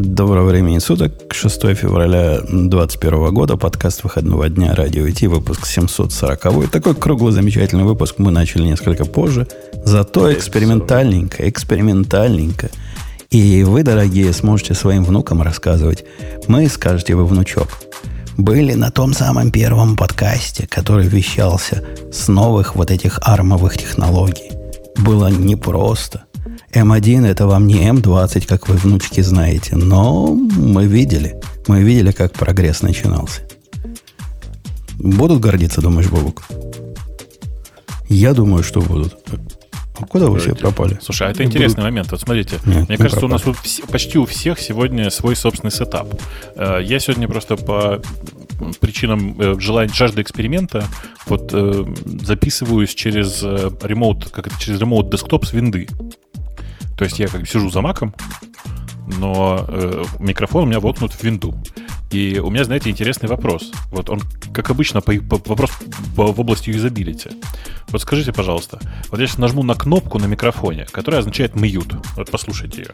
Доброго времени суток. 6 февраля 2021 года. Подкаст выходного дня Радио IT. Выпуск 740. Такой круглый замечательный выпуск мы начали несколько позже. Зато экспериментальненько, экспериментальненько. И вы, дорогие, сможете своим внукам рассказывать. Мы, скажете вы, внучок, были на том самом первом подкасте, который вещался с новых вот этих армовых технологий. Было непросто. М1 это вам не М20, как вы, внучки, знаете. Но мы видели. Мы видели, как прогресс начинался. Будут гордиться, думаешь, Бобук? Я думаю, что будут. А куда вы все пропали? Слушай, а это интересный момент. Вот смотрите, Нет, мне кажется, пропали. у нас у, почти у всех сегодня свой собственный сетап. Э, я сегодня просто по причинам э, желания жажды эксперимента вот э, записываюсь через ремоут, как это, через ремоут десктоп с винды. То есть я как бы сижу за маком, но э, микрофон у меня воткнут в винду. И у меня, знаете, интересный вопрос. Вот он, как обычно, по, по, вопрос в области юзабилити. Вот скажите, пожалуйста, вот я сейчас нажму на кнопку на микрофоне, которая означает mute. Вот послушайте ее.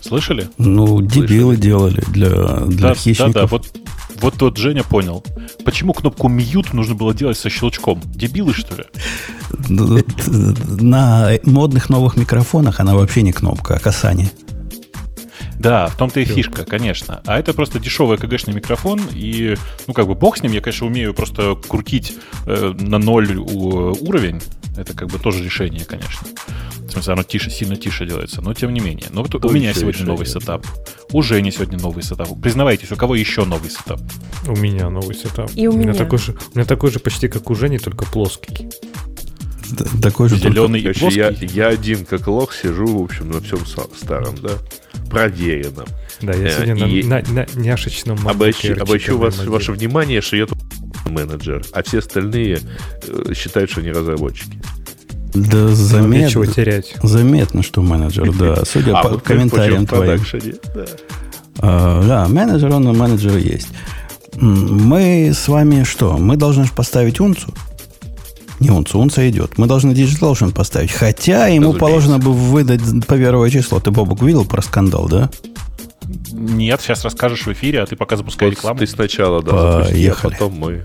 Слышали? Ну, дебилы Слышали. делали для, для да, хищников. Да, да, вот, вот тот Женя понял. Почему кнопку mute нужно было делать со щелчком? Дебилы, что ли? На модных новых микрофонах она вообще не кнопка, а касание. Да, в том-то и фишка, конечно. А это просто дешевый КГшный микрофон, и, ну, как бы бог с ним, я, конечно, умею просто крутить э, на ноль уровень. Это как бы тоже решение, конечно. В смысле, оно тише, сильно тише делается, но тем не менее. Но вот у меня сегодня решение. новый сетап. У Жени сегодня новый сетап. Признавайтесь, у кого еще новый сетап? У меня новый сетап. И у, у меня. Такой же, у меня такой же почти как у Жени, только плоский такой же зеленый только... и я, я один как лох сижу, в общем, на всем старом, да, проверенном. Да, я сегодня э, и... на, на, на няшечном обращу, обращу вас, ваше внимание, что я тут менеджер, а все остальные э, считают, что они разработчики. Да заметно, терять. заметно, что менеджер, да, судя а, по вот комментариям твоим. Да. А, да, менеджер, он менеджер есть. Мы с вами что? Мы должны поставить унцу? Не унцу, унца идет. Мы должны Digital Ocean поставить. Хотя ему Разумеется. положено бы выдать по первое число. Ты, Бобок, видел про скандал, да? Нет, сейчас расскажешь в эфире, а ты пока запускай вот рекламу. Ты сначала, да, запусти, а потом мы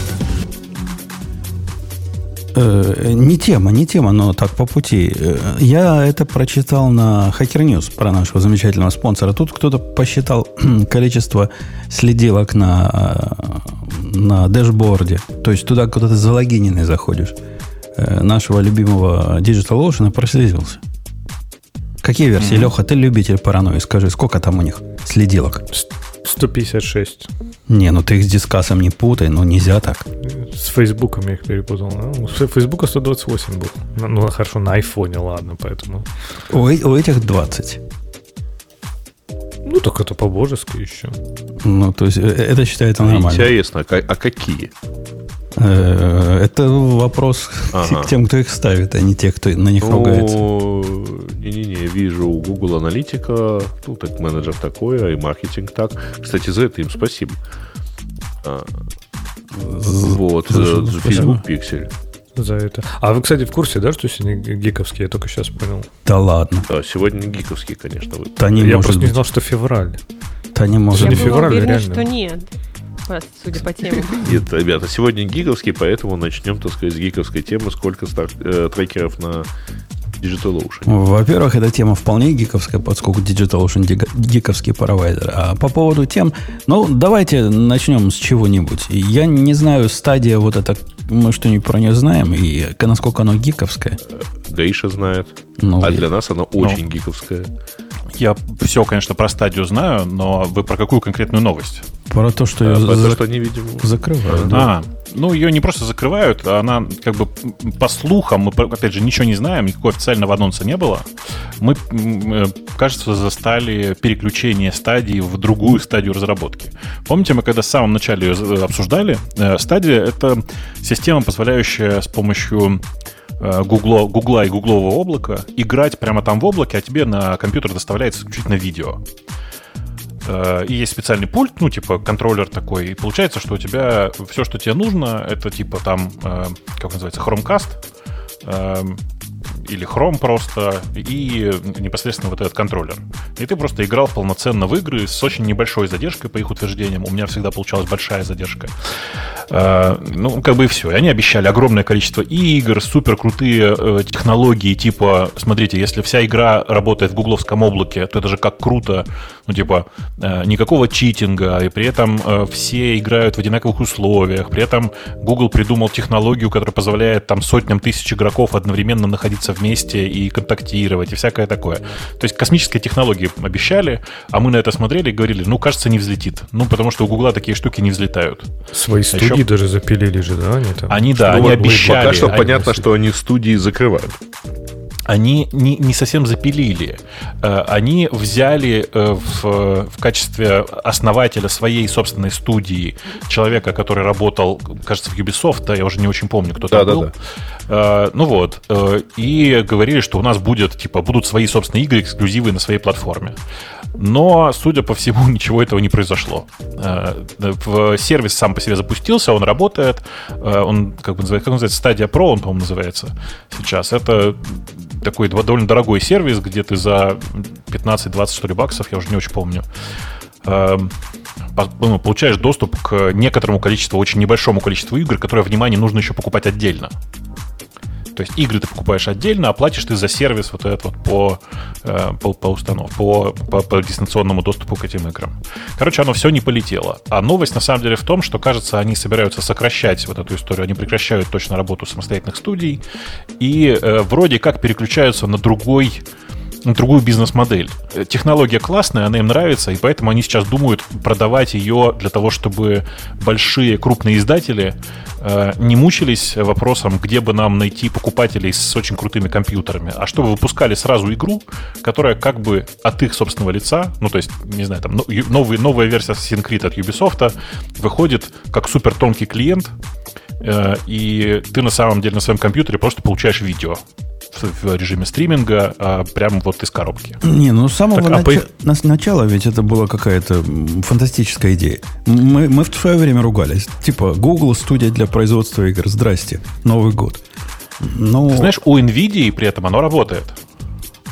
Э, не тема, не тема, но так по пути. Э, я это прочитал на Hacker News про нашего замечательного спонсора. Тут кто-то посчитал количество следилок на, э, на дэшборде. То есть туда, куда ты залогиненный заходишь. Нашего любимого Digital Ocean прослезился. Какие версии, mm-hmm. Леха, ты любитель паранойи? Скажи, сколько там у них следилок? 156. Не, ну ты их с дискасом не путай, ну нельзя так. С Фейсбуком я их перепутал. Ну, с Фейсбука 128 был. Ну, ну, хорошо, на айфоне, ладно, поэтому. У, у этих 20. Ну, так это по-божески еще. Ну, то есть, э, это считается нормально. Интересно, а, а какие? Э, это вопрос ага. к тем, кто их ставит, а не те, кто на них ну, ругается. Не-не-не, вижу у Google аналитика, ну, так менеджер такой, и маркетинг так. Кстати, за это им спасибо. А, вот, за, за Facebook Pixel. За это. А вы, кстати, в курсе, да, что сегодня гиковский? Я только сейчас понял. Да ладно. Да, сегодня гиковский, конечно. Вы. Да не Я просто быть. не знал, что февраль. Да не может Я быть. февраль, уверена, реально. что нет вас, судя по теме. Нет, ребята, сегодня гиковский, поэтому начнем, так сказать, с гиковской темы. Сколько старт, э, трекеров на DigitalOcean? Во-первых, эта тема вполне гиковская, поскольку DigitalOcean гиковский провайдер. А по поводу тем, ну, давайте начнем с чего-нибудь. Я не знаю, стадия вот эта мы что-нибудь про нее знаем, и насколько оно гиковское? Гейша знает. Ну, а для нас оно ну. очень гиковское. Я все, конечно, про стадию знаю, но вы про какую конкретную новость? Про то, что ее за... то, что они, видимо, закрывают. Да. А, ну, ее не просто закрывают, а она, как бы, по слухам, мы, опять же, ничего не знаем, никакого официального анонса не было. Мы, э, кажется, застали переключение стадии в другую стадию разработки. Помните, мы когда в самом начале ее обсуждали, э, стадия — это система, позволяющая с помощью Гугла, Гугла и Гуглового облака играть прямо там в облаке, а тебе на компьютер доставляется исключительно видео. Э, и есть специальный пульт, ну, типа контроллер такой, и получается, что у тебя все, что тебе нужно, это типа там, э, как называется, Chromecast, эм, или Chrome просто, и непосредственно вот этот контроллер. И ты просто играл полноценно в игры с очень небольшой задержкой, по их утверждениям. У меня всегда получалась большая задержка. А, ну, как бы и все. И они обещали огромное количество игр, супер крутые э, технологии, типа, смотрите, если вся игра работает в гугловском облаке, то это же как круто. Ну, типа, э, никакого читинга, и при этом э, все играют в одинаковых условиях. При этом Google придумал технологию, которая позволяет там сотням тысяч игроков одновременно находиться вместе и контактировать, и всякое такое. То есть космические технологии обещали, а мы на это смотрели и говорили, ну, кажется, не взлетит. Ну, потому что у Гугла такие штуки не взлетают. Свои а студии еще... даже запилили же, да? Они, там? они да, они обещали. Пока что они... понятно, что они студии закрывают они не, не совсем запилили. Э, они взяли э, в, в качестве основателя своей собственной студии человека, который работал, кажется, в Ubisoft, да, я уже не очень помню, кто там да, был. Да, да. Ну вот. Э, и говорили, что у нас будет, типа, будут свои собственные игры, эксклюзивы на своей платформе. Но, судя по всему, ничего этого не произошло. Сервис сам по себе запустился, он работает, он, как бы называется, как называется, стадия Pro, он, по-моему, называется сейчас. Это такой довольно дорогой сервис, где ты за 15-20, что ли, баксов, я уже не очень помню, эм, ну, получаешь доступ к некоторому количеству, очень небольшому количеству игр, которые, внимание, нужно еще покупать отдельно. То есть игры ты покупаешь отдельно, а платишь ты за сервис вот этот вот по, э, по, по установке, по, по, по дистанционному доступу к этим играм. Короче, оно все не полетело. А новость на самом деле в том, что, кажется, они собираются сокращать вот эту историю. Они прекращают точно работу самостоятельных студий и э, вроде как переключаются на другой другую бизнес-модель. Технология классная, она им нравится, и поэтому они сейчас думают продавать ее для того, чтобы большие крупные издатели э, не мучились вопросом, где бы нам найти покупателей с очень крутыми компьютерами, а чтобы выпускали сразу игру, которая как бы от их собственного лица, ну то есть, не знаю, там новый, новая версия Assassin's Creed от Ubisoft выходит как супер тонкий клиент, э, и ты на самом деле на своем компьютере просто получаешь видео в режиме стриминга, а прямо вот из коробки. Не, ну с самого так, нач... а по... начала ведь это была какая-то фантастическая идея. Мы, мы в свое время ругались. Типа, Google студия для производства игр. Здрасте, Новый год. Ну, Ты знаешь, у NVIDIA при этом оно работает.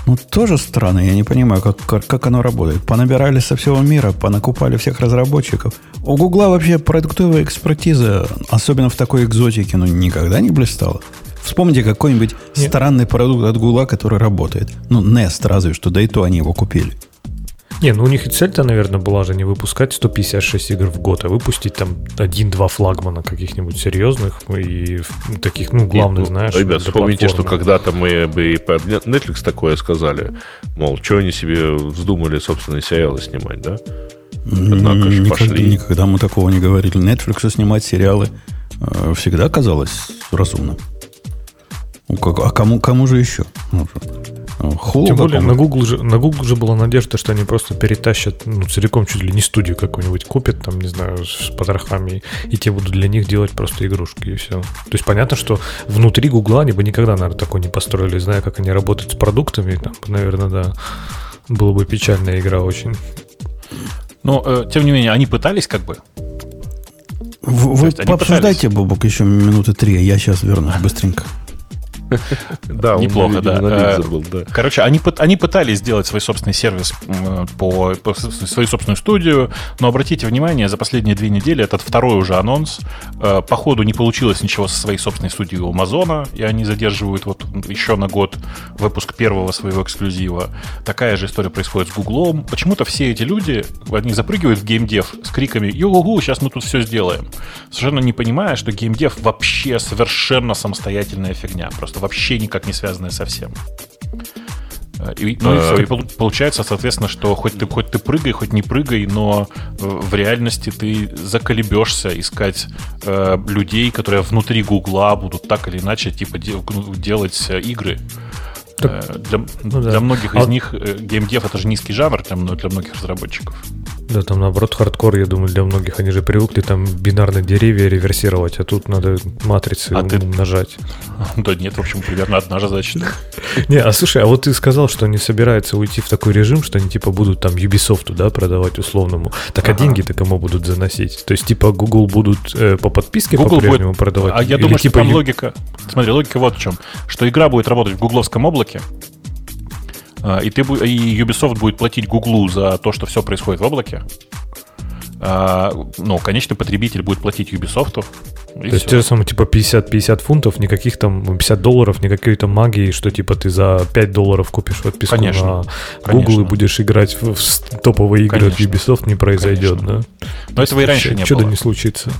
Ну, тоже странно, я не понимаю, как, как, как оно работает. Понабирали со всего мира, понакупали всех разработчиков. У Гугла вообще продуктовая экспертиза, особенно в такой экзотике, ну, никогда не блистала. Вспомните какой-нибудь Нет. странный продукт от Гугла, который работает. Ну, Nest разве что, да и то они его купили. Не, ну у них и цель-то, наверное, была же не выпускать 156 игр в год, а выпустить там один-два флагмана каких-нибудь серьезных и таких, ну, главных, Нет, ну, знаешь. Ребят, вспомните, платформы. что когда-то мы бы и по Netflix такое сказали, мол, что они себе вздумали собственные сериалы снимать, да? Однако же никогда, пошли. никогда мы такого не говорили. Netflix снимать сериалы э, всегда казалось разумным. А кому, кому же еще? Ну, Холл Тем более на Google, же, на Google же была надежда, что они просто перетащат ну, целиком чуть ли не студию какую-нибудь купят, там, не знаю, с потрохами, и те будут для них делать просто игрушки, и все. То есть понятно, что внутри Google они бы никогда, наверное, такой не построили, зная, как они работают с продуктами, там, наверное, да, была бы печальная игра очень. Но, э, тем не менее, они пытались как бы вы, вы пообсуждайте, Бобок, еще минуты три, а я сейчас вернусь быстренько. Да, неплохо, да. Короче, они, они пытались сделать свой собственный сервис по, по свою собственную студию, но обратите внимание, за последние две недели этот второй уже анонс. Э, по ходу не получилось ничего со своей собственной студией у Амазона, и они задерживают вот еще на год выпуск первого своего эксклюзива. Такая же история происходит с Гуглом. Почему-то все эти люди, они запрыгивают в геймдев с криками «Ю-гу, сейчас мы тут все сделаем», совершенно не понимая, что геймдев вообще совершенно самостоятельная фигня, просто вообще никак не связанная со всем. Э, и, ну и все. И получается, соответственно, что хоть ты, хоть ты прыгай, хоть не прыгай, но в реальности ты заколебешься искать э, людей, которые внутри Гугла будут так или иначе типа де, ну, делать э, игры. Так, э, для, ну, да. для многих а... из них геймдев это же низкий жанр для, для многих разработчиков. Да, там наоборот хардкор, я думаю, для многих. Они же привыкли там бинарные деревья реверсировать, а тут надо матрицы а умножать. Ты... Да нет, в общем, примерно одна же задача. Не, а слушай, а вот ты сказал, что они собираются уйти в такой режим, что они типа будут там Ubisoft, да, продавать условному. Так а деньги-то кому будут заносить? То есть типа Google будут э, по подписке по-прежнему продавать? А я думаю, что там логика... Смотри, логика вот в чем. Что игра будет работать в гугловском облаке, а, и, ты, и Ubisoft будет платить Гуглу за то, что все происходит в облаке. А, ну, конечный потребитель будет платить Ubisoft. То все. есть те же самые типа 50-50 фунтов, никаких там 50 долларов, никакой там магии, что типа ты за 5 долларов купишь подписку конечно, на Google конечно. и будешь играть в, в топовые игры конечно, от Ubisoft, не произойдет, конечно. да? Но этого и раньше не чудо было. не случится.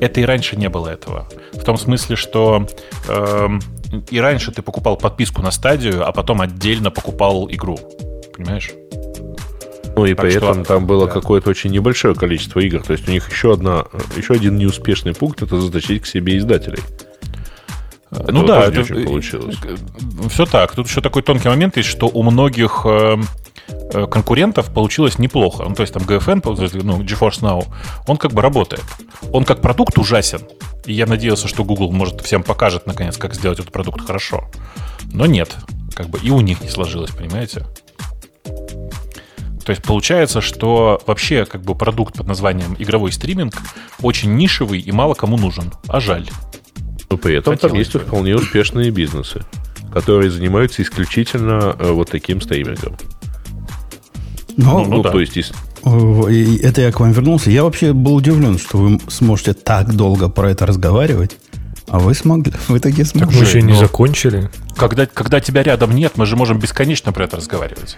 Это и раньше не было этого. В том смысле, что э, и раньше ты покупал подписку на стадию, а потом отдельно покупал игру. Понимаешь? Ну и так при этом там было да. какое-то очень небольшое количество игр. То есть у них еще, одна, еще один неуспешный пункт это затащить к себе издателей. Это ну да, это получилось. Все так. Тут еще такой тонкий момент есть, что у многих э, э, конкурентов получилось неплохо. Ну, то есть там GFN, ну, GeForce Now, он как бы работает. Он как продукт ужасен. И я надеялся, что Google, может, всем покажет, наконец, как сделать этот продукт хорошо. Но нет. Как бы и у них не сложилось, понимаете? То есть получается, что вообще как бы продукт под названием игровой стриминг очень нишевый и мало кому нужен. А жаль. Но при этом Хотелось там есть бы. вполне успешные бизнесы, которые занимаются исключительно э, вот таким стримингом. Ну, ну, ну да. то есть это я к вам вернулся. Я вообще был удивлен, что вы сможете так долго про это разговаривать. А вы смогли, в итоге смогли. Так мы еще не закончили. Когда, когда тебя рядом нет, мы же можем бесконечно про это разговаривать.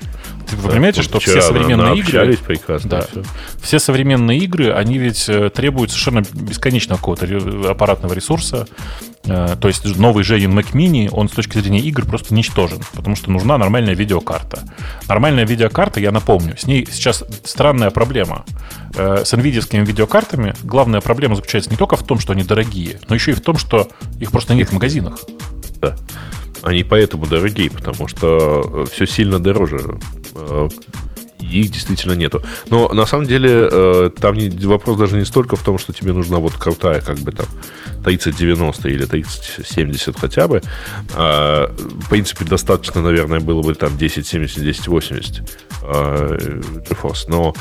Вы да, понимаете, что все современные игры... прекрасно. Да, все. все современные игры, они ведь э, требуют совершенно бесконечного какого-то аппаратного ресурса. Э, то есть новый Женин Mac Mini, он с точки зрения игр просто ничтожен, потому что нужна нормальная видеокарта. Нормальная видеокарта, я напомню, с ней сейчас странная проблема. Э, с NVIDIA видеокартами главная проблема заключается не только в том, что они дорогие, но еще и в том, что их просто нет в магазинах. Да. Они поэтому дорогие, потому что все сильно дороже их действительно нету. Но на самом деле э, там не, вопрос даже не столько в том, что тебе нужна вот крутая, как бы там 3090 или 3070 хотя бы. А, в принципе, достаточно, наверное, было бы там 1070, 1080 э, GeForce. Но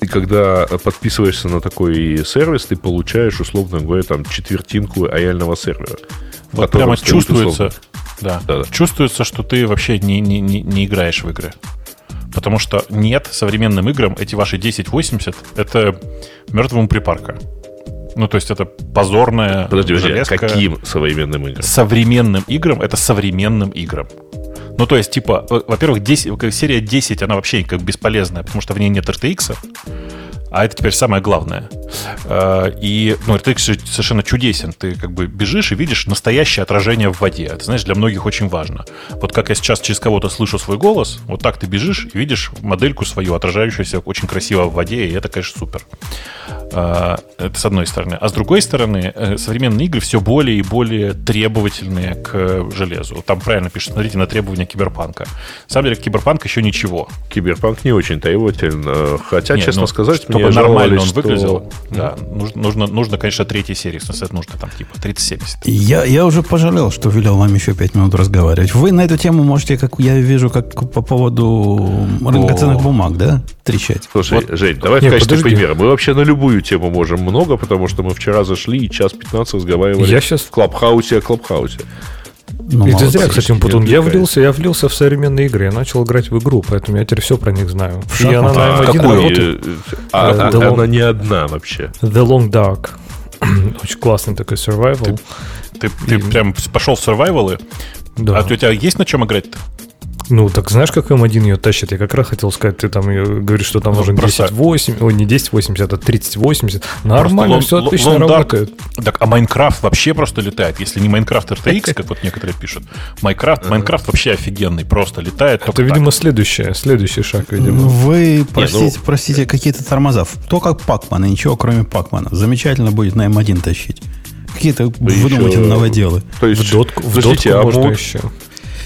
ты когда подписываешься на такой сервис, ты получаешь, условно говоря, там четвертинку реального сервера. Вот прямо чувствуется, да, да, да. чувствуется, что ты вообще не, не, не, не играешь в игры. Потому что нет, современным играм эти ваши 1080 это мертвому припарка. Ну, то есть это позорная Подожди, железка. каким современным играм? Современным играм это современным играм. Ну, то есть, типа, во-первых, 10, серия 10, она вообще как бесполезная, потому что в ней нет RTX. А это теперь самое главное. Э, и ну, RTX совершенно чудесен. Ты как бы бежишь и видишь настоящее отражение в воде. Это, знаешь, для многих очень важно. Вот как я сейчас через кого-то слышу свой голос, вот так ты бежишь и видишь модельку свою, отражающуюся очень красиво в воде, и это, конечно, супер. Э, это с одной стороны. А с другой стороны, э, современные игры все более и более требовательные к железу. Там правильно пишут, смотрите на требования киберпанка. На самом деле, киберпанк еще ничего. Киберпанк не очень требователен. Хотя, Нет, честно ну, сказать, мне чтобы нормально он что... выглядел. Да, нужно, нужно, нужно, конечно, третьей серии. В смысле, нужно там типа 3070. Я, я уже пожалел, что велел вам еще 5 минут разговаривать. Вы на эту тему можете, как я вижу, как по поводу рынка ценных бумаг, да, трещать? Слушай, вот. Жень, давай Нет, в качестве подожди. примера. Мы вообще на любую тему можем много, потому что мы вчера зашли и час 15 разговаривали я сейчас... в Клабхаусе о Клабхаусе. Ну, и ты зря, кстати, Путун. Я влился, я влился в современные игры. Я начал играть в игру, поэтому я теперь все про них знаю. В и она на M1 работает. А, а, long... она не одна вообще. The Long Dark. Очень классный такой survival. Ты, ты, ты и... прям пошел в survival? Да. А у тебя есть на чем играть-то? Ну, так знаешь, как М1 ее тащит? Я как раз хотел сказать, ты там говоришь, что там ну, нужен просто... 1080, ой, не 1080, а 3080. Нормально, просто все лон, отлично лон работает. Dark, так, а Майнкрафт вообще просто летает. Если не Майнкрафт RTX, как вот некоторые пишут, Майнкрафт, Майнкрафт вообще офигенный, просто летает. Это, видимо, следующее, следующий шаг, видимо. Вы, простите, ну... простите, какие-то тормоза. То как Пакмана, ничего кроме Пакмана. Замечательно будет на М1 тащить. Какие-то, да вы думаете, новоделы. То есть, в дотку, в дотку а можно еще.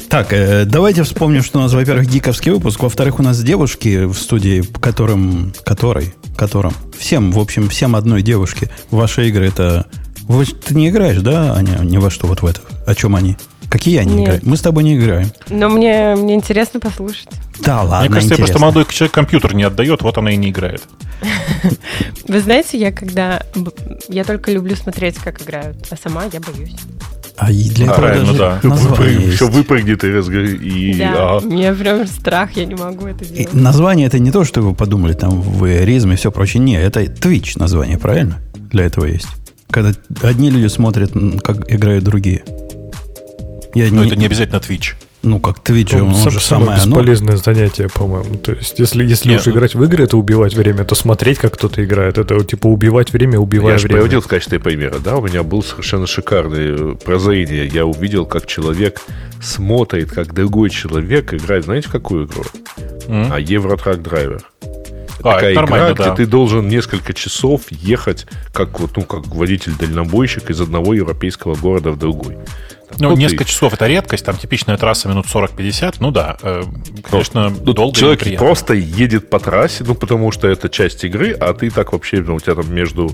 Так, э, давайте вспомним, что у нас, во-первых, гиковский выпуск, во-вторых, у нас девушки в студии, которым, которой, которым, всем, в общем, всем одной девушке ваши игры это... Вы, ты не играешь, да, Аня, ни во что вот в это? О чем они? Какие они Нет. играют? Мы с тобой не играем. Но мне, мне интересно послушать. Да, ладно, Мне кажется, интересно. просто молодой человек компьютер не отдает, вот она и не играет. Вы знаете, я когда... Я только люблю смотреть, как играют, а сама я боюсь. А для этого правильно, да. Выпрыг, все выпрыгнет и, разг... и да, а. мне прям страх, я не могу это делать. И название это не то, что вы подумали, там в ризм и все прочее. Не, это Twitch название, правильно? Для этого есть. Когда одни люди смотрят, как играют другие. Я Но не... это не обязательно Twitch. Ну, как Twitch, ну, он сам, же самое бесполезное оно... занятие, по-моему. То есть, если, если Нет, уж ну... играть в игры, это убивать время, то смотреть, как кто-то играет, это типа убивать время, убивая я время. Я приводил в качестве примера, да, у меня был совершенно шикарный э, прозрение. Я увидел, как человек смотрит, как другой человек играет, знаете, в какую игру? Mm. А Евротрак Драйвер. А, такая игра, да. где ты должен несколько часов ехать, как вот, ну, как водитель-дальнобойщик из одного европейского города в другой. Ну, ну несколько ты... часов это редкость, там типичная трасса минут 40-50, ну да, э, конечно, ну, долго Человек просто едет по трассе, ну, потому что это часть игры, а ты так вообще, ну, у тебя там между,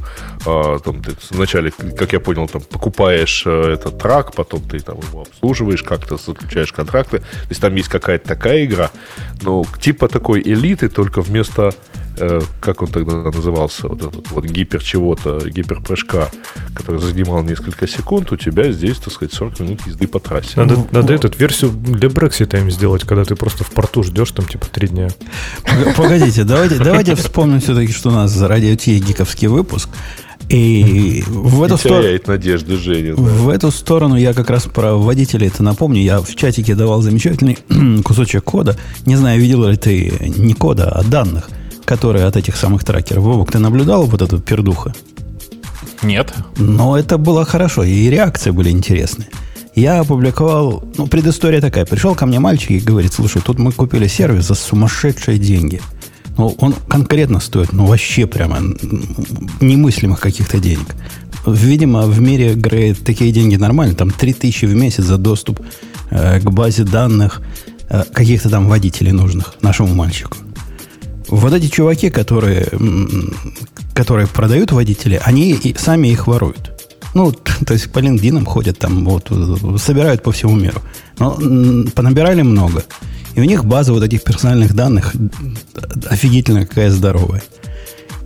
э, там, ты вначале, как я понял, там, покупаешь э, этот трак, потом ты там его обслуживаешь, как-то заключаешь контракты, то есть там есть какая-то такая игра, ну, типа такой элиты, только вместо Э, как он тогда назывался, вот этот вот гипер чего-то, гипер прыжка, который занимал несколько секунд, у тебя здесь, так сказать, 40 минут езды по трассе. Надо, ну, надо этот версию для Брексита им сделать, когда ты просто в порту ждешь там типа три дня. Погодите, давайте, давайте вспомним все-таки, что у нас за радио гиковский выпуск. И в эту, стор... надежды Женя, да. в эту сторону я как раз про водителей это напомню. Я в чатике давал замечательный кусочек кода. Не знаю, видел ли ты не кода, а данных которые от этих самых трекеров. Вовок, ты наблюдал вот эту пердуха? Нет. Но это было хорошо, и реакции были интересные. Я опубликовал, ну, предыстория такая. Пришел ко мне мальчик и говорит, слушай, тут мы купили сервис за сумасшедшие деньги. Ну, он конкретно стоит, ну, вообще прямо немыслимых каких-то денег. Видимо, в мире говорит, такие деньги нормальные. Там 3000 в месяц за доступ э, к базе данных э, каких-то там водителей нужных нашему мальчику. Вот эти чуваки, которые, которые продают водители, они и сами их воруют. Ну, то есть по LinkedIn ходят там, вот, собирают по всему миру. Но понабирали много. И у них база вот этих персональных данных офигительно какая здоровая.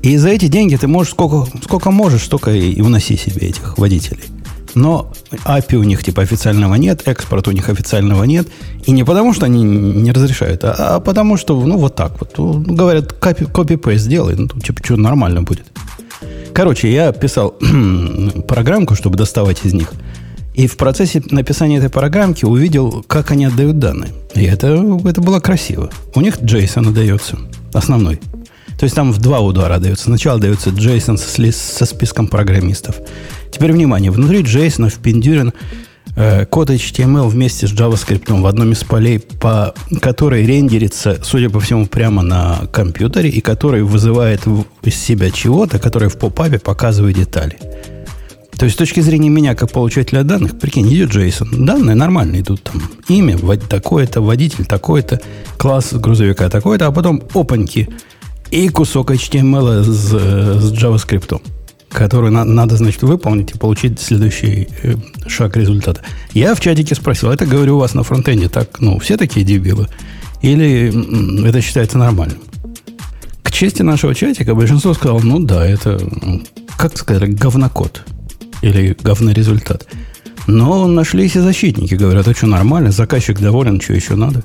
И за эти деньги ты можешь сколько, сколько можешь, столько и уноси себе этих водителей. Но API у них типа официального нет, экспорта у них официального нет. И не потому, что они не разрешают, а, а потому, что, ну, вот так вот. Ну, говорят, копи-пейст сделай, ну, типа, что нормально будет. Короче, я писал программку, чтобы доставать из них. И в процессе написания этой программки увидел, как они отдают данные. И это, это было красиво. У них JSON отдается, основной. То есть там в два удара дается. Сначала дается JSON со, со списком программистов. Теперь внимание, внутри JSON впендюрен э, код HTML вместе с JavaScript в одном из полей, по которой рендерится, судя по всему, прямо на компьютере и который вызывает из себя чего-то, который в попапе показывает детали. То есть с точки зрения меня, как получателя данных, прикинь, идет JSON. Данные нормально идут там. Имя такое-то, водитель такой-то, класс грузовика такой-то, а потом опаньки. И кусок HTML с, с JavaScript которую на, надо, значит, выполнить и получить следующий э, шаг результата. Я в чатике спросил, это, говорю, у вас на фронтенде так, ну, все такие дебилы? Или это считается нормальным? К чести нашего чатика большинство сказало, ну да, это, как сказать, говнокод или говнорезультат. Но нашлись и защитники, говорят, а что нормально, заказчик доволен, что еще надо?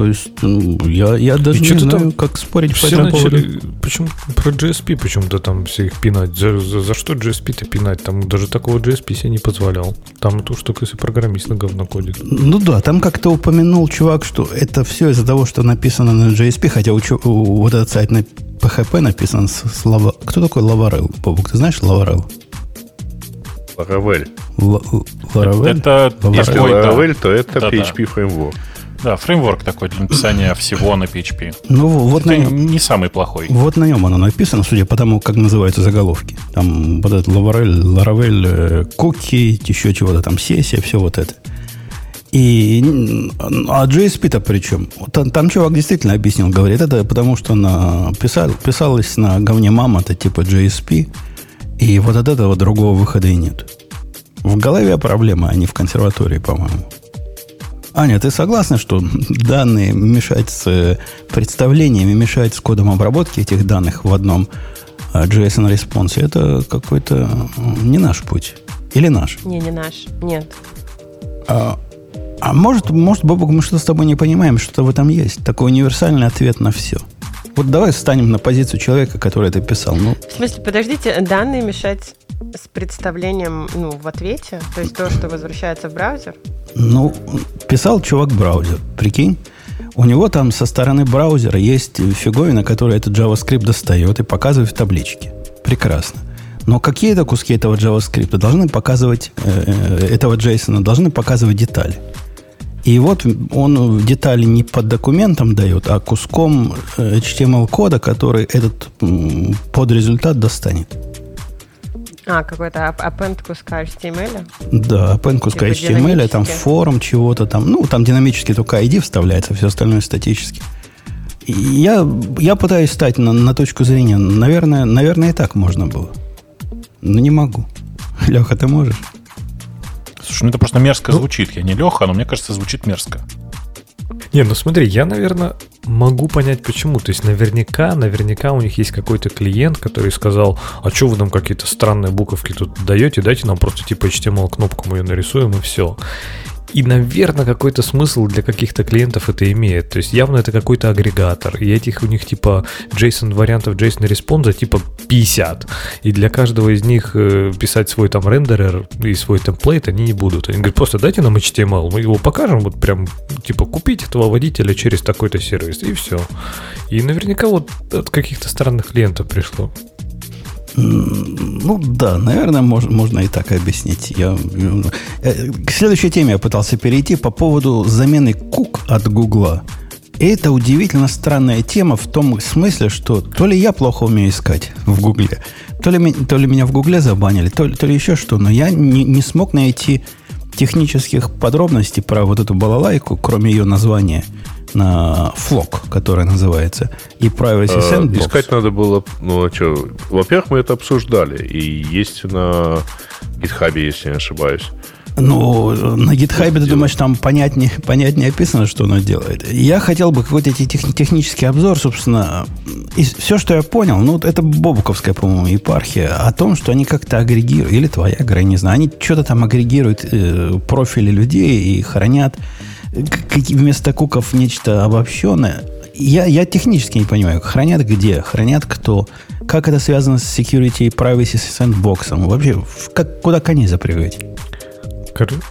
То есть, ну, я, я даже и не знаю, там как спорить все по этому начали, поводу. Почему про GSP почему-то там все их пинать? За, за, за что GSP-то пинать? Там даже такого GSP себе не позволял. Там эту штуку, если программист на говно кодит. Ну да, там как-то упомянул чувак, что это все из-за того, что написано на GSP, хотя у, у, вот этот сайт на PHP написан с, с Лава... Кто такой Лаварел? Бобук, ты знаешь Лаварел? Ларавель. Ларавель? Это, если Ларавель, то это PHP фреймворк. Да, фреймворк такой для написания всего на PHP. Ну, вот Это на нем, не самый плохой. Вот на нем оно написано, судя по тому, как называются заголовки. Там вот этот Laravel, Laravel, куки, еще чего-то там, сессия, все вот это. И, а JSP-то при чем? Там, там чувак действительно объяснил, говорит, это потому что на, писал, писалось на говне мама, это типа JSP, и вот от этого другого выхода и нет. В голове проблема, а не в консерватории, по-моему. Аня, ты согласна, что данные мешать с представлениями, мешать с кодом обработки этих данных в одном э, JSON респонсе? Это какой-то не наш путь. Или наш? Не, не наш. Нет. А, а может, может, Бобок, мы что-то с тобой не понимаем, что-то в этом есть. Такой универсальный ответ на все. Вот давай встанем на позицию человека, который это писал. Ну. В смысле, подождите, данные мешать с представлением ну, в ответе? То есть то, что возвращается в браузер? Ну, писал чувак браузер, прикинь. У него там со стороны браузера есть фиговина, которая этот JavaScript достает и показывает в табличке. Прекрасно. Но какие-то куски этого JavaScript должны показывать, э, э этого JSON должны показывать детали. И вот он детали не под документом дает, а куском э, HTML-кода, который этот подрезультат достанет. А, какой-то append куска HTML? Да, append куска типа HTML, там форум чего-то там. Ну, там динамически только ID вставляется, все остальное статически. Я, я пытаюсь стать на, на точку зрения. Наверное, наверное, и так можно было. Но не могу. Леха, ты можешь? Слушай, ну это просто мерзко ну, звучит. Я не Леха, но мне кажется, звучит мерзко. Не, ну смотри, я, наверное, могу понять почему. То есть наверняка, наверняка у них есть какой-то клиент, который сказал, а что вы нам какие-то странные буковки тут даете, дайте нам просто типа HTML кнопку мы ее нарисуем и все. И, наверное, какой-то смысл для каких-то клиентов это имеет. То есть явно это какой-то агрегатор. И этих у них типа JSON вариантов JSON response'а типа 50. И для каждого из них э, писать свой там рендерер и свой темплейт они не будут. Они говорят, просто дайте нам HTML, мы его покажем, вот прям типа купить этого водителя через такой-то сервис, и все. И наверняка вот от каких-то странных клиентов пришло. Ну да, наверное, можно, можно и так объяснить. Я, э, к следующей теме я пытался перейти по поводу замены кук от Гугла. И это удивительно странная тема в том смысле, что то ли я плохо умею искать в Гугле, то ли, то ли меня в Гугле забанили, то ли, то ли еще что, но я не, не смог найти технических подробностей про вот эту балалайку, кроме ее названия – на флок, который называется, и Privacy а, Sandbox. Искать надо было, ну, а что, во-первых, мы это обсуждали, и есть на GitHub, если не ошибаюсь. Ну, на GitHub, ты думаешь, там понятнее, понятнее описано, что оно делает. Я хотел бы какой-то тех, технический обзор, собственно. И все, что я понял, ну, это Бобуковская, по-моему, епархия, о том, что они как-то агрегируют, или твоя игра, не знаю, они что-то там агрегируют э, профили людей и хранят вместо куков нечто обобщенное. Я, я технически не понимаю, хранят где, хранят кто, как это связано с security и privacy сэндбоксом. Вообще, как, куда коней запрягать?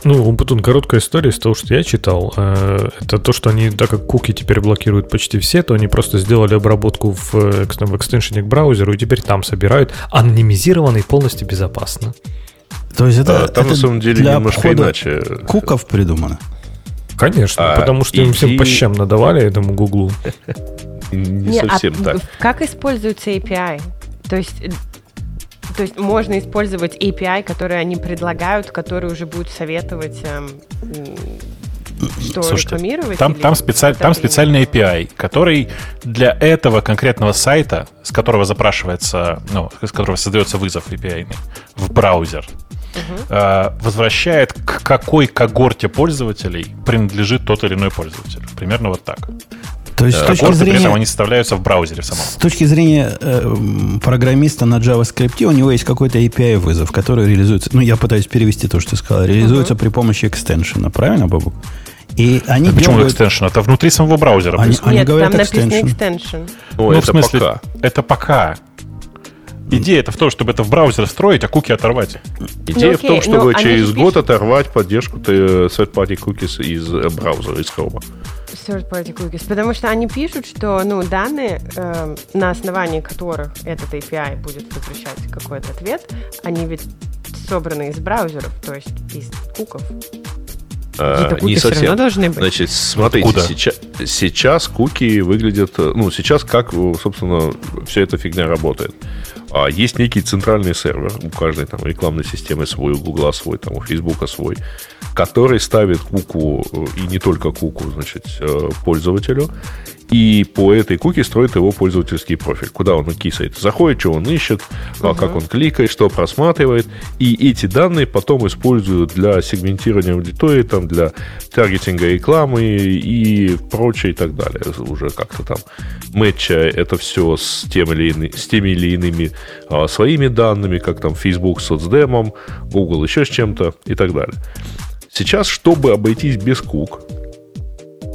Ну, Умпутун, короткая история из того, что я читал. Э, это то, что они, так как куки теперь блокируют почти все, то они просто сделали обработку в, в экстеншене к браузеру и теперь там собирают анонимизированно и полностью безопасно. То есть это, а, там это на самом деле для немножко иначе. Куков придумано. Конечно, а, потому что им всем по щам надавали этому Гуглу. Не, Не совсем а так. Как используется API? То есть то есть можно использовать API, которые они предлагают, которые уже будут советовать, эм, что Слушайте, рекламировать. Там, там, специаль, там специальный API, который для этого конкретного сайта, с которого запрашивается, ну, с которого создается вызов API в браузер, угу. возвращает, к какой когорте пользователей принадлежит тот или иной пользователь. Примерно вот так. То есть, с точки зрения, при этом они составляются в браузере самом. С точки зрения э, программиста на JavaScript, у него есть какой-то API вызов, который реализуется. Ну, я пытаюсь перевести то, что ты сказал. Реализуется uh-huh. при помощи экстеншена, правильно, Бабу? И они а почему делают... экстеншн? Это внутри самого браузера. Они, они Нет, говорят там написано extension. Ну, ну в смысле, пока. это пока. Идея это в том, чтобы это в браузер строить, а куки оторвать. Идея ну, в том, чтобы ну, через год пишут... оторвать поддержку third-party cookies из э, браузера, из Chrome. Third-party cookies. Потому что они пишут, что ну, данные, э, на основании которых этот API будет возвращать какой-то ответ, они ведь собраны из браузеров, то есть из куков. А, не совсем. должны быть. Значит, смотрите, Куда? Сейчас, сейчас куки выглядят, ну, сейчас как, собственно, вся эта фигня работает. А есть некий центральный сервер, у каждой там рекламной системы свой, у Гугла свой, там, у Фейсбука свой, который ставит куку, и не только куку, значит, э, пользователю, и по этой куке строит его пользовательский профиль. Куда он кисает? Заходит, что он ищет, uh-huh. как он кликает, что просматривает. И эти данные потом используют для сегментирования аудитории, там, для таргетинга рекламы и прочее и так далее. Уже как-то там мэтча это все с, тем или ины, с теми или иными а, своими данными, как там Facebook с соцдемом, Google еще с чем-то и так далее. Сейчас, чтобы обойтись без кук,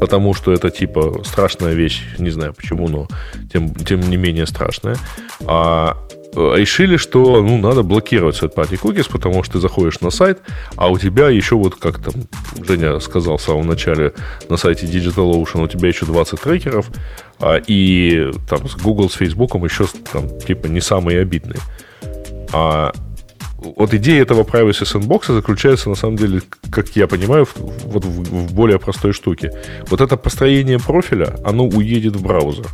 потому что это типа страшная вещь, не знаю почему, но тем, тем не менее страшная. А э, решили, что ну, надо блокировать third-party cookies, потому что ты заходишь на сайт, а у тебя еще вот, как там Женя сказал в самом начале на сайте DigitalOcean, у тебя еще 20 трекеров, а, и там с Google, с Facebook еще там типа не самые обидные. А вот идея этого Privacy Sandbox заключается, на самом деле, как я понимаю, в, вот в, в более простой штуке. Вот это построение профиля, оно уедет в браузер.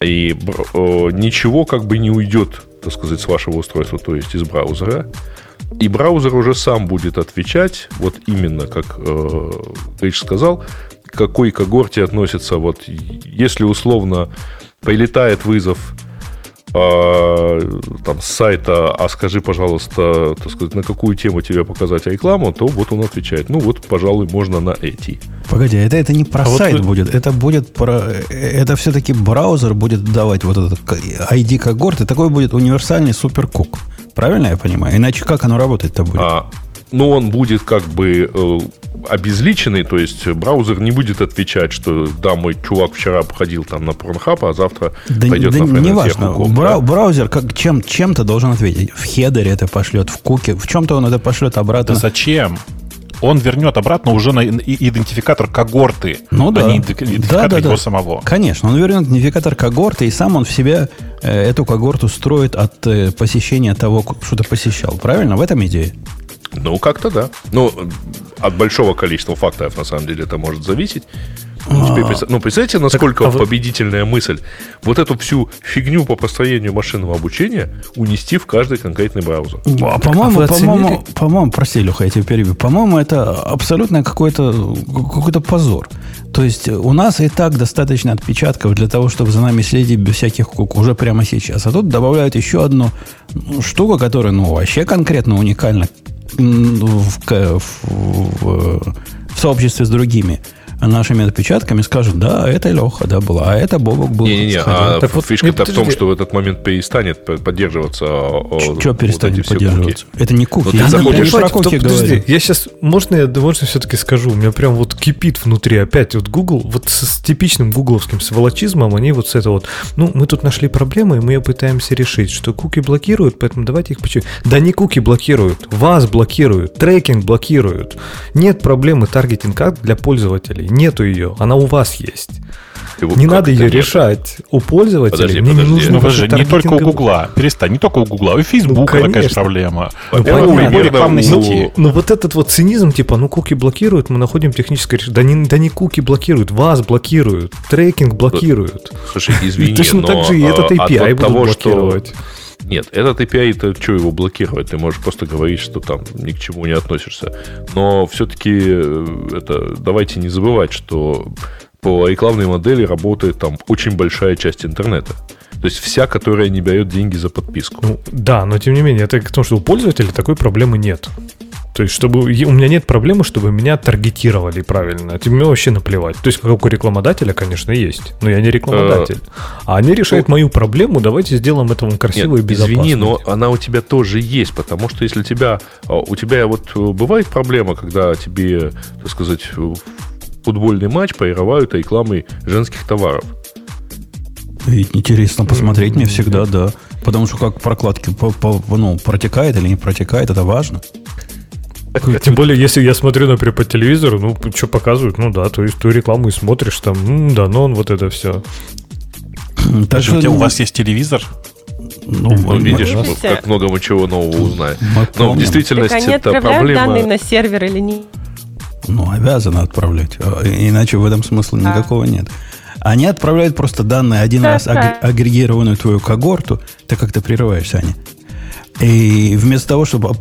И э, ничего как бы не уйдет, так сказать, с вашего устройства, то есть из браузера. И браузер уже сам будет отвечать, вот именно как э, Рич сказал, к какой когорте относится, вот если условно прилетает вызов там, с сайта, а скажи, пожалуйста, так сказать, на какую тему тебе показать рекламу, то вот он отвечает, ну вот, пожалуй, можно на эти. Погоди, это, это не про а сайт вот... будет, это будет про... Это все-таки браузер будет давать вот этот ID когорты, такой будет универсальный суперкук. Правильно я понимаю? Иначе как оно работать-то будет? А, ну, он будет как бы э, обезличенный, то есть браузер не будет отвечать, что да, мой чувак вчера походил там на Pornhub, а завтра да, пойдет да на не важно. Бра- да? Браузер как, чем, чем-то должен ответить. В хедере это пошлет, в куке, в чем-то он это пошлет обратно. Да зачем? он вернет обратно уже на идентификатор когорты, ну, да. а не идентификатор да, да, его да. самого. Конечно, он вернет идентификатор когорты, и сам он в себя э, эту когорту строит от э, посещения того, что ты посещал. Правильно? В этом идея? Ну, как-то да. Ну, от большого количества факторов, на самом деле, это может зависеть. Ну, теперь, ну, представляете, насколько так, а победительная вы... мысль вот эту всю фигню по построению машинного обучения унести в каждый конкретный браузер. А, по-моему, а по-моему, по-моему, прости, Леха, я тебя перебью. По-моему, это абсолютно какой-то, какой-то позор. То есть у нас и так достаточно отпечатков для того, чтобы за нами следить без всяких кук уже прямо сейчас. А тут добавляют еще одну штуку, которая, ну, вообще конкретно уникальна в, в, в, в сообществе с другими нашими отпечатками скажут, да, это Леха, да, была, а это Бобок был. Не-не-не, а так фишка-то в том, что в этот момент перестанет поддерживаться Что перестанет вот поддерживаться? Куки. Это не куки. Ну, я заходишь... про куки говорю. Я сейчас, можно я, можно все-таки скажу, у меня прям вот кипит внутри опять вот Google, вот с, с типичным гугловским сволочизмом, они вот с этого вот, ну, мы тут нашли проблему, и мы ее пытаемся решить, что куки блокируют, поэтому давайте их почему. Да не куки блокируют, вас блокируют, трекинг блокируют. Нет проблемы таргетинг для пользователей нету ее, она у вас есть. Его не надо ее нет? решать. У пользователей подожди, мне подожди. не нужно... Ну, подожди, не только у Гугла. Перестань, не только у Гугла. У Фейсбука ну, такая же проблема. Ну, понятно. рекламной ну, сети. Ну, вот этот вот цинизм, типа, ну, куки блокируют, мы находим техническое решение. Да не, да не куки блокируют, вас блокируют, трекинг блокируют. Слушай, извини, Точно так же и этот API будут блокировать. Нет, этот API, это что его блокировать? Ты можешь просто говорить, что там ни к чему не относишься. Но все-таки э, это давайте не забывать, что по рекламной модели работает там очень большая часть интернета. То есть вся, которая не берет деньги за подписку. Ну, да, но тем не менее, это к тому, что у пользователя такой проблемы нет. То есть, чтобы у меня нет проблемы, чтобы меня таргетировали правильно. Это мне вообще наплевать. То есть, как у рекламодателя, конечно, есть. Но я не рекламодатель. А они решают ну, мою проблему. Давайте сделаем это вам красиво и безопасно. Извини, но она у тебя тоже есть, потому что если тебя а, у тебя вот э, бывает проблема, когда тебе, так сказать, футбольный матч прерывают рекламой женских товаров. Ведь интересно посмотреть мне всегда, да. Потому что как прокладки по, по, ну, протекает или не протекает, это важно. Тем более, если я смотрю, например, по телевизору, ну, что показывают, ну да, то есть ту рекламу и смотришь, там, м, да, но он вот это все. Даже у, тебя, у вас есть телевизор? Ну, ну видишь, мы, как много мы чего нового узнаем. Но в действительности так они это проблема... данные на сервер или не? Ну, обязаны отправлять. А, иначе в этом смысла а. никакого нет. Они отправляют просто данные один раз агрегированную твою когорту. Ты как-то прерываешься, Аня. И вместо того, чтобы...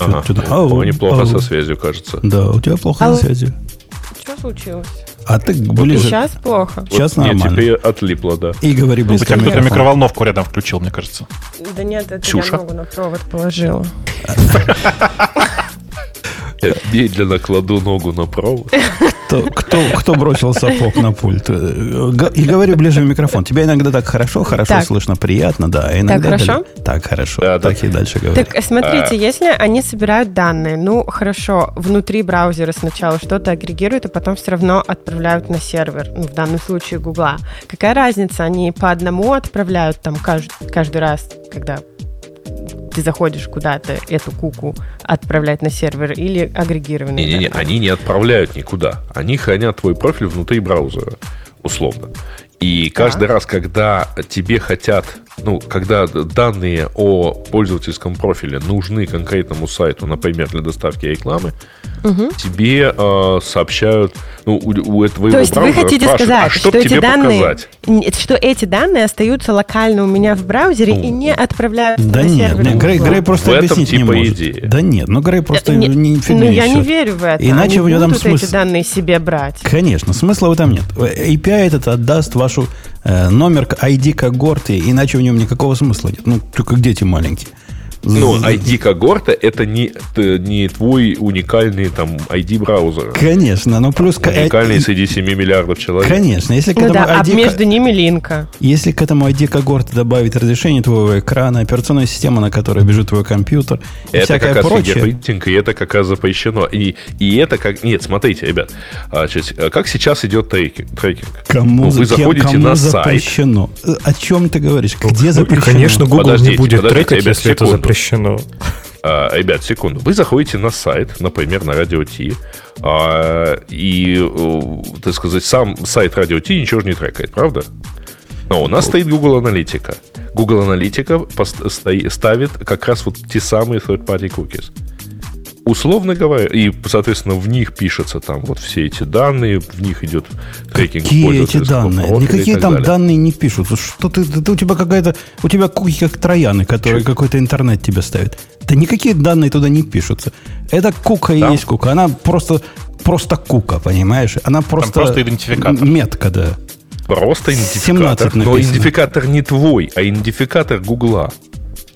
Ага. Ау, неплохо ау. со связью, кажется. Да, у тебя плохо ау. со связью. Что случилось? А ты ближе... Сейчас плохо. Сейчас вот, нормально. Нет, теперь отлипло, да. И говори близко ну, Кто-то микроволновку рядом включил, мне кажется. Да нет, это Ксюша. я ногу на провод положила. Я медленно кладу ногу на провод. Кто, кто, кто бросил сапог на пульт? И говорю ближе в микрофон. Тебя иногда так хорошо, хорошо так. слышно, приятно, да. А иногда так хорошо? Дали... Так хорошо. Да, так да. и дальше говорю. Так смотрите, а... если они собирают данные, ну хорошо, внутри браузера сначала что-то агрегируют, а потом все равно отправляют на сервер, ну, в данном случае Гугла. Какая разница? Они по одному отправляют там каждый, каждый раз, когда ты заходишь куда-то эту куку отправлять на сервер или агрегированные? Не-не-не, они не отправляют никуда. Они хранят твой профиль внутри браузера, условно. И каждый раз, когда тебе хотят, ну, когда данные о пользовательском профиле нужны конкретному сайту, например, для доставки рекламы, угу. тебе э, сообщают, ну, у, у твоего То есть вы хотите сказать, а что, что эти данные, показать? что эти данные остаются локально у меня в браузере ну, и не отправляются да на нет, сервер? Нет, Грей, Грей просто в этом объяснить типа не может. Идея. Да нет, ну Грей просто не, не Ну я не верю в это. Иначе Они в этом смысл... эти данные себе брать. Конечно, смысла в этом нет. API этот отдаст вашу э, номер ID когорты, иначе в нем никакого смысла нет. Ну, только дети маленькие. Ну, ID когорта это не, не твой уникальный там ID браузера. Конечно, но плюс... Уникальный среди 7 миллиардов человек. Конечно, если к ну этому да, ID... а между ними линка. Если к этому ID когорта добавить разрешение твоего экрана, операционная система, на которой бежит твой компьютер, и это всякое как раз прочее... и это как раз запрещено. И, и это как... Нет, смотрите, ребят, значит, как сейчас идет трекинг? трекинг? Кому, ну, вы заходите кому на запрещено? сайт. О чем ты говоришь? Где ну, запрещено? конечно, Google подождите, не будет подождите, трекать, ребят, если секунду. это запрещено запрещено. А, ребят, секунду. Вы заходите на сайт, например, на Радио Ти, а, и, э, так сказать, сам сайт Радио Ти ничего же не трекает, правда? Но у нас стоит Google Аналитика. Google Аналитика ставит как раз вот те самые third-party cookies условно говоря, и, соответственно, в них пишутся там вот все эти данные, в них идет трекинг Какие эти данные? Никакие там далее. данные не пишут. Что ты, ты, у тебя какая-то, у тебя куки как трояны, которые Чуть. какой-то интернет тебе ставит. Да никакие данные туда не пишутся. Это кука и есть кука. Она просто, просто кука, понимаешь? Она просто... Там просто идентификатор. Метка, да. Просто идентификатор. Но идентификатор не твой, а идентификатор Гугла.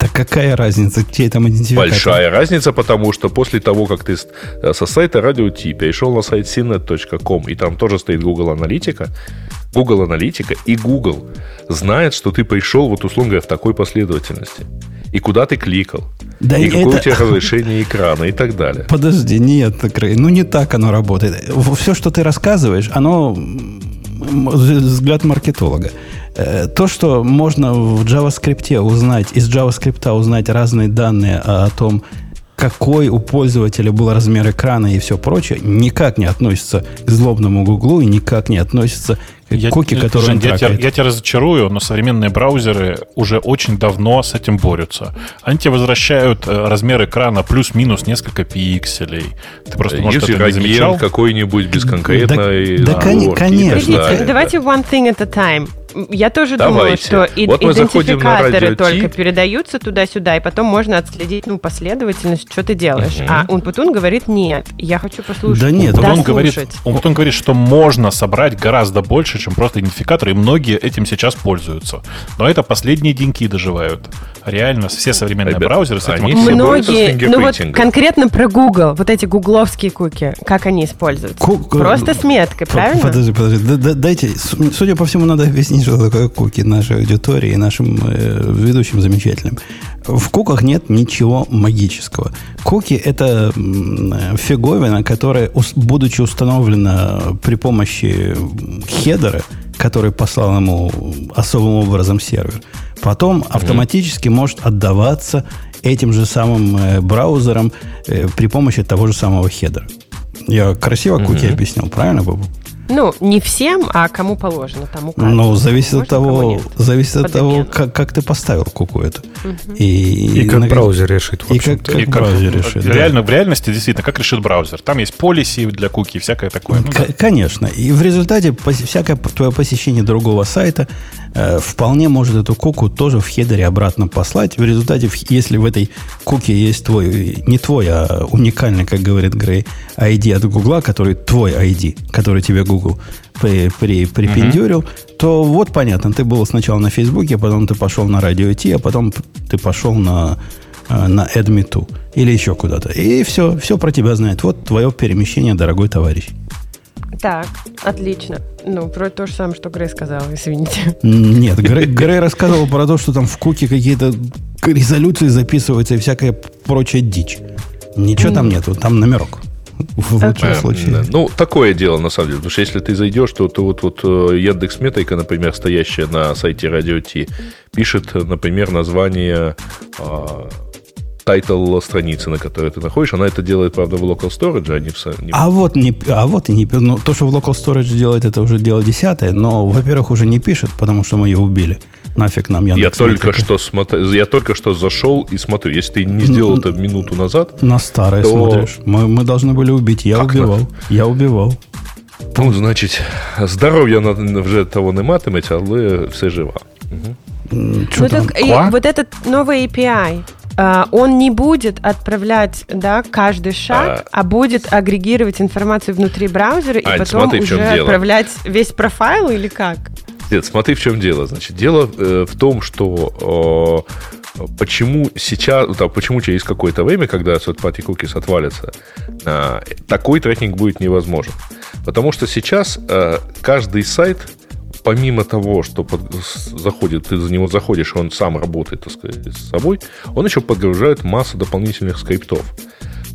Так какая разница, чей там идентификатор? Большая разница, потому что после того, как ты э, со сайта Radio T перешел на сайт cnet.com, и там тоже стоит Google Аналитика, Google Аналитика и Google знает, что ты пришел, вот условно говоря, в такой последовательности. И куда ты кликал. Да и какое это... у тебя разрешение экрана и так далее. Подожди, нет, ну не так оно работает. Все, что ты рассказываешь, оно взгляд маркетолога. Э, то, что можно в JavaScript узнать, из JavaScript узнать разные данные о том, какой у пользователя был размер экрана и все прочее, никак не относится к злобному Гуглу и никак не относится к я, куки, которые Жень, он я, тебя, я тебя разочарую, но современные браузеры уже очень давно с этим борются. Они тебе возвращают э, размер экрана плюс-минус несколько пикселей. Ты просто, может, Если это не замечал? какой-нибудь без конкретной... Да, да, да конечно. Давайте one thing at a time я тоже Давайте. думала, что вот идентификаторы только передаются туда-сюда, и потом можно отследить ну, последовательность, что ты делаешь. Угу. А Унпутун говорит, нет, я хочу послушать. Да нет, он, говорит, он потом говорит, что можно собрать гораздо больше, чем просто идентификаторы, и многие этим сейчас пользуются. Но это последние деньки доживают. Реально все современные Ребят, браузеры с этим Многие, ну вот конкретно про Google, вот эти гугловские куки, как они используются? Ку- Просто с меткой, правильно? Подожди, подожди. Да- да- Дайте, судя по всему, надо объяснить, что такое куки нашей аудитории и нашим э, ведущим замечательным. В куках нет ничего магического. Куки – это э, фиговина, которая, будучи установлена при помощи header а, который послал ему особым образом сервер, потом автоматически может отдаваться этим же самым э, браузером э, при помощи того же самого header а. Я красиво куки объяснил, правильно, Бобук? Ну, не всем, а кому положено, тому указано. Ну, зависит от Можно, кому того, зависит от того, как, как ты поставил куку эту. И, И как на- браузер решит, в И как, как И как- браузер решит. да. реально, в реальности, действительно, как решит браузер. Там есть policy для куки и всякое такое. Ну, да. Конечно. И в результате всякое твое посещение другого сайта вполне может эту куку тоже в header е обратно послать. В результате, если в этой куке есть твой, не твой, а уникальный, как говорит Грей, ID от Гугла, который твой ID, который тебе Google при, при, припендюрил, то вот понятно, ты был сначала на Фейсбуке, потом ты пошел на радио Ти, а потом ты пошел на, э, на AdMe2 или еще куда-то. И все, все про тебя знает. Вот твое перемещение, дорогой товарищ. Так, отлично. Ну, про то же самое, что Грей сказал, извините. Нет, Грей, Грей рассказывал про то, что там в куке какие-то резолюции записываются и всякая прочая дичь. Ничего там нету, там номерок. В лучшем Эм, случае. да. Ну, такое дело, на самом деле. Потому что если ты зайдешь, то, то вот, вот э, Яндекс Метрика, например, стоящая на сайте Радио Ти, пишет, например, название а, title страницы, на которой ты находишь. Она это делает, правда, в local storage, а не в... не А вот, не, а вот и не ну, то, что в Local Storage делает, это уже дело десятое, но, во-первых, уже не пишет, потому что мы ее убили. Нафиг нам Я Яндекс только, Метрика. что смотр... я только что зашел и смотрю. Если ты не сделал это минуту назад, На старое то- смотришь. Мы, мы должны были убить. Я Как убивал. Я убивал. ну, значить, здоров'я на- вже того не матиметься, але все жива. Чё Ну, так и Ква? вот этот новый API, он не будет отправлять да, каждый шаг, а, будет агрегировать информацию внутри браузера и Ань, потом смотри, уже отправлять весь профайл или как? Нет, смотри, в чем дело. Значит, дело э, в том, что э, почему сейчас, да, почему через какое-то время, когда third-party cookies отвалятся, э, такой трекинг будет невозможен. Потому что сейчас э, каждый сайт, помимо того, что под- заходит, ты за него заходишь, и он сам работает, так сказать, с собой, он еще подгружает массу дополнительных скриптов,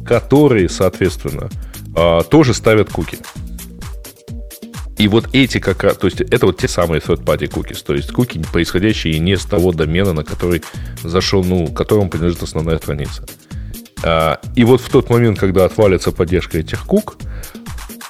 которые, соответственно, э, тоже ставят куки. И вот эти как раз, то есть это вот те самые third-party cookies, то есть куки, происходящие не с того домена, на который зашел, ну, которому принадлежит основная страница. А, И вот в тот момент, когда отвалится поддержка этих кук,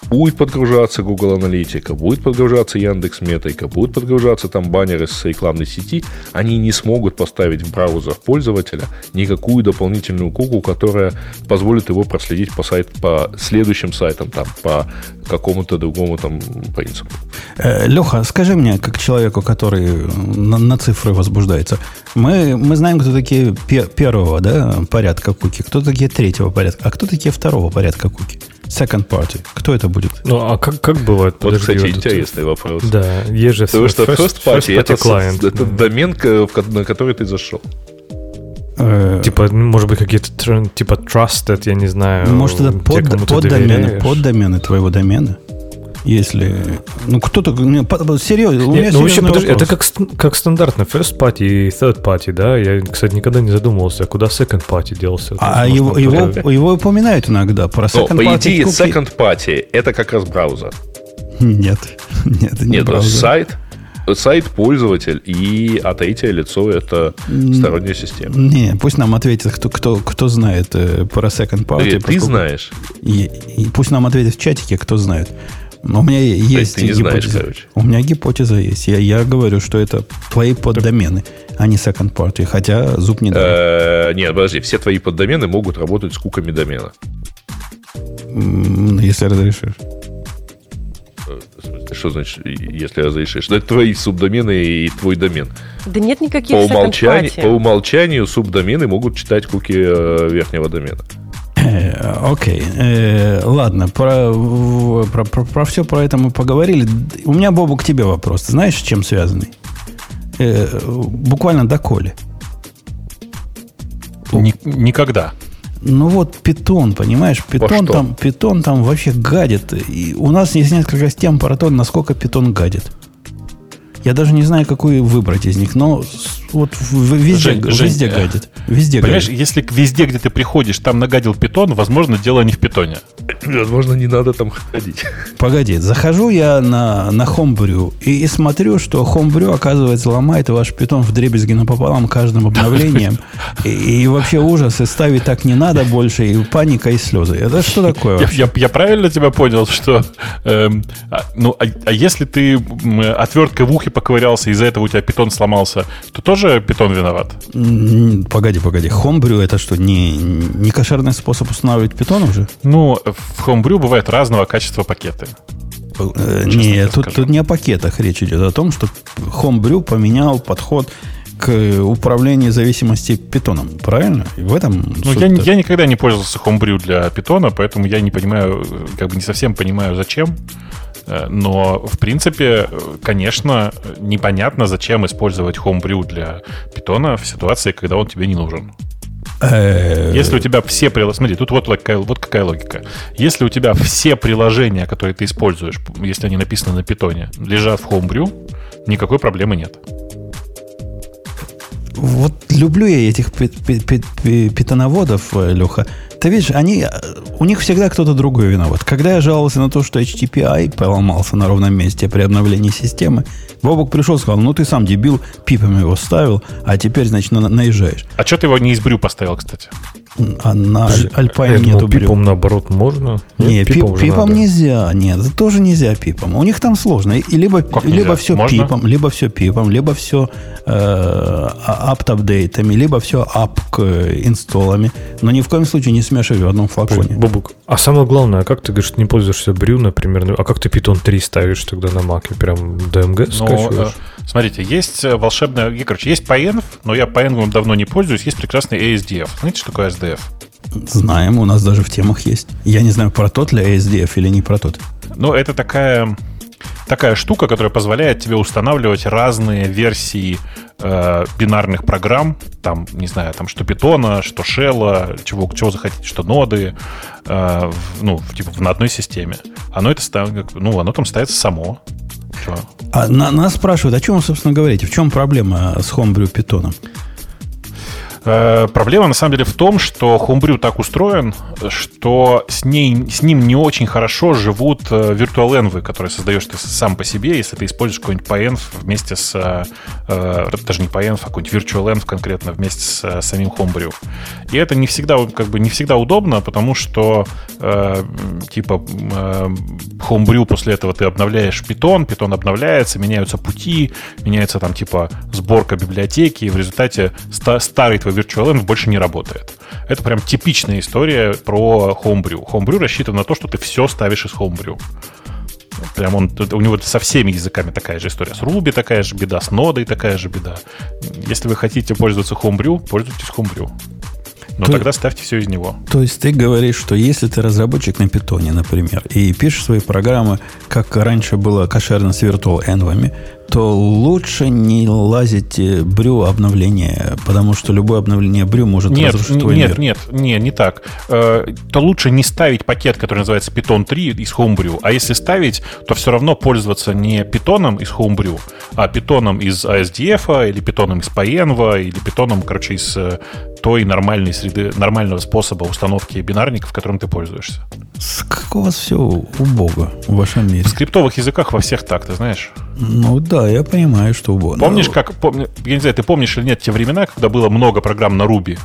будет подгружаться Google Аналитика, будет подгружаться Яндекс Метрика, будет подгружаться там баннеры с рекламной сети, они не смогут поставить в браузер пользователя никакую дополнительную куку, которая позволит его проследить по, сайт, по следующим сайтам, там, по какому-то другому там принципу. Э, Леха, скажи мне, как человеку, который на, на цифры возбуждается, мы, мы знаем, кто такие пе- первого да, порядка куки, кто такие третьего порядка, а кто такие второго порядка куки? Second party. Кто это будет? Ну, а как, как бывает? Вот, Подожди, кстати, вот это- интересный вопрос. Да, есть же Потому что first party, это, client. это домен, к- в ко- на который ты зашел. Э, Типа, ну, может быть, какие-то типа trusted, я не знаю. Может, это под, кому ты поддомены, доверяешь. поддомены твоего домена? Если... Ну, кто-то... по- по- серьезно, у меня ну, вообще, подожди, это как, как стандартно first party и third party, да? Я, кстати, никогда не задумывался, а куда second party делся. А его, его, его упоминают иногда. Про Но, second по party идее, куки- second party это как раз браузер. Нет. Нет, это не Нет, браузер. сайт, сайт пользователь и а третье лицо это сторонняя система. Не, пусть нам ответит, кто, кто, кто знает э, про second party. Ты, ты поскольку- знаешь. И, и пусть нам ответит в чатике, кто знает. Но у меня есть ты не знаешь, гипотеза. короче. у меня гипотеза есть. Я, я говорю, что это твои поддомены, а не second party. Хотя зуб не дает. Э, Нет, подожди, все твои поддомены могут работать с куками домена. Если разрешишь. Э, в смысле, Что значит, если разрешишь? Это твои субдомены и твой домен. Да нет никаких По умолчанию, по умолчанию субдомены могут читать куки э, верхнего домена. Э, Окей. Э, ладно, про, про, про, про все про это мы поговорили. У меня, Бобу, к тебе вопрос. Ты знаешь, с чем связанный? Э, буквально до Коли. Ни, никогда. Ну вот питон, понимаешь, питон там, питон там вообще гадит. И у нас есть несколько тем про то, насколько питон гадит. Я даже не знаю, какую выбрать из них, но вот везде, Жень, везде Жень, гадит. Везде Понимаешь, гадит. если везде, где ты приходишь, там нагадил питон, возможно, дело не в питоне. Возможно, не надо там ходить. Погоди, захожу я на, на Homebrew и, и смотрю, что Homebrew, оказывается, ломает ваш питон в дребезги напополам каждым обновлением. И, и вообще ужас, и ставить так не надо больше, и паника, и слезы. Это что такое я, я, я правильно тебя понял, что... Эм, а, ну, а, а если ты отверткой в ухе поковырялся, из-за этого у тебя питон сломался, то тоже питон виноват? Погоди, погоди. Homebrew это что, не, не кошерный способ устанавливать питон уже? Ну, в Homebrew бывает разного качества пакеты. Э, не, тут, тут не о пакетах речь идет, а о том, что Homebrew поменял подход к управлению зависимости питоном, правильно? И в этом ну, я, я никогда не пользовался Homebrew для питона, поэтому я не понимаю, как бы не совсем понимаю, зачем. Э, но, в принципе, конечно, непонятно, зачем использовать Homebrew для питона в ситуации, когда он тебе не нужен. Э, Если у тебя все приложения... Смотри, тут вот какая, вот какая логика. Если у тебя все приложения, которые ты используешь, если они написаны на питоне, лежат в Homebrew, никакой проблемы нет. Вот люблю я этих питоноводов, э, Леха. Ты видишь, они, э, у них всегда кто-то другой виноват. Когда я жаловался на то, что HTTPI поломался на ровном месте при обновлении системы, Бобок пришел и сказал, ну ты сам дебил, пипами его ставил, а теперь, значит, на, наезжаешь. А что ты его не из брю поставил, кстати? А на Альпайне нету брю. пипом, наоборот, можно? Не, Нет, пипом, пипом нельзя. Нет, это тоже нельзя пипом. У них там сложно. И либо, либо все можно? пипом, либо все пипом, либо все э, апт-апдейтами, либо все ап инсталлами. Но ни в коем случае не смешивай в одном флаконе. Ой, Бобук, а самое главное, а как ты говоришь, не пользуешься брю, например, ну, а как ты Python 3 ставишь тогда на Mac? Прям DMG ну, скачиваешь? Э, смотрите, есть э, волшебная... Короче, есть PyEnv, но я PyEnv давно не пользуюсь. Есть прекрасный ASDF. Знаете, что такое SDF? Знаем, у нас даже в темах есть. Я не знаю, про тот ли ASDF или не про тот. Ну, это такая такая штука, которая позволяет тебе устанавливать разные версии э, бинарных программ, там, не знаю, там что питона, что шелла, чего, чего захотите, что ноды, э, в, ну, типа на одной системе. Оно это ну, оно там ставится само. А на, нас спрашивают, о чем вы, собственно, говорите? В чем проблема с Homebrew питоном? Э, проблема на самом деле в том, что Homebrew так устроен, что с, ней, с ним не очень хорошо живут э, виртуаленвы, которые создаешь ты сам по себе, если ты используешь какой-нибудь PyEnv вместе с... Э, даже не PyEnv, а какой-нибудь VirtualEnv конкретно вместе с самим Homebrew. И это не всегда, как бы, не всегда удобно, потому что э, типа э, Homebrew после этого ты обновляешь Python, Python обновляется, меняются пути, меняется там типа сборка библиотеки, и в результате ста- старый твой VirtualEnv больше не работает. Это прям типичная история про Homebrew. Homebrew рассчитан на то, что ты все ставишь из Homebrew. Прям он, у него со всеми языками такая же история. С Ruby такая же беда, с нодой такая же беда. Если вы хотите пользоваться Homebrew, пользуйтесь Homebrew. Но то, тогда ставьте все из него. То есть ты говоришь, что если ты разработчик на питоне, например, и пишешь свои программы, как раньше было кошерно с virtual env то лучше не лазить э, брю обновления, потому что любое обновление брю может нет, разрушить твой нет, мир. Нет, нет, нет, не так. Э, то лучше не ставить пакет, который называется Python 3 из Homebrew, а если ставить, то все равно пользоваться не питоном из Homebrew, а питоном из ASDF, или питоном из PyEnv, или питоном, короче, из э, той нормальной среды, нормального способа установки бинарников, которым ты пользуешься. Как у вас все убого в вашем мире? В скриптовых языках во всех так, ты знаешь? Ну да, я понимаю, что убого. Помнишь, как, помни, я не знаю, ты помнишь или нет те времена, когда было много программ на Ruby?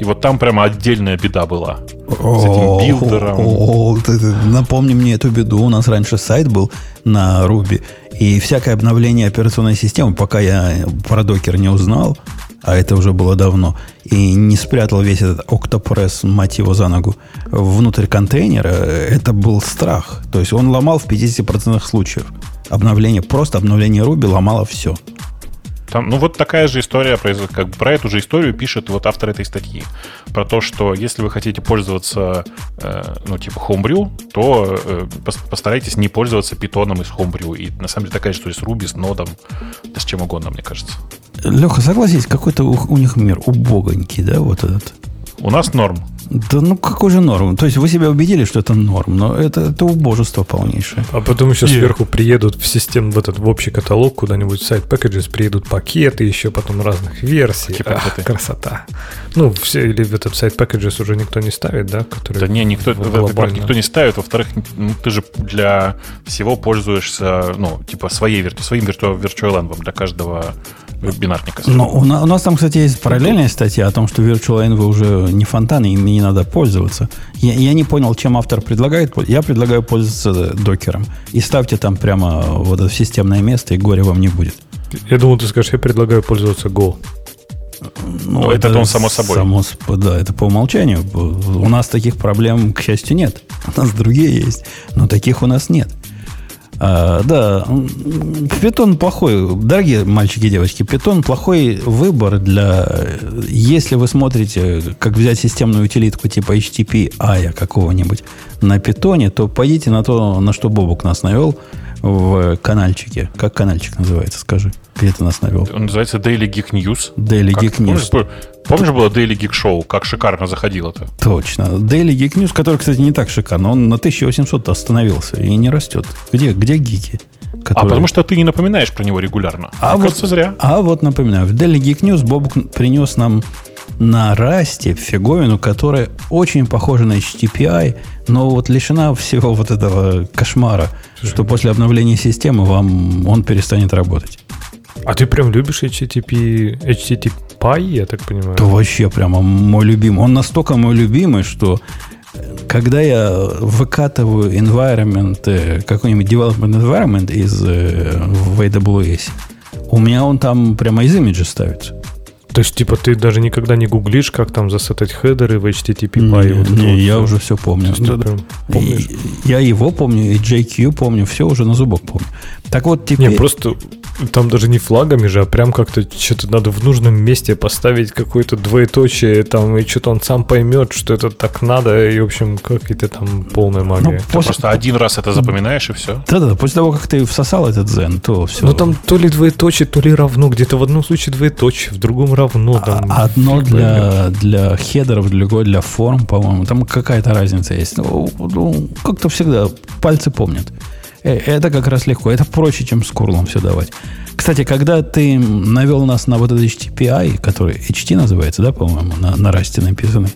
И вот там прямо отдельная беда была. С этим билдером. Напомни мне эту беду. У нас раньше сайт был на Ruby. И всякое обновление операционной системы, пока я про докер не узнал, а это уже было давно, и не спрятал весь этот Octopress, мать его за ногу, внутрь контейнера, это был страх. То есть он ломал в 50% случаев. Обновление, просто обновление Ruby ломало все. Там, ну, вот такая же история, как бы про эту же историю пишет вот автор этой статьи. Про то, что если вы хотите пользоваться, э, ну, типа Homebrew, то э, постарайтесь не пользоваться питоном из Homebrew. И на самом деле такая же история с Ruby, с нодом, да с чем угодно, мне кажется. Леха, согласись, какой-то у, у них мир убогонький, да, вот этот. У нас норм. Да ну какой же норм? То есть вы себя убедили, что это норм, но это, это убожество полнейшее. А потом еще yeah. сверху приедут в систему, в этот в общий каталог куда-нибудь сайт packages, приедут пакеты еще потом разных версий. Ах, красота. Ну, все, или в этот сайт packages уже никто не ставит, да? Который да не, никто, во-первых, никто не ставит, во-вторых, ну, ты же для всего пользуешься, ну, типа своей, своим virtual для каждого бинарника. Но у нас, у нас там, кстати, есть параллельная статья о том, что Virtual Env уже не фонтаны, ими не надо пользоваться. Я, я не понял, чем автор предлагает. Я предлагаю пользоваться докером. И ставьте там прямо вот это системное место, и горе вам не будет. Я думал, ты скажешь, я предлагаю пользоваться Go. Ну, ну это, это он само собой. Само, да, это по умолчанию. У нас таких проблем, к счастью, нет. У нас другие есть, но таких у нас нет. А, да, питон плохой. Дорогие мальчики и девочки, питон плохой выбор для... Если вы смотрите, как взять системную утилитку типа HTTP AIA какого-нибудь на питоне, то пойдите на то, на что Бобук нас навел в канальчике. Как канальчик называется, скажи? Где ты нас навел? Он называется Daily Geek News. Daily как, Geek News. Помнишь, помнишь, было Daily Geek Show? Как шикарно заходило-то? Точно. Daily Geek News, который, кстати, не так шикарно. Он на 1800 остановился и не растет. Где, где гики? А которые... А потому что ты не напоминаешь про него регулярно. А, вот, зря. А вот напоминаю. В Daily Geek News Бобук принес нам на расте фиговину, которая очень похожа на HTTPI, но вот лишена всего вот этого кошмара, что после обновления системы вам он перестанет работать. А ты прям любишь HTTP, HTTP, я так понимаю? Это вообще прямо мой любимый. Он настолько мой любимый, что когда я выкатываю environment, э, какой-нибудь development environment из э, в AWS, у меня он там прямо из имиджа ставится. То есть, типа, ты даже никогда не гуглишь, как там засетать хедеры в HTTP не, вот не, вот я все. уже все помню. Есть, я его помню, и JQ помню, все уже на зубок помню. Так вот теперь... Не, просто там даже не флагами же, а прям как-то что-то надо в нужном месте поставить какое-то двоеточие, там, и что-то он сам поймет, что это так надо, и, в общем, какие-то там полная ну, магия. Ну, после... Просто один раз это запоминаешь, и все. Да-да, после того, как ты всосал этот зен, то все. Ну, там то ли двоеточие, то ли равно, где-то в одном случае двоеточие, в другом равно. Там, а, Одно для, для хедеров, другое для форм, по-моему, там какая-то разница есть. Ну, ну как-то всегда пальцы помнят. Э, это как раз легко. Это проще, чем с курлом все давать. Кстати, когда ты навел нас на вот этот HTTPI, который HT называется, да, по-моему, на, на расте написанный?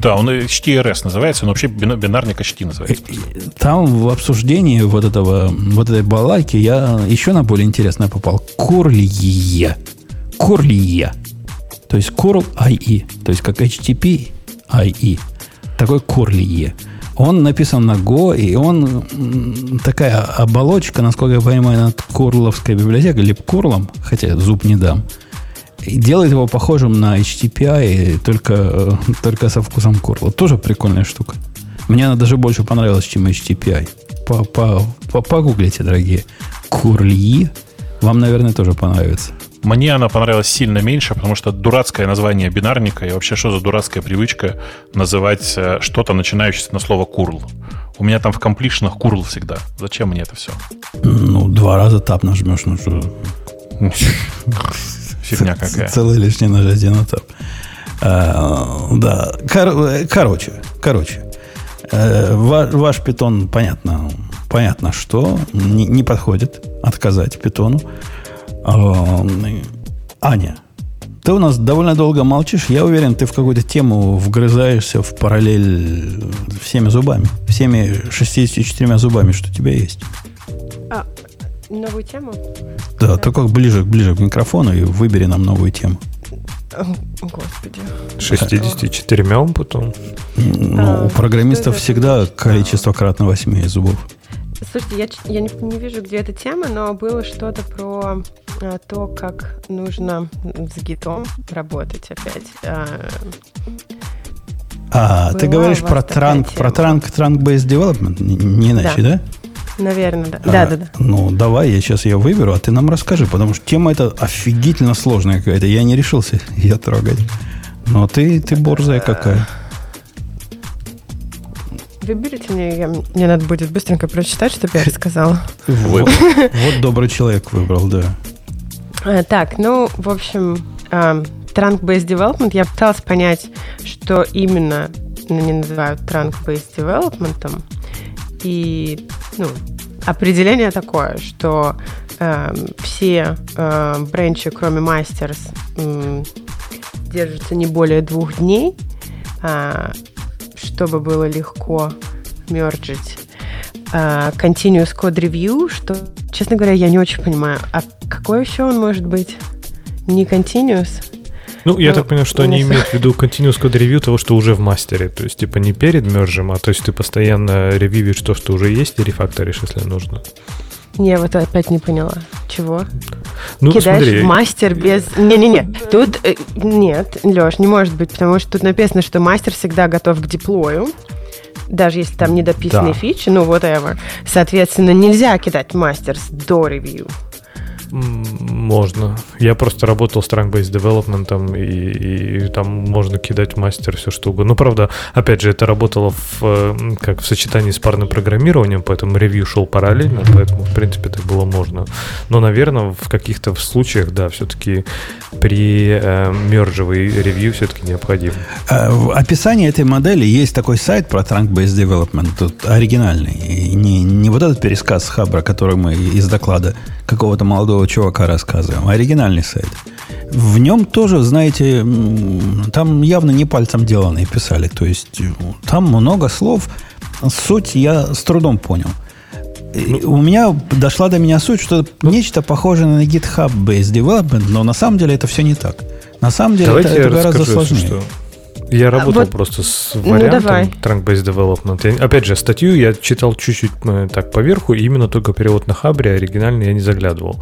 Да, он HTRS называется, но вообще бинарник HT называется. Там в обсуждении вот этого, вот этой балайки я еще на более интересное попал. Курлие. Курлие. То есть curl IE. То есть как HTTP IE. Такой курлие. Он написан на Go, и он такая оболочка, насколько я понимаю, над курловской библиотекой, или курлом, хотя зуб не дам, делает его похожим на HTTPI, только, только со вкусом курла. Тоже прикольная штука. Мне она даже больше понравилась, чем HTTPI. Погуглите, дорогие. Курли. Вам, наверное, тоже понравится. Мне она понравилась сильно меньше, потому что дурацкое название бинарника и вообще что за дурацкая привычка называть э, что-то, начинающееся на слово курл. У меня там в комплишнах курл всегда. Зачем мне это все? Ну, два раза тап нажмешь, ну что... Фигня какая. Целый лишний нажатие на тап. А, да, короче, короче. Э, ваш питон, понятно, понятно, что не, не подходит отказать питону. Аня, ты у нас довольно долго молчишь. Я уверен, ты в какую-то тему вгрызаешься в параллель всеми зубами. Всеми 64 зубами, что у тебя есть. А, новую тему? Да, да, только ближе, ближе к микрофону и выбери нам новую тему. Господи. 64 потом? Ну, а, у программистов всегда количество кратно 8 зубов. Слушайте, я, я не, не вижу, где эта тема, но было что-то про то, как нужно с гитом работать опять. А, а ты говоришь про транк, про транк, транк based development, не, не иначе, да? да? Наверное, да. А, да, да, да. Ну, давай, я сейчас ее выберу, а ты нам расскажи, потому что тема эта офигительно сложная какая-то. Я не решился ее трогать. Но ты, ты борзая какая. Выберите мне, я, мне надо будет быстренько прочитать, чтобы я рассказала. Вот, вот добрый человек выбрал, да. А, так, ну, в общем, а, Trunk-Based Development, я пыталась понять, что именно они называют Trunk-Based Development. И, ну, определение такое, что э, все э, бренчи, кроме Masters, э, держатся не более двух дней, э, чтобы было легко мерджить. Э, continuous Code Review, что, честно говоря, я не очень понимаю. А какой еще он может быть? Не Continuous? Ну, я ну, так понимаю, что они имеют в виду continuous code review того, что уже в мастере. То есть, типа, не перед мержем, а то есть ты постоянно ревьюешь то, что уже есть, и рефакторишь, если нужно. Не, вот опять не поняла. Чего? Ну, Кидаешь смотри. мастер без... Не-не-не, тут... Э, нет, Леш, не может быть, потому что тут написано, что мастер всегда готов к деплою даже если там недописанные да. фичи, ну, whatever. Соответственно, нельзя кидать мастер до ревью. Можно. Я просто работал с Trunk-Based Development, и, и там можно кидать мастер все что угодно. Ну, правда, опять же, это работало в, как в сочетании с парным программированием, поэтому ревью шел параллельно, поэтому, в принципе, так было можно. Но, наверное, в каких-то случаях, да, все-таки при э, мержевой ревью все-таки необходим. А, в описании этой модели есть такой сайт про Trunk-Based Development, тут оригинальный. И не, не вот этот пересказ Хабра, который мы из доклада какого-то молодого чувака рассказываем, оригинальный сайт. В нем тоже, знаете, там явно не пальцем деланные писали. То есть там много слов. Суть я с трудом понял. Ну, у меня дошла до меня суть, что ну, нечто похожее на GitHub Based Development, но на самом деле это все не так. На самом деле это, это гораздо сложнее. Что я работал вот, просто с ну, вариантом ну, Trunk-Based Development. Я, опять же, статью я читал чуть-чуть э, так поверху, и именно только перевод на Хабре, оригинальный я не заглядывал.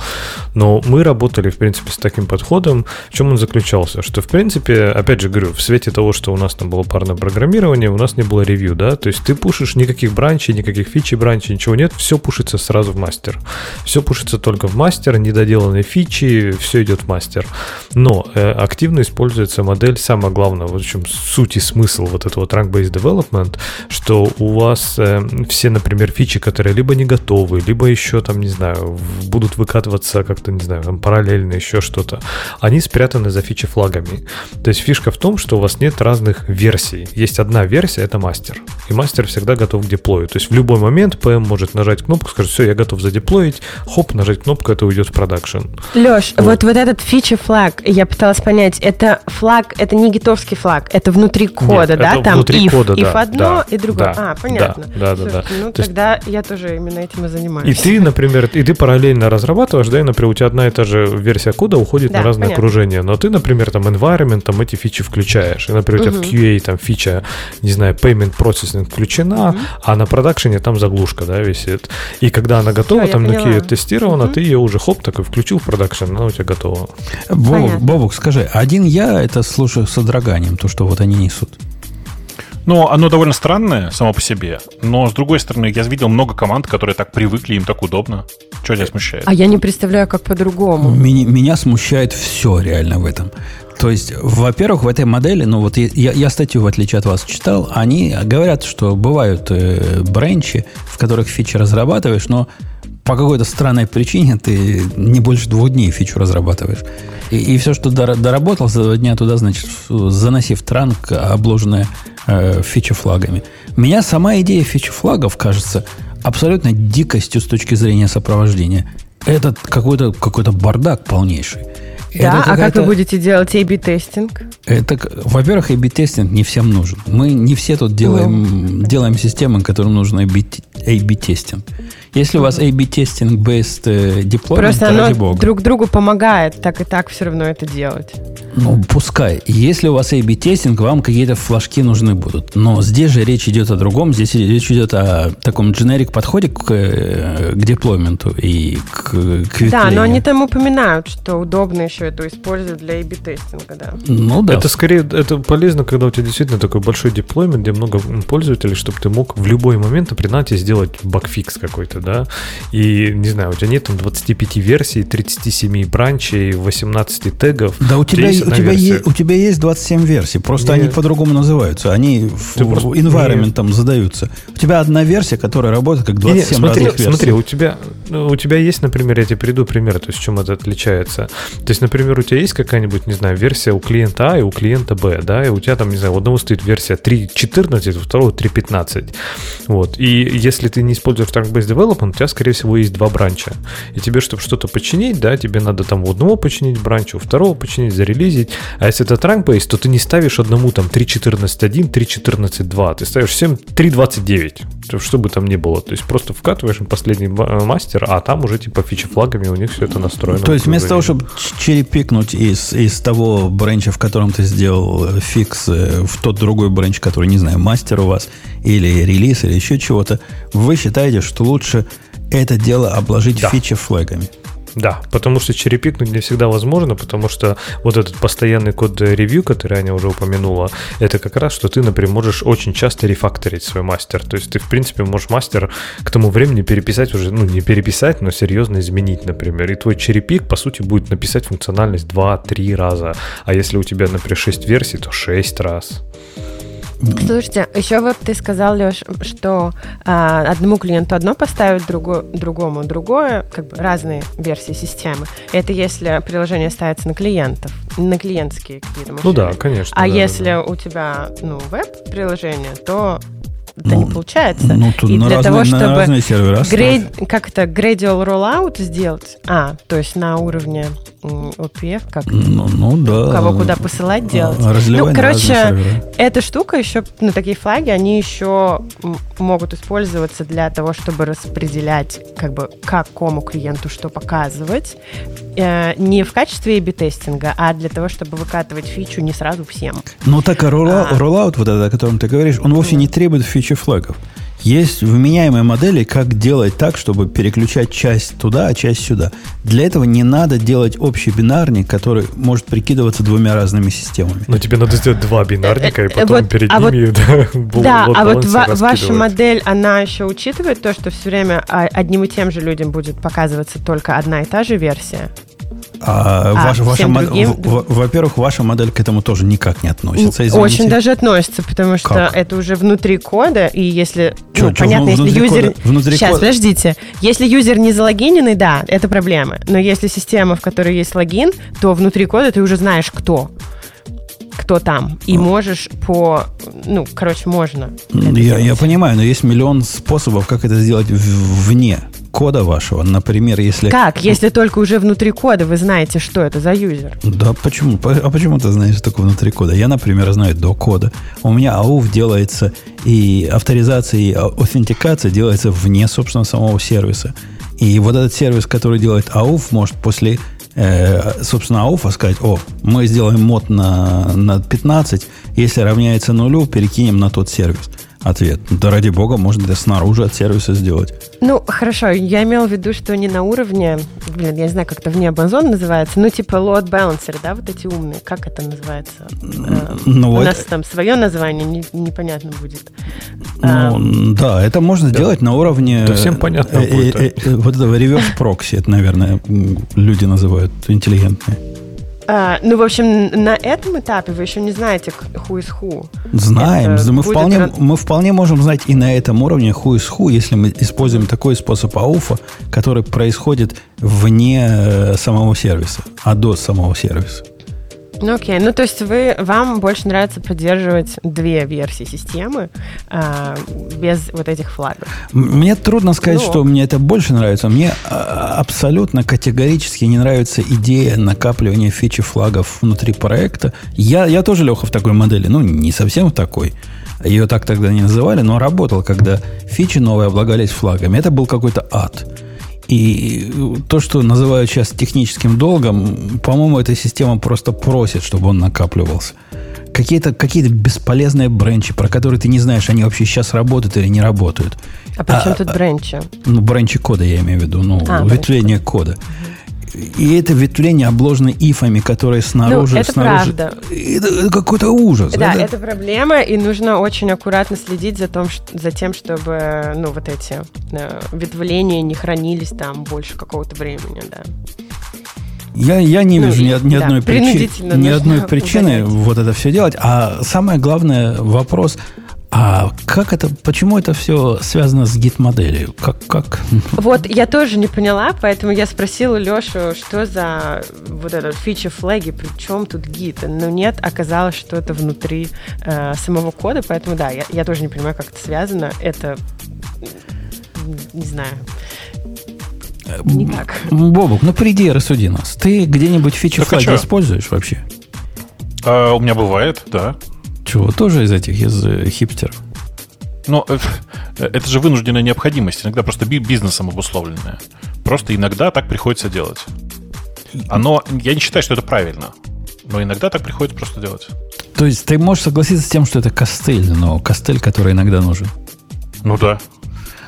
Но мы работали, в принципе, с таким подходом. В чем он заключался? Что, в принципе, опять же говорю, в свете того, что у нас там было парное программирование, у нас не было ревью, да, то есть ты пушишь никаких бранчей, никаких фичи бранчей, ничего нет, все пушится сразу в мастер. Все пушится только в мастер, недоделанные фичи, все идет в мастер. Но э, активно используется модель, самое главное, в общем, суть и смысл вот этого trunk-based development, что у вас э, все, например, фичи, которые либо не готовы, либо еще там, не знаю, будут выкатываться как-то, не знаю, там параллельно еще что-то, они спрятаны за фичи-флагами. То есть фишка в том, что у вас нет разных версий. Есть одна версия, это мастер. И мастер всегда готов к деплою. То есть в любой момент PM может нажать кнопку, сказать, все, я готов задеплоить, хоп, нажать кнопку, это уйдет в продакшн. Леш, вот. вот, вот этот фичи-флаг, я пыталась понять, это флаг, это не гитовский флаг, это внутри кода, Нет, да? Там внутри if, кода, if да, одно да, и другое. Да, а, понятно. Да, да, Слушайте, да. Ну, То тогда есть... я тоже именно этим и занимаюсь. И ты, например, и ты параллельно разрабатываешь, да, и, например, у тебя одна и та же версия кода уходит да, на разные понятно. окружения, но ты, например, там environment, там эти фичи включаешь, и, например, у тебя угу. в QA там фича, не знаю, payment processing включена, угу. а на продакшене там заглушка, да, висит. И когда она готова, Все, там на QA тестирована, угу. ты ее уже, хоп, такой включил в продакшн, она у тебя готова. Бобук, Бобук, скажи, один я это слушаю с содроганием, то, что вот они несут. Ну, оно довольно странное само по себе, но, с другой стороны, я видел много команд, которые так привыкли, им так удобно. Что тебя смущает? А я не представляю, как по-другому. Меня, меня смущает все реально в этом. То есть, во-первых, в этой модели, ну вот я, я статью, в отличие от вас, читал, они говорят, что бывают э, бренчи, в которых фичи разрабатываешь, но по какой-то странной причине ты не больше двух дней фичу разрабатываешь. И, и все, что доработал за два дня туда, значит, заноси в транк, обложенное э, фичи-флагами. Меня сама идея фичи-флагов кажется абсолютно дикостью с точки зрения сопровождения. Это какой-то какой бардак полнейший. Да, а как вы будете делать A-B-тестинг? Это, во-первых, A-B-тестинг не всем нужен. Мы не все тут делаем, ну. делаем системы, которым нужен A-B-тестинг. Если у вас A-B тестинг based э, deployment, Просто оно бога. друг другу помогает так и так все равно это делать. Ну, пускай. Если у вас A-B тестинг, вам какие-то флажки нужны будут. Но здесь же речь идет о другом. Здесь речь идет о таком generic подходе к, э, к деплойменту и к, к Да, но они там упоминают, что удобно еще это использовать для A-B тестинга, да. Ну да. Это скорее это полезно, когда у тебя действительно такой большой деплоймент, где много пользователей, чтобы ты мог в любой момент, например, сделать багфикс какой-то, да, и, не знаю, у тебя нет там 25 версий, 37 бранчей, 18 тегов. Да, у тебя, у тебя, есть, у тебя есть 27 версий, просто нет. они по-другому называются, они Ты в, просто... environment там задаются. У тебя одна версия, которая работает как 27 нет, смотри, разных версий. Смотри, у тебя, ну, у тебя есть, например, я тебе приду пример, то есть чем это отличается. То есть, например, у тебя есть какая-нибудь, не знаю, версия у клиента А и у клиента Б, да, и у тебя там, не знаю, у одного стоит версия 3.14, у второго 3.15. Вот. И если ты не используешь Trunk-Based Development, у тебя, скорее всего, есть два бранча. И тебе, чтобы что-то починить, да, тебе надо там у одного починить бранча, у второго починить, зарелизить. А если это Trunk-Based, то ты не ставишь одному там 3.14.1, 3.14.2, ты ставишь всем 3.29, что бы там ни было. То есть просто вкатываешь последний мастер, а там уже типа фичи флагами у них все это настроено. То есть вместо того, чтобы черепикнуть из, из того бренча, в котором ты сделал э, фикс, э, в тот другой бренч, который, не знаю, мастер у вас, или релиз, или еще чего-то, вы считаете, что лучше это дело обложить да. фичи флагами? Да, потому что черепикнуть не всегда возможно, потому что вот этот постоянный код ревью, который Аня уже упомянула, это как раз, что ты, например, можешь очень часто рефакторить свой мастер. То есть ты, в принципе, можешь мастер к тому времени переписать уже, ну, не переписать, но серьезно изменить, например. И твой черепик, по сути, будет написать функциональность 2-3 раза. А если у тебя, например, 6 версий, то 6 раз. Слушайте, еще вот ты сказал, Леш, что а, одному клиенту одно поставить, другу, другому другое, как бы разные версии системы. Это если приложение ставится на клиентов, на клиентские какие-то машины. Ну да, конечно. А да, если да. у тебя ну, веб-приложение, то это ну, не получается. Ну, тут и для разные, того, чтобы разные сервера грейд, как это gradual rollout сделать, а, то есть на уровне OPF, как ну, ну да. кого куда посылать делать. Разливай ну, короче, эта штука еще, ну, такие флаги, они еще могут использоваться для того, чтобы распределять, как бы, какому клиенту что показывать, э, не в качестве A-B-тестинга, а для того, чтобы выкатывать фичу не сразу всем. Ну, так а роллаут, а. роллаут вот этот, о котором ты говоришь, он вовсе mm. не требует фичи флагов. Есть вменяемые модели, как делать так, чтобы переключать часть туда, а часть сюда. Для этого не надо делать общий бинарник, который может прикидываться двумя разными системами. Но тебе надо сделать два бинарника, и потом вот, перед а ними вот, да, да а вот ва- ваша модель, она еще учитывает то, что все время одним и тем же людям будет показываться только одна и та же версия? А, а ваша. Во-первых, ваша модель к этому тоже никак не относится. Извините. Очень даже относится, потому что как? это уже внутри кода, и если... Чё, ну, чё, понятно, если юзер... Кода, внутри Сейчас, кода... подождите. Если юзер не залогиненный, да, это проблема. Но если система, в которой есть логин, то внутри кода ты уже знаешь, кто кто там. И можешь по... Ну, короче, можно. Я, я понимаю, но есть миллион способов, как это сделать вне кода вашего. Например, если... Как? Если только уже внутри кода вы знаете, что это за юзер. Да, почему? А почему ты знаешь только внутри кода? Я, например, знаю до кода. У меня ауф делается, и авторизация, и аутентикация делается вне, собственно, самого сервиса. И вот этот сервис, который делает ауф, может после э, собственно, ауфа сказать, о, мы сделаем мод на, на 15, если равняется нулю, перекинем на тот сервис ответ. Да ради бога, можно это снаружи от сервиса сделать. Ну, хорошо, я имел в виду, что не на уровне, блин, я не знаю, как это вне Amazon называется, ну, типа load balancer, да, вот эти умные, как это называется? Ну, У вот. нас там свое название, не, непонятно будет. Ну, а, да, это можно да. сделать на уровне... Да всем понятно э, будет. Э, э, вот этого реверс прокси, это, наверное, люди называют интеллигентные. А, ну, в общем, на этом этапе вы еще не знаете, who is who. Знаем. мы, вполне, мы вполне можем знать и на этом уровне who is who, если мы используем такой способ ауфа, который происходит вне э, самого сервиса, а до самого сервиса. Ну окей, ну то есть вы, вам больше нравится поддерживать две версии системы э, без вот этих флагов? Мне трудно сказать, ну, что мне это больше нравится. Мне а, абсолютно категорически не нравится идея накапливания фичи флагов внутри проекта. Я, я тоже, Леха, в такой модели, ну не совсем в такой. Ее так тогда не называли, но работал, когда фичи новые облагались флагами. Это был какой-то ад. И то, что называют сейчас техническим долгом, по-моему, эта система просто просит, чтобы он накапливался. Какие-то какие бесполезные бренчи, про которые ты не знаешь, они вообще сейчас работают или не работают. А при чем а, тут бренчи? Ну, бренчи кода я имею в виду, ну, а, ветвление кода. Угу. И это ветвление обложено ифами, которые снаружи... Ну, это снаружи, правда. Это какой-то ужас. Да, это... это проблема, и нужно очень аккуратно следить за, том, что, за тем, чтобы ну, вот эти э, ветвления не хранились там больше какого-то времени, да. Я, я не ну, вижу ни, ни, да, одной, причи, ни одной причины удалять. вот это все делать. А самое главное вопрос, А как это, почему это все связано с гид-моделью? Как, как? Вот я тоже не поняла, поэтому я спросила Лешу, что за вот этот фича флаги, при чем тут гид? Но нет, оказалось, что это внутри э, самого кода, поэтому да, я, я тоже не понимаю, как это связано. Это, не знаю, никак. Бобок, ну приди и рассуди нас. Ты где-нибудь фичи так флаги используешь вообще? А, у меня бывает, да. Чего, тоже из этих, из э, хипстеров? Но э, это же вынужденная необходимость, иногда просто бизнесом обусловленная. Просто иногда так приходится делать. Оно, я не считаю, что это правильно, но иногда так приходится просто делать. То есть ты можешь согласиться с тем, что это костыль, но костыль, который иногда нужен. Ну да.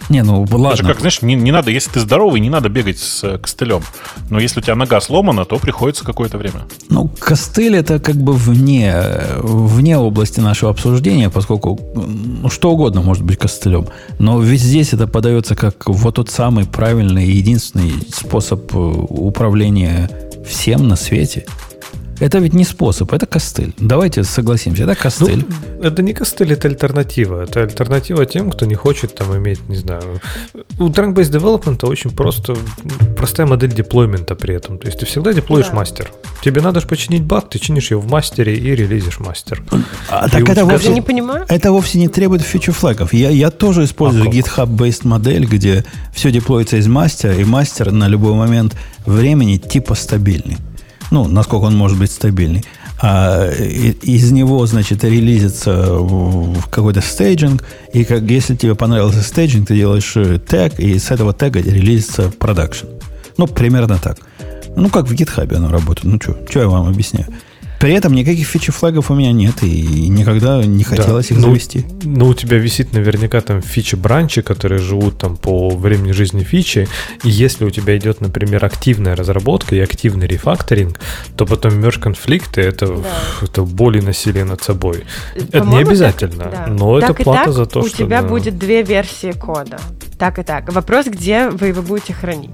Не, ну ладно. Даже как, знаешь, не, не надо, если ты здоровый, не надо бегать с э, костылем. Но если у тебя нога сломана, то приходится какое-то время. Ну, костыль это как бы вне, вне области нашего обсуждения, поскольку ну, что угодно может быть костылем. Но ведь здесь это подается как вот тот самый правильный и единственный способ э, управления всем на свете – это ведь не способ, это костыль. Давайте согласимся, это костыль. Ну, это не костыль, это альтернатива. Это альтернатива тем, кто не хочет там иметь, не знаю... У Trunk-Based Development очень просто простая модель деплоймента при этом. То есть ты всегда деплоишь да. мастер. Тебе надо же починить баг, ты чинишь его в мастере и релизишь мастер. А, так это вовсе, не понимаю. это вовсе не требует фичу флагов. Я, я тоже использую а GitHub-based модель, где все деплоится из мастера, и мастер на любой момент времени типа стабильный ну, насколько он может быть стабильный. А из него, значит, релизится в какой-то staging, и как, если тебе понравился staging, ты делаешь э, тег, и с этого тега релизится production. Ну, примерно так. Ну, как в GitHub оно работает. Ну, что я вам объясняю. При этом никаких feature-флагов у меня нет, и никогда не хотелось да, их но, завести. Ну, у тебя висит наверняка там feature branch и, которые живут там по времени жизни фичи, и если у тебя идет, например, активная разработка и активный рефакторинг, то потом merge конфликты это, да. это боль и насилие над собой. Это не обязательно, так, да. но так это плата так за то, у что... У тебя да. будет две версии кода. Так и так. Вопрос, где вы его будете хранить?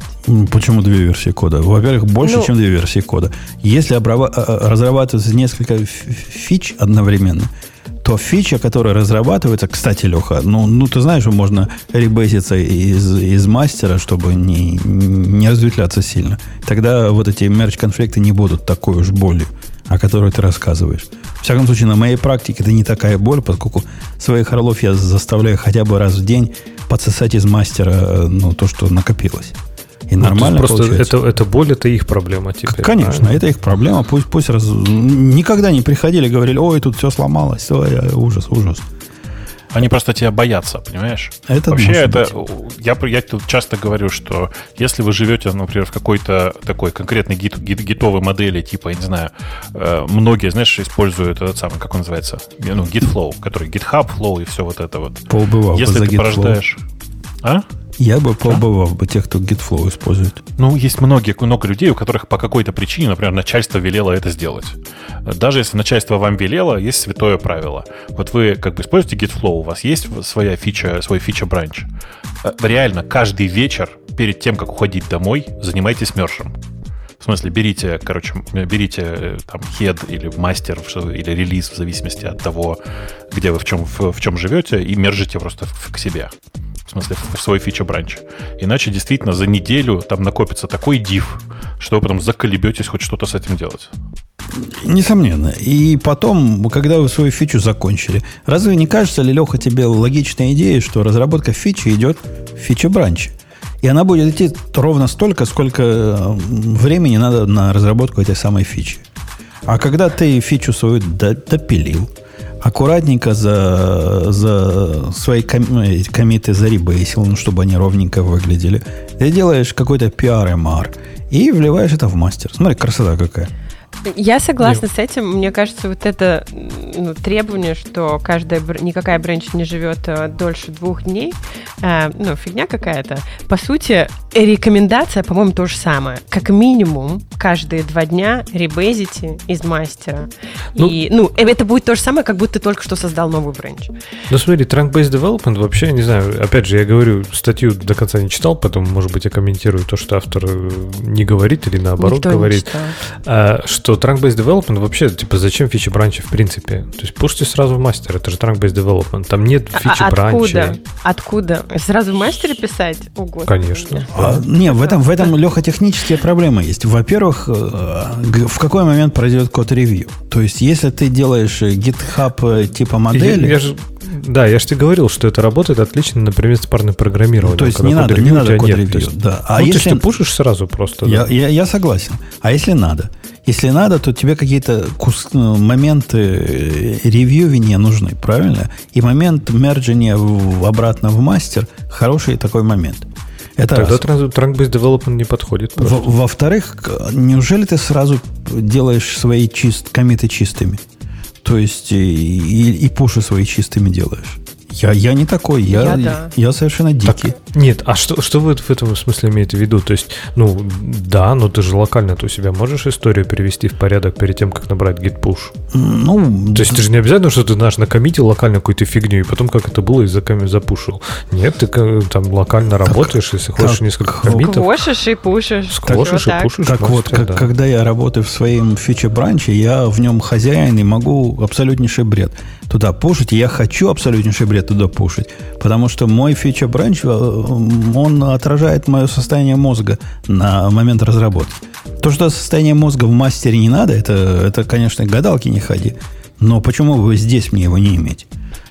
Почему две версии кода? Во-первых, больше, ну, чем две версии кода. Если э, э, разрабатывается несколько фич одновременно, то фича, которая разрабатывается, кстати, Леха, ну, ну ты знаешь, что можно ребейситься из, из мастера, чтобы не, не разветвляться сильно. Тогда вот эти мерч-конфликты не будут такой уж болью, о которой ты рассказываешь. В всяком случае, на моей практике это не такая боль, поскольку своих орлов я заставляю хотя бы раз в день подсосать из мастера ну, то, что накопилось. И ну, нормально просто получается. это, это боль, это их проблема теперь. Конечно, правильно? это их проблема. Пусть, пусть раз... никогда не приходили, говорили, ой, тут все сломалось, ой, ужас, ужас. Они просто тебя боятся, понимаешь? Это Вообще, это я, я тут часто говорю, что если вы живете, например, в какой-то такой конкретной гит, гит, гитовой модели, типа, я не знаю, э, многие, знаешь, используют этот самый, как он называется, ну, GitFlow, который GitHub Flow и все вот это вот. Поубывал если ты порождаешь... А? Я бы побывал бы тех, кто GitFlow использует. Ну, есть многие, много людей, у которых по какой-то причине, например, начальство велело это сделать. Даже если начальство вам велело, есть святое правило. Вот вы как бы используете GitFlow, у вас есть своя фича, свой фича-бранч. Э, реально, каждый вечер перед тем, как уходить домой, занимайтесь мершем. В смысле, берите, короче, берите э, там head или мастер или релиз в зависимости от того, где вы в чем, в, в чем живете, и мержите просто к себе в смысле в свой фича-бранч. Иначе действительно за неделю там накопится такой див, что вы потом заколебетесь хоть что-то с этим делать. Несомненно. И потом, когда вы свою фичу закончили, разве не кажется ли, Леха, тебе логичная идея, что разработка фичи идет в фича-бранче? И она будет идти ровно столько, сколько э, времени надо на разработку этой самой фичи. А когда ты фичу свою допилил, аккуратненько за, за свои ком, комиты заребейсил, ну, чтобы они ровненько выглядели. Ты делаешь какой-то PR-MR и вливаешь это в мастер. Смотри, красота какая. Я согласна Нет. с этим. Мне кажется, вот это ну, требование, что каждая никакая бренч не живет э, дольше двух дней, э, ну, фигня какая-то. По сути, рекомендация, по-моему, то же самое. Как минимум, каждые два дня ребейзите из мастера. Ну, и, ну, э, это будет то же самое, как будто ты только что создал новый бренч. Ну, смотри, trunk-based development вообще, не знаю, опять же, я говорю, статью до конца не читал, поэтому, может быть, я комментирую то, что автор э, не говорит или наоборот Никто говорит. А, что trunk-based development вообще, типа, зачем фичи-бранчи в принципе? То есть пушьте сразу в мастер, это же trunk-based development, там нет. А, откуда? Откуда? Сразу в мастере писать? О, Конечно. А, не, в этом, в этом, Леха, технические проблемы есть. Во-первых, э, в какой момент пройдет код-ревью? То есть, если ты делаешь GitHub э, типа модели... Я, я же, да, я же тебе говорил, что это работает отлично, например, с парным программированием. то есть не надо, не надо код-ревью. Да. А ну, если... то есть ты пушишь сразу просто. Я, да? я, я согласен. А если надо? Если надо, то тебе какие-то кус... Ну, моменты э, ревьювения нужны, правильно? И момент мерджения в, обратно в мастер хороший такой момент. Это Тогда trunk-based development не подходит. Во-вторых, неужели ты сразу делаешь свои чист, комиты чистыми? То есть и, и, и пуши свои чистыми делаешь? Я, я не такой, я, я, да. я совершенно дикий. Так, нет, а что, что вы в этом смысле имеете в виду? То есть, ну, да, но ты же локально ты у себя можешь историю перевести в порядок перед тем, как набрать git push? Ну, То есть, ты же не обязательно, что ты наш накоммитил локально какую-то фигню, и потом, как это было, из-за запушил. Нет, ты там локально как, работаешь, если хочешь несколько коммитов. Сквошишь и пушишь. Сквошишь и пушишь. Так вот, как, да. когда я работаю в своем фиче-бранче, я в нем хозяин и могу абсолютнейший бред туда пушить, я хочу абсолютнейший бред туда пушить, потому что мой фича бранч, э, он отражает мое состояние мозга на момент разработки. То, что состояние мозга в мастере не надо, это, это конечно, гадалки не ходи. Но почему бы здесь мне его не иметь?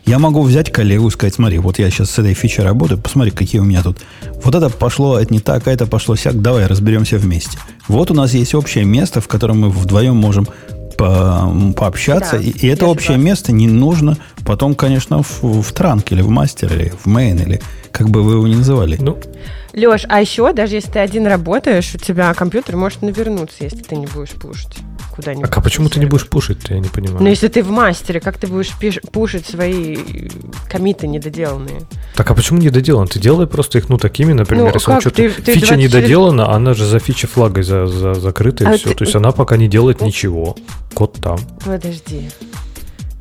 Я могу взять коллегу и сказать, смотри, вот я сейчас с этой фичей работаю, посмотри, какие у меня тут. Вот это пошло, это не так, а это пошло сяк, давай разберемся вместе. Вот у нас есть общее место, в котором мы вдвоем можем по, пообщаться. Да, и, и это общее согласна. место не нужно потом, конечно, в, в транк или в мастер, или в мейн, или как бы вы его ни называли. Ну, Леш, а еще, даже если ты один работаешь, у тебя компьютер может навернуться, если ты не будешь пушить куда-нибудь. А почему ты не будешь пушить-то, я не понимаю. Ну, если ты в мастере, как ты будешь пиш- пушить свои комиты недоделанные? Так, а почему недоделан? Ты делай просто их, ну, такими, например, ну, если что-то... Ты, ты фича недоделана, через... она же за фичи флагой за, за, закрыта, и а все. Ты... То есть она пока не делает ничего. Код там. Подожди.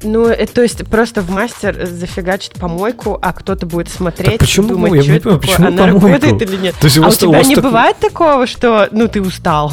Ну, это, то есть просто в мастер зафигачит помойку, а кто-то будет смотреть, так почему? думать, я что это такое, почему она помойку? работает или нет. То есть а у, тебя не бывает такого, что, ну, ты устал,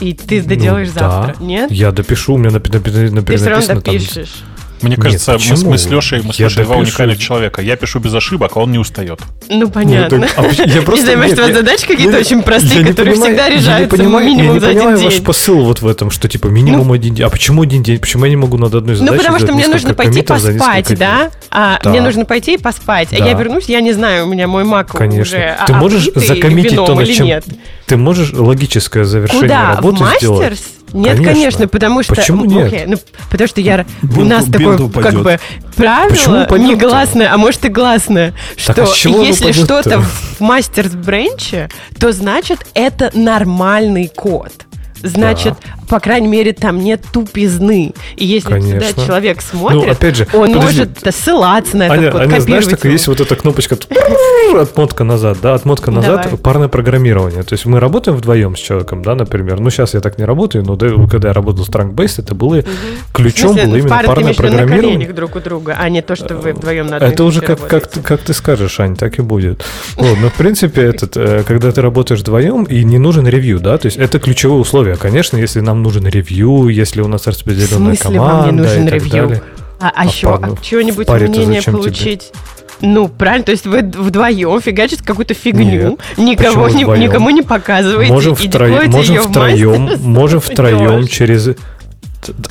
и ты доделаешь ну, завтра, да. нет? Я допишу, у меня написано, написано Ты все равно допишешь. Там, мне кажется, Нет, мы, мы с Лешей, мы с Лешей два уникальных человека. Я пишу без ошибок, а он не устает. Ну, понятно. Нет, а, я просто, не знаю, может, у вас задачи какие-то очень простые, которые всегда решаются минимум я не за один понимаю ваш посыл вот в этом, что типа минимум ну, один день. А почему один день? Почему я не могу над одной задачей Ну, потому что мне нужно пойти поспать, да? А? Мне нужно пойти и поспать. А я вернусь, я не знаю, у меня мой мак Конечно. уже Ты можешь закоммитить то, над чем... Ты можешь логическое завершение работы сделать? Нет, конечно, конечно потому что... Почему нет? Okay, ну, потому что я... у нас такое, как бы, правило негласное, а может и гласное, что а если что-то в мастер-бренче, то значит это нормальный код. Значит, да по крайней мере, там нет тупизны. И если Конечно. туда человек ну, смотрит, ну, опять же, он подожди. может ссылаться на это, Аня, Аня, знаешь, так есть вот эта кнопочка отмотка назад, да, отмотка назад, Давай. парное программирование. То есть мы работаем вдвоем с человеком, да, например. Ну, сейчас я так не работаю, но когда я работал с Trunk-Based, это было угу. ключом смысле, было именно парное программирование. На друг у друга, а не то, что вы вдвоем на Это уже как, как, как ты скажешь, Ань, так и будет. Вот, но в принципе, этот, э, когда ты работаешь вдвоем, и не нужен ревью, да, то есть это ключевое условие. Конечно, если нам нужен ревью, если у нас распределенная команда вам не нужен и так ревью? далее. А, а, а еще а чего-нибудь мнение получить? Тебе? Ну, правильно, то есть вы вдвоем фигачите какую-то фигню, Нет, никого не, никому не показываете. Можем, втроем, можем втроем, можем втроем через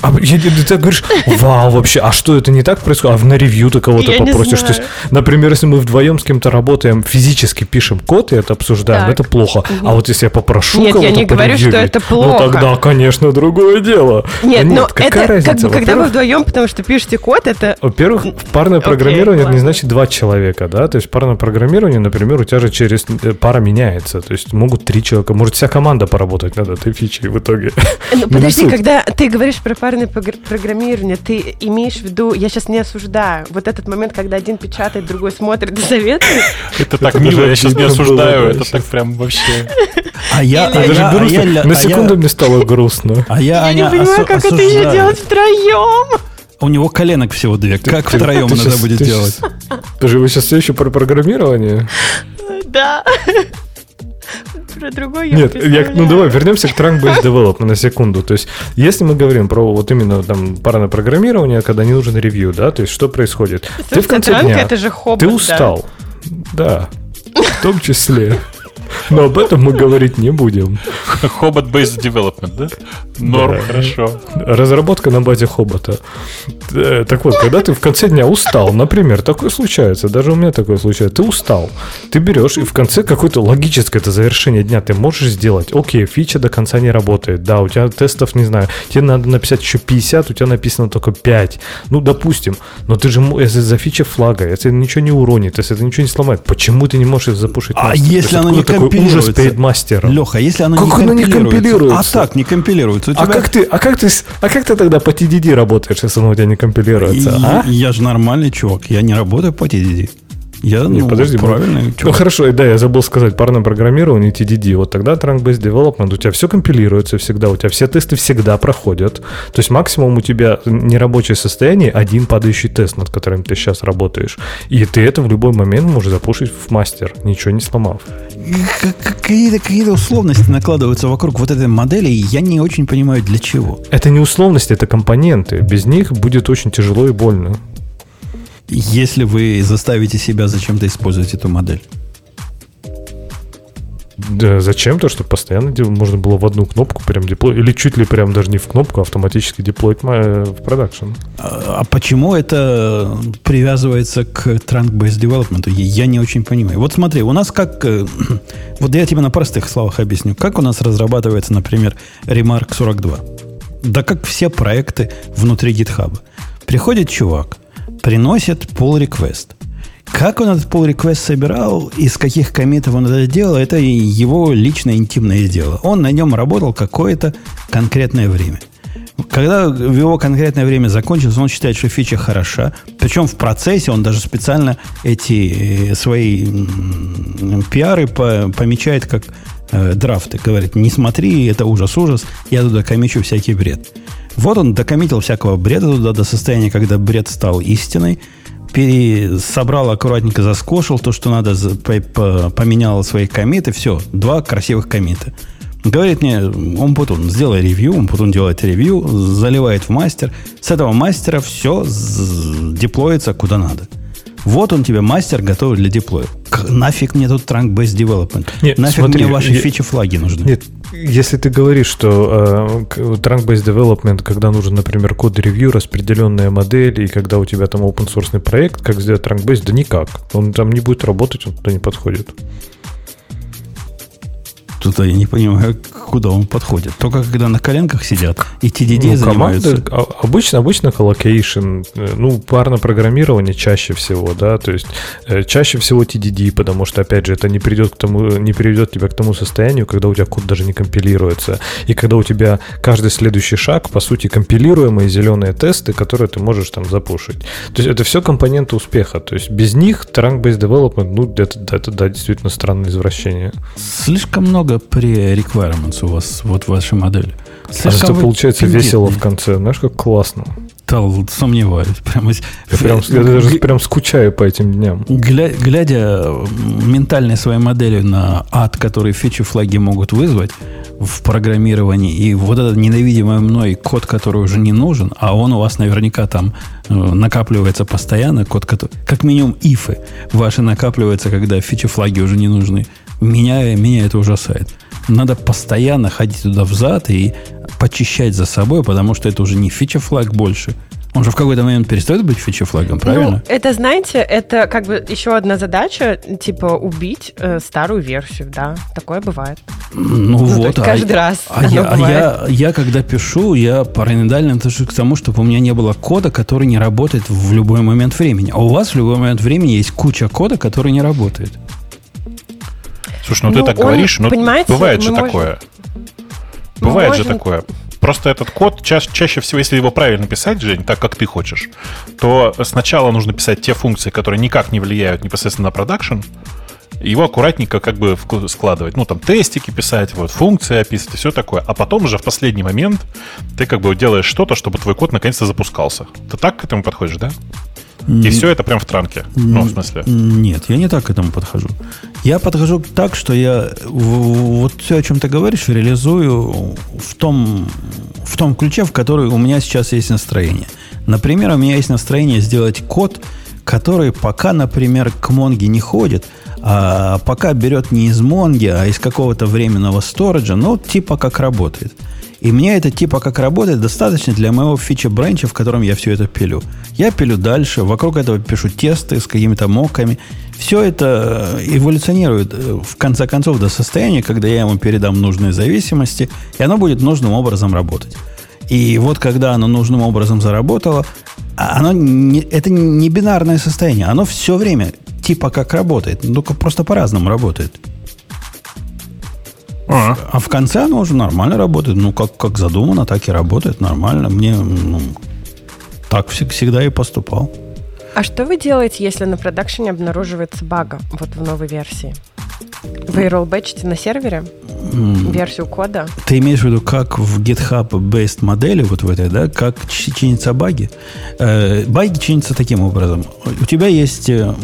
а, я, ты, говоришь, вау, вообще, а что это не так происходит? А на ревью ты кого-то я попросишь? То есть, например, если мы вдвоем с кем-то работаем, физически пишем код и это обсуждаем, так. это плохо. Угу. А вот если я попрошу Нет, я не говорю, что это ну, плохо. Ну тогда, конечно, другое дело. Нет, нет, но это разница? как бы, когда вы вдвоем, потому что пишете код, это... Во-первых, парное программирование okay, это не значит два человека, да? То есть парное программирование, например, у тебя же через э, пара меняется. То есть могут три человека, может вся команда поработать над этой фичей в итоге. Ну, подожди, когда ты говоришь про парное программирование, ты имеешь в виду, я сейчас не осуждаю, вот этот момент, когда один печатает, другой смотрит и советует? Это так мило, я сейчас не осуждаю, это так прям вообще... А я, а я, а я, на секунду мне стало грустно. А я, я не понимаю, как это еще делать втроем. У него коленок всего две. Как втроем надо будет делать? Подожди, вы сейчас все еще про программирование? Да. Про другой я Нет, я, ну давай вернемся к Trunk-Based Development на секунду. То есть, если мы говорим про вот именно там парное программирование, когда не нужен ревью, да, то есть что происходит? Ты в конце дня, это же хобот, ты устал, да, да в том числе. Но об этом мы говорить не будем. Хобот-based development, да? Норм, да. хорошо. Разработка на базе хобота. Э, так вот, когда ты в конце дня устал, например, такое случается, даже у меня такое случается, ты устал, ты берешь и в конце какое-то логическое это завершение дня ты можешь сделать. Окей, фича до конца не работает, да, у тебя тестов, не знаю, тебе надо написать еще 50, у тебя написано только 5. Ну, допустим, но ты же, если за фича флага, если это ничего не уронит, если это ничего не сломает, почему ты не можешь запушить А если оно не компилируется? ужас перед мастером. Леха, если оно как не оно компилируется, не компилируется? А так, не компилируется. Тебя... А, как ты, а, как ты, а как ты тогда по TDD работаешь, если оно у тебя не компилируется? И, а? Я же нормальный чувак, я не работаю по TDD. Я, не, ну, подожди, правильно. Ну, хорошо, да, я забыл сказать, парное программирование, TDD. Вот тогда Trunk-Based Development, у тебя все компилируется всегда, у тебя все тесты всегда проходят. То есть максимум у тебя нерабочее состояние, один падающий тест, над которым ты сейчас работаешь. И ты это в любой момент можешь запушить в мастер, ничего не сломав. Какие-то какие условности накладываются вокруг вот этой модели, и я не очень понимаю, для чего. Это не условности, это компоненты. Без них будет очень тяжело и больно если вы заставите себя зачем-то использовать эту модель? Да, зачем то, чтобы постоянно можно было в одну кнопку прям деплой, или чуть ли прям даже не в кнопку, а автоматически деплоить в продакшн. А, а почему это привязывается к trunk-based development? Я не очень понимаю. Вот смотри, у нас как... Э, вот я тебе на простых словах объясню. Как у нас разрабатывается, например, Remark 42? Да как все проекты внутри GitHub. Приходит чувак, приносит pull request. Как он этот pull request собирал, из каких комитов он это делал, это его личное интимное дело. Он на нем работал какое-то конкретное время. Когда в его конкретное время закончилось, он считает, что фича хороша. Причем в процессе он даже специально эти э, свои пиары помечает как э, драфты. Говорит, не смотри, это ужас-ужас, я туда комичу всякий бред. Вот он докоммитил всякого бреда туда до состояния, когда бред стал истиной, собрал аккуратненько, заскошил то, что надо, поменял свои комиты, все, два красивых комита. Говорит мне, он потом сделай ревью, он потом делает ревью, заливает в мастер. С этого мастера все деплоится куда надо. Вот он тебе мастер готовый для деплоя. Нафиг мне тут trunk-based development? Нет, Нафиг смотри, мне ваши я, фичи-флаги нужны? Нет, если ты говоришь, что э, trunk-based development, когда нужен, например, код-ревью, распределенная модель, и когда у тебя там open source проект, как сделать trunk-based? Да никак. Он там не будет работать, он туда не подходит. Тут я не понимаю, куда он подходит. Только когда на коленках сидят и TDD ну, занимаются. Команды, а, обычно, обычно co-location, э, ну, парное программирование чаще всего, да, то есть э, чаще всего TDD, потому что, опять же, это не придет к тому, не приведет тебя к тому состоянию, когда у тебя код даже не компилируется, и когда у тебя каждый следующий шаг, по сути, компилируемые зеленые тесты, которые ты можешь там запушить. То есть это все компоненты успеха, то есть без них trunk-based development, ну, это, это, да, действительно странное извращение. Слишком много pre-requirements у вас вот в вашей модели. Слишком а это получается пиндетный. весело в конце. Знаешь, как классно. Да, сомневаюсь. Прямо, я, прям, я даже прям скучаю по этим дням. Гля, глядя ментальной своей моделью на ад, который фичи-флаги могут вызвать в программировании, и вот этот ненавидимый мной код, который уже не нужен, а он у вас наверняка там накапливается постоянно, код, который, как минимум ифы ваши накапливаются, когда фичи-флаги уже не нужны. Меня, меня это ужасает. Надо постоянно ходить туда взад и почищать за собой, потому что это уже не фича-флаг больше. Он же в какой-то момент перестает быть фича-флагом, правильно? Ну, это, знаете, это как бы еще одна задача, типа убить э, старую версию, да, такое бывает. Ну, ну вот. Каждый а, раз. А, я, а я, я, когда пишу, я параноидально отношусь к тому, чтобы у меня не было кода, который не работает в любой момент времени. А у вас в любой момент времени есть куча кода, который не работает. Слушай, ну, ну ты так он, говоришь, но бывает же можем... такое. Бывает можем... же такое. Просто этот код ча- чаще всего, если его правильно писать, Жень, так как ты хочешь, то сначала нужно писать те функции, которые никак не влияют непосредственно на продакшн, его аккуратненько как бы складывать. Ну, там, тестики писать, вот, функции описывать и все такое. А потом уже в последний момент ты как бы делаешь что-то, чтобы твой код наконец-то запускался. Ты так к этому подходишь, да? И все это прям в транке. Ну, в смысле. Нет, я не так к этому подхожу. Я подхожу так, что я вот все, о чем ты говоришь, реализую в том, в том ключе, в который у меня сейчас есть настроение. Например, у меня есть настроение сделать код, который пока, например, к Монге не ходит, а пока берет не из Монги, а из какого-то временного сториджа, ну, типа как работает. И мне это типа как работает достаточно для моего фича бренча, в котором я все это пилю. Я пилю дальше, вокруг этого пишу тесты с какими-то моками. Все это эволюционирует э, в конце концов до состояния, когда я ему передам нужные зависимости, и оно будет нужным образом работать. И вот когда оно нужным образом заработало, а оно не, это не бинарное состояние, оно все время типа как работает, только просто по-разному работает. А. а в конце оно уже нормально работает. Ну, как, как задумано, так и работает нормально. Мне ну, так всегда и поступал. А что вы делаете, если на продакшене обнаруживается бага вот в новой версии? Вы роллбэчите на сервере mm. версию кода? Ты имеешь в виду, как в GitHub-based модели, вот в этой, да, как чинятся баги? Э, баги чинятся таким образом. У тебя есть э,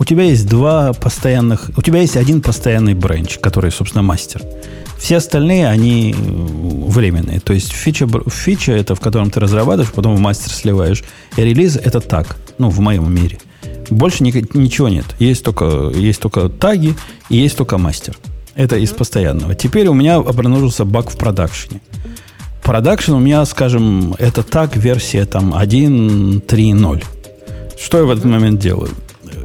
у тебя есть два постоянных, у тебя есть один постоянный бренч, который, собственно, мастер. Все остальные, они временные. То есть фича, фича это, в котором ты разрабатываешь, потом в мастер сливаешь. И релиз это так, ну, в моем мире. Больше ни, ничего нет. Есть только, есть только таги и есть только мастер. Это из постоянного. Теперь у меня обнаружился баг в production е. Production у меня, скажем, это так, версия там 1.3.0. Что я в этот момент делаю?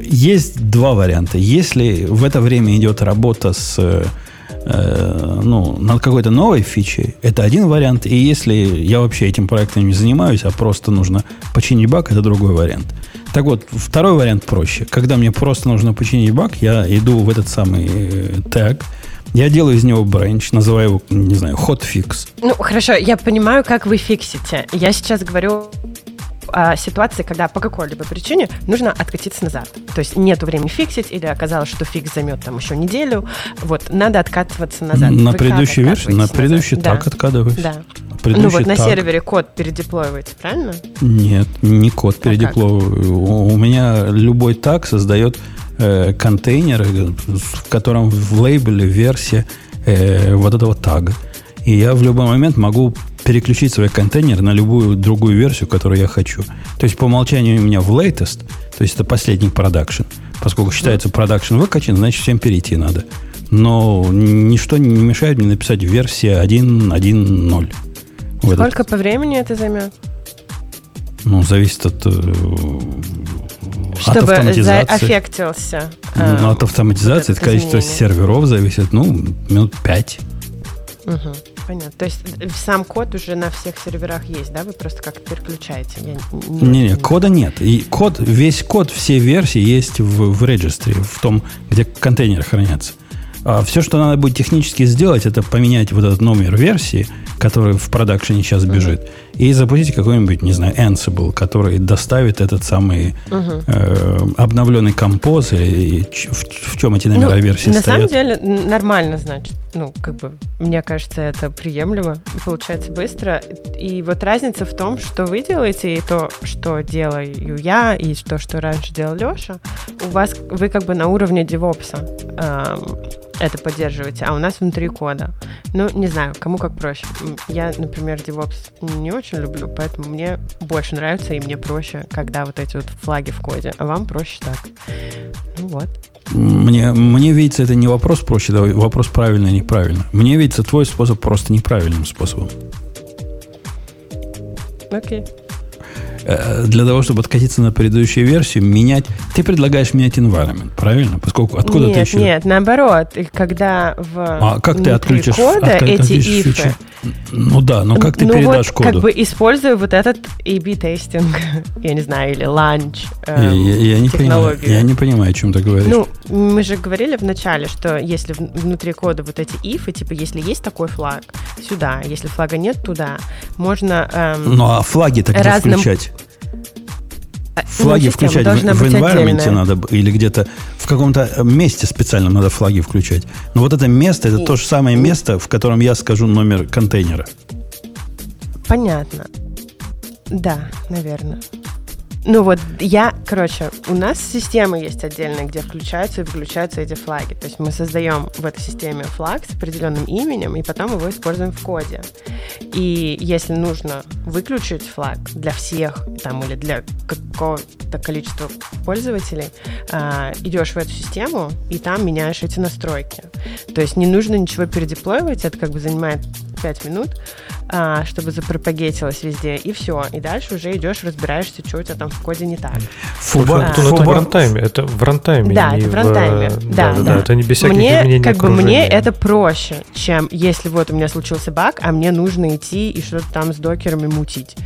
Есть два варианта. Если в это время идет работа с э, ну, над какой-то новой фичей, это один вариант. И если я вообще этим проектом не занимаюсь, а просто нужно починить баг, это другой вариант. Так вот, второй вариант проще. Когда мне просто нужно починить баг, я иду в этот самый э, тег, я делаю из него бренч, называю его, не знаю, hotfix. Ну, хорошо, я понимаю, как вы фиксите. Я сейчас говорю а, ситуации, когда по какой-либо причине нужно откатиться назад. То есть нет времени фиксить, или оказалось, что фикс займет там еще неделю. Вот, надо откатываться назад. На Вы предыдущей версии, на предыдущей так да. откатываюсь. Да. Ну вот на сервере код передеплоиваете, правильно? Нет, не код а передеплоиваю. У, у меня любой так создает э, контейнер, в котором в лейбле версия э, вот этого тага. И я в любой момент могу переключить свой контейнер на любую другую версию, которую я хочу. То есть по умолчанию у меня в latest, то есть это последний production. Поскольку считается production выкачан, значит всем перейти надо. Но ничто не мешает мне написать версия 1.1.0. Сколько этот... по времени это займет? Ну, зависит от... Э, Чтобы от заэффектился. Ну, от автоматизации, вот от количества серверов зависит, ну, минут 5. Угу. Понятно. То есть э, сам код уже на всех серверах есть, да? Вы просто как-то переключаете? Не-не, не, кода нет. И код, весь код, все версии есть в, в регистре, в том, где контейнеры хранятся. А все, что надо будет технически сделать, это поменять вот этот номер версии, который в продакшене сейчас бежит, uh-huh. И запустить какой-нибудь, не знаю, Ansible, который доставит этот самый uh-huh. э, обновленный композ, или в, в чем эти номера ну, версии на стоят. На самом деле нормально, значит. Ну, как бы, мне кажется, это приемлемо, получается быстро. И вот разница в том, что вы делаете, и то, что делаю я, и то, что раньше делал Леша, у вас, вы как бы на уровне девопса эм, это поддерживаете, а у нас внутри кода. Ну, не знаю, кому как проще. Я, например, DevOps не очень люблю, поэтому мне больше нравится и мне проще, когда вот эти вот флаги в коде, а вам проще так. Ну вот. Мне, мне видится, это не вопрос проще, да, вопрос правильно неправильно. Мне видится твой способ просто неправильным способом. Окей. Okay. Э, для того, чтобы откатиться на предыдущую версию, менять... Ты предлагаешь менять environment, правильно? Поскольку откуда нет, ты еще... Нет, наоборот. Когда в а как ты отключишь, кода от, эти ифы, Ну да, но как ты ну передашь вот, коду? как бы используя вот этот A-B тестинг, я не знаю, или ланч э, я, я, не понимаю, я не понимаю, о чем ты говоришь. Ну, мы же говорили в начале, что если внутри кода вот эти if, и типа если есть такой флаг, сюда, если флага нет, туда, можно... Эм, ну а флаги тогда разным... включать? А, флаги ну, включать в, в environment надо или где-то в каком-то месте специальном надо флаги включать. Но вот это место, это и, то же самое и... место, в котором я скажу номер контейнера. Понятно. Да, наверное. Ну вот я, короче, у нас система есть отдельная, где включаются и выключаются эти флаги. То есть мы создаем в этой системе флаг с определенным именем, и потом его используем в коде. И если нужно выключить флаг для всех там, или для какого-то количества пользователей, э, идешь в эту систему, и там меняешь эти настройки. То есть не нужно ничего передеплоивать, это как бы занимает 5 минут, а, чтобы запропагетилось везде, и все. И дальше уже идешь, разбираешься, что у тебя там в коде не так. Фуба, а, это в рантайме, это в рантайме. Да, это в рантайме. В... Да, да, да, да, это не без всяких мне, изменений как бы мне это проще, чем если вот у меня случился баг, а мне нужно идти и что-то там с докерами мутить.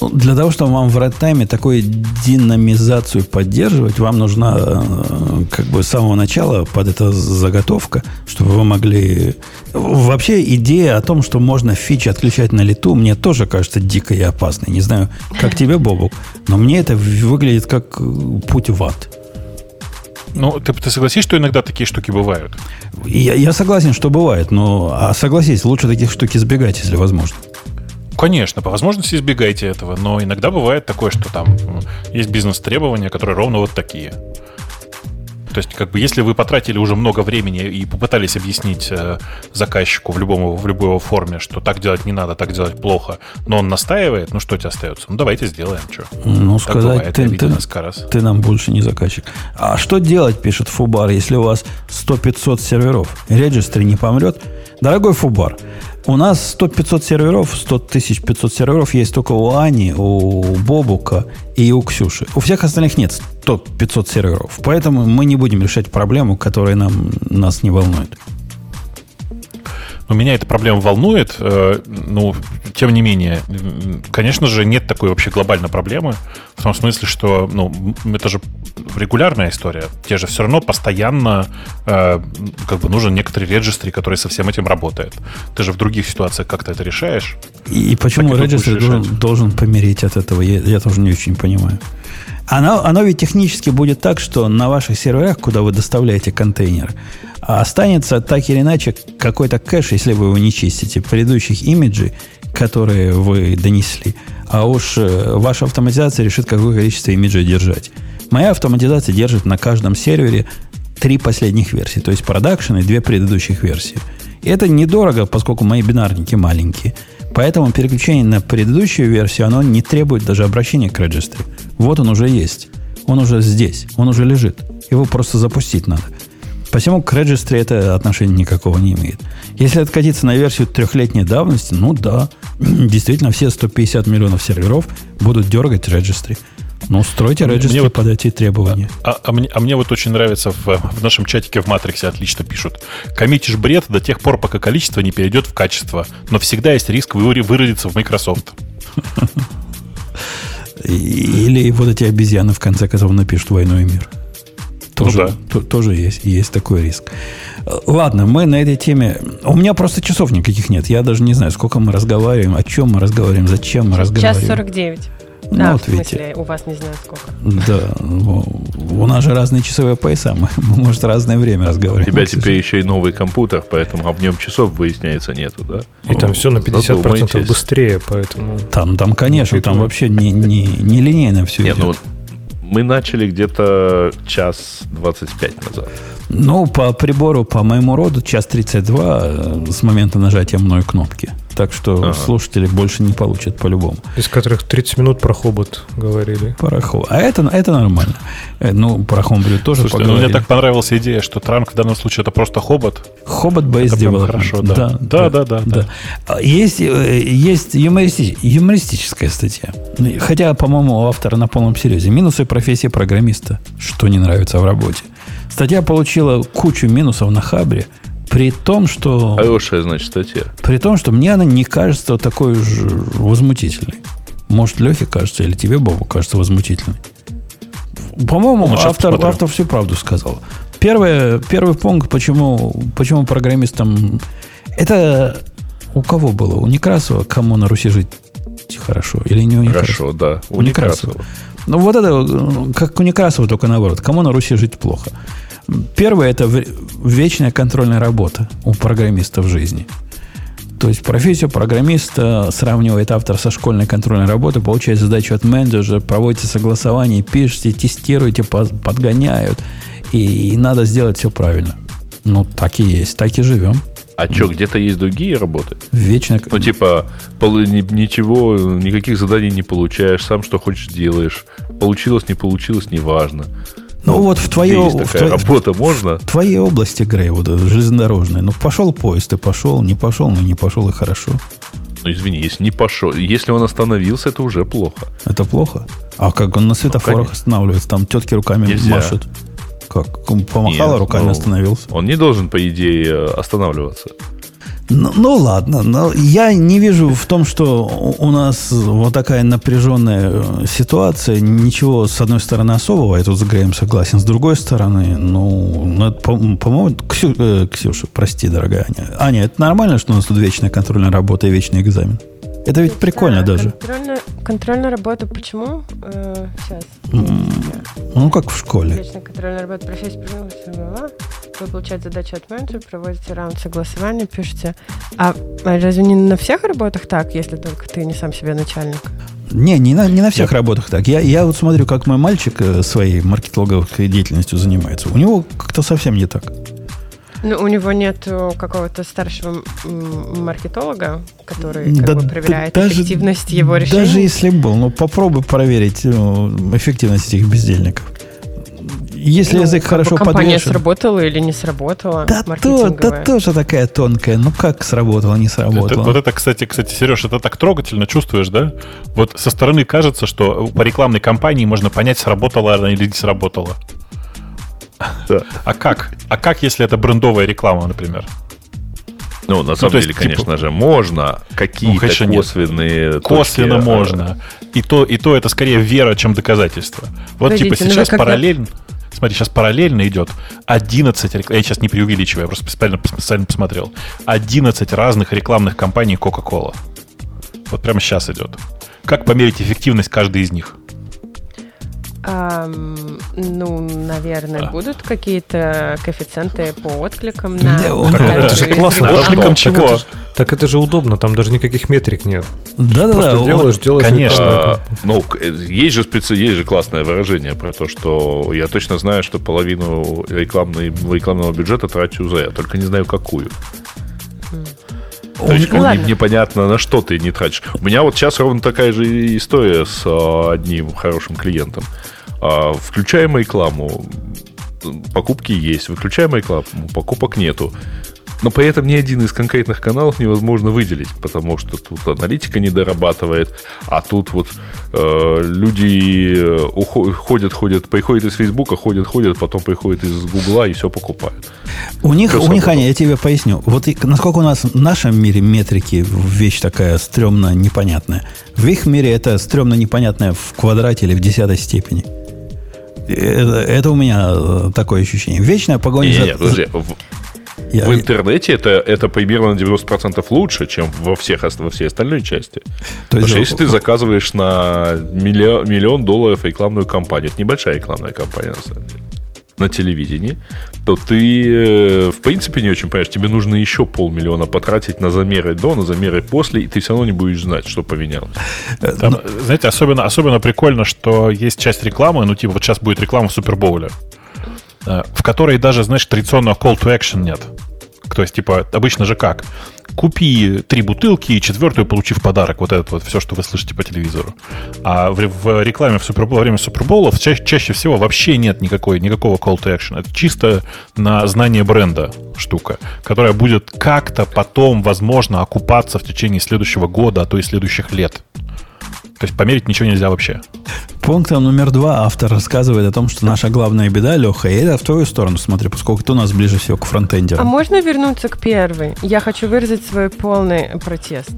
Для того, чтобы вам в райтайме такую динамизацию поддерживать, вам нужна э, как бы с самого начала под это заготовка, чтобы вы могли... Вообще идея о том, что можно фичи отключать на лету, мне тоже кажется дико и опасной. Не знаю, как тебе, Бобук, но мне это выглядит как путь в ад. Ну, ты, ты согласись, что иногда такие штуки бывают? Я, я согласен, что бывает, но а согласись, лучше таких штук избегать, если возможно. Конечно, по возможности избегайте этого, но иногда бывает такое, что там есть бизнес-требования, которые ровно вот такие. То есть, как бы, если вы потратили уже много времени и попытались объяснить э, заказчику в, любом, в любой форме, что так делать не надо, так делать плохо, но он настаивает, ну что тебе остается? Ну давайте сделаем, что. Ну, так сказать, бывает, ты, ты, раз. ты нам больше не заказчик. А что делать, пишет Фубар, если у вас 100-500 серверов? Регистри не помрет? Дорогой Фубар, у нас 100-500 серверов, 100 тысяч 500 серверов есть только у Ани, у Бобука и у Ксюши. У всех остальных нет 100-500 серверов. Поэтому мы не будем решать проблему, которая нам, нас не волнует. Но меня эта проблема волнует. Э, ну, тем не менее, конечно же, нет такой вообще глобальной проблемы. В том смысле, что ну, это же регулярная история. Те же все равно постоянно э, как бы нужен некоторый регистри, который со всем этим работает. Ты же в других ситуациях как-то это решаешь. И, и почему регистри должен, должен помереть от этого? Я, я тоже не очень понимаю. Оно, оно ведь технически будет так, что на ваших серверах, куда вы доставляете контейнер, останется так или иначе какой-то кэш, если вы его не чистите, предыдущих имиджей, которые вы донесли. А уж э, ваша автоматизация решит, какое количество имиджей держать. Моя автоматизация держит на каждом сервере три последних версии, то есть продакшн и две предыдущих версии. И это недорого, поскольку мои бинарники маленькие. Поэтому переключение на предыдущую версию, оно не требует даже обращения к регистру. Вот он уже есть. Он уже здесь. Он уже лежит. Его просто запустить надо. Посему к регистре это отношения никакого не имеет. Если откатиться на версию трехлетней давности, ну да, действительно все 150 миллионов серверов будут дергать регистри. Ну, стройте регистри вот, под эти требования. А, а, а, мне, а мне вот очень нравится в, в нашем чатике в Матриксе отлично пишут. Коммитишь бред до тех пор, пока количество не перейдет в качество. Но всегда есть риск выродиться в Microsoft. Или вот эти обезьяны в конце концов напишут «Войну и мир». Тоже, ну, да. то, тоже есть, есть такой риск. Ладно, мы на этой теме... У меня просто часов никаких нет. Я даже не знаю, сколько мы разговариваем, о чем мы разговариваем, зачем мы разговариваем. Час 49. Ну, да, вот в смысле, видите. у вас не знаю сколько. Да, у нас же разные часовые пояса, мы, может, разное время разговариваем. У тебя теперь еще и новый компьютер, поэтому объем часов, выясняется, нету, да? И там все на 50% быстрее, поэтому... Там, там конечно, там вообще не, не, не линейно все Нет, идет. Ну, мы начали где-то час 25 назад. Ну, по прибору, по моему роду, час 32 э, с момента нажатия мной кнопки. Так что ага. слушатели больше не получат по-любому. Из которых 30 минут про хобот говорили. Про хобот. А это, это нормально. Э, ну, про хомбрю тоже Слушайте, поговорили. Ну, мне так понравилась идея, что Транк в данном случае это просто хобот. Хобот based development. Хорошо, да. Да, да, да. да, да. А есть, э, есть юмористич, юмористическая статья. Хотя, по-моему, у автора на полном серьезе. Минусы профессии программиста. Что не нравится в работе. Статья получила кучу минусов на Хабре. При том, что... Хорошая, значит, статья. При том, что мне она не кажется такой уж возмутительной. Может, Лехе кажется, или тебе, Бобу, кажется возмутительной. По-моему, ну, автор, автор всю правду сказал. Первое, первый пункт, почему, почему программистам... Это у кого было? У Некрасова, кому на Руси жить хорошо? Или не у Некрасова? Хорошо, да. У, у Некрасова. Некрасова. Ну, вот это, как у Некрасова, только наоборот. Кому на Руси жить плохо? Первое – это вечная контрольная работа у программиста в жизни. То есть профессию программиста сравнивает автор со школьной контрольной работой, получает задачу от менеджера, проводите согласование, пишете, тестируете, подгоняют. И, и надо сделать все правильно. Ну, так и есть, так и живем. А что, где-то есть другие работы? Вечно. Ну, типа, ничего, никаких заданий не получаешь, сам что хочешь делаешь. Получилось, не получилось, неважно. Ну, ну вот в твоей в твоей, работа можно. В твоей области, Грей, вот железнодорожной. Ну, пошел поезд, и пошел, не пошел, ну не пошел, и хорошо. Ну, извини, если не пошел, если он остановился, это уже плохо. Это плохо? А как он на светофорах ну, останавливается? Там тетки руками Нельзя. машут. Как? Он помахал, Нет, руками ну, остановился. Он не должен, по идее, останавливаться. Ну, ну ладно, но я не вижу в том, что у нас вот такая напряженная э, ситуация. Ничего, с одной стороны, особого, я тут с Греем согласен. С другой стороны, ну, ну по-моему, Ксю, э, Ксюша, прости, дорогая Аня. Аня, это нормально, что у нас тут вечная контрольная работа и вечный экзамен? Это ведь прикольно да, даже. Контрольная, контрольная работа почему? Э, сейчас. Ну, как в школе. Вечная контрольная работа профессия Вы получаете задачу от менеджера, проводите раунд согласования, пишете. А, а разве не на всех работах так, если только ты не сам себе начальник? Не, не на, не на всех работах так. Я, я вот смотрю, как мой мальчик э, своей маркетинговой деятельностью занимается. У него как-то совсем не так. Ну, у него нет какого-то старшего маркетолога, который да, бы, проверяет да, эффективность даже, его решений. Даже если был, ну попробуй проверить ну, эффективность этих бездельников. Если ну, язык хорошо компания подвешен... сработала или не сработала? Да, то, да тоже такая тонкая. Ну как сработала, не сработала. Это, вот это, кстати, кстати, Сереж, это так трогательно чувствуешь, да? Вот со стороны кажется, что по рекламной кампании можно понять, сработала она или не сработала. А как? А как, если это брендовая реклама, например? Ну, на ну, самом ну, деле, есть, конечно типа, же, можно какие-то ну, косвенные... Нет. Косвенно точки, можно. И то, и то это скорее вера, чем доказательство. Вот Подождите, типа сейчас ну параллельно... Смотри, сейчас параллельно идет 11 реклам... Я сейчас не преувеличиваю, я просто специально, специально посмотрел. 11 разных рекламных кампаний Coca-Cola. Вот прямо сейчас идет. Как померить эффективность каждой из них? Um, ну, наверное, а. будут какие-то коэффициенты по откликам на... это же классно. Откликом чего? Так это же удобно, там даже никаких метрик нет. Да-да-да. делаешь, делаешь. Конечно. Ну, есть же, специ... есть же классное выражение про то, что я точно знаю, что половину рекламной... рекламного бюджета трачу за я, только не знаю какую. То есть ну, не, непонятно, на что ты не тратишь. У меня вот сейчас ровно такая же история с а, одним хорошим клиентом. А, включаем рекламу, покупки есть. Выключаем рекламу, покупок нету. Но при этом ни один из конкретных каналов невозможно выделить, потому что тут аналитика не дорабатывает, а тут вот э, люди э, уходят, ходят, приходят из Фейсбука, ходят, ходят, потом приходят из Гугла и все покупают. У них, у них, Аня, я тебе поясню. Вот и, насколько у нас в нашем мире метрики вещь такая стрёмно непонятная. В их мире это стрёмно непонятная в квадрате или в десятой степени. Это, это у меня э, такое ощущение. Вечная погоня не, за... Нет, подожди. Я... В интернете это, это примерно на 90% лучше, чем во, всех, во всей остальной части. То есть, Потому что если ты заказываешь на миллион, миллион долларов рекламную кампанию, это небольшая рекламная кампания, на самом деле, на телевидении, то ты, э, в принципе, не очень понимаешь, тебе нужно еще полмиллиона потратить на замеры до, на замеры после, и ты все равно не будешь знать, что поменялось. Там, знаете, особенно, особенно прикольно, что есть часть рекламы, ну, типа, вот сейчас будет реклама в Супербоуле. Э, в которой даже, знаешь, традиционного call to action нет. То есть, типа, обычно же как? Купи три бутылки и четвертую получи в подарок. Вот это вот все, что вы слышите по телевизору. А в, в рекламе в Супербол, во время Суперболов ча- чаще всего вообще нет никакой, никакого call to action. Это чисто на знание бренда штука, которая будет как-то потом, возможно, окупаться в течение следующего года, а то и следующих лет. То есть померить ничего нельзя вообще. Пунктом номер два автор рассказывает о том, что наша главная беда, Леха, и это в твою сторону смотри, поскольку ты у нас ближе всего к фронтендерам. А можно вернуться к первой? Я хочу выразить свой полный протест.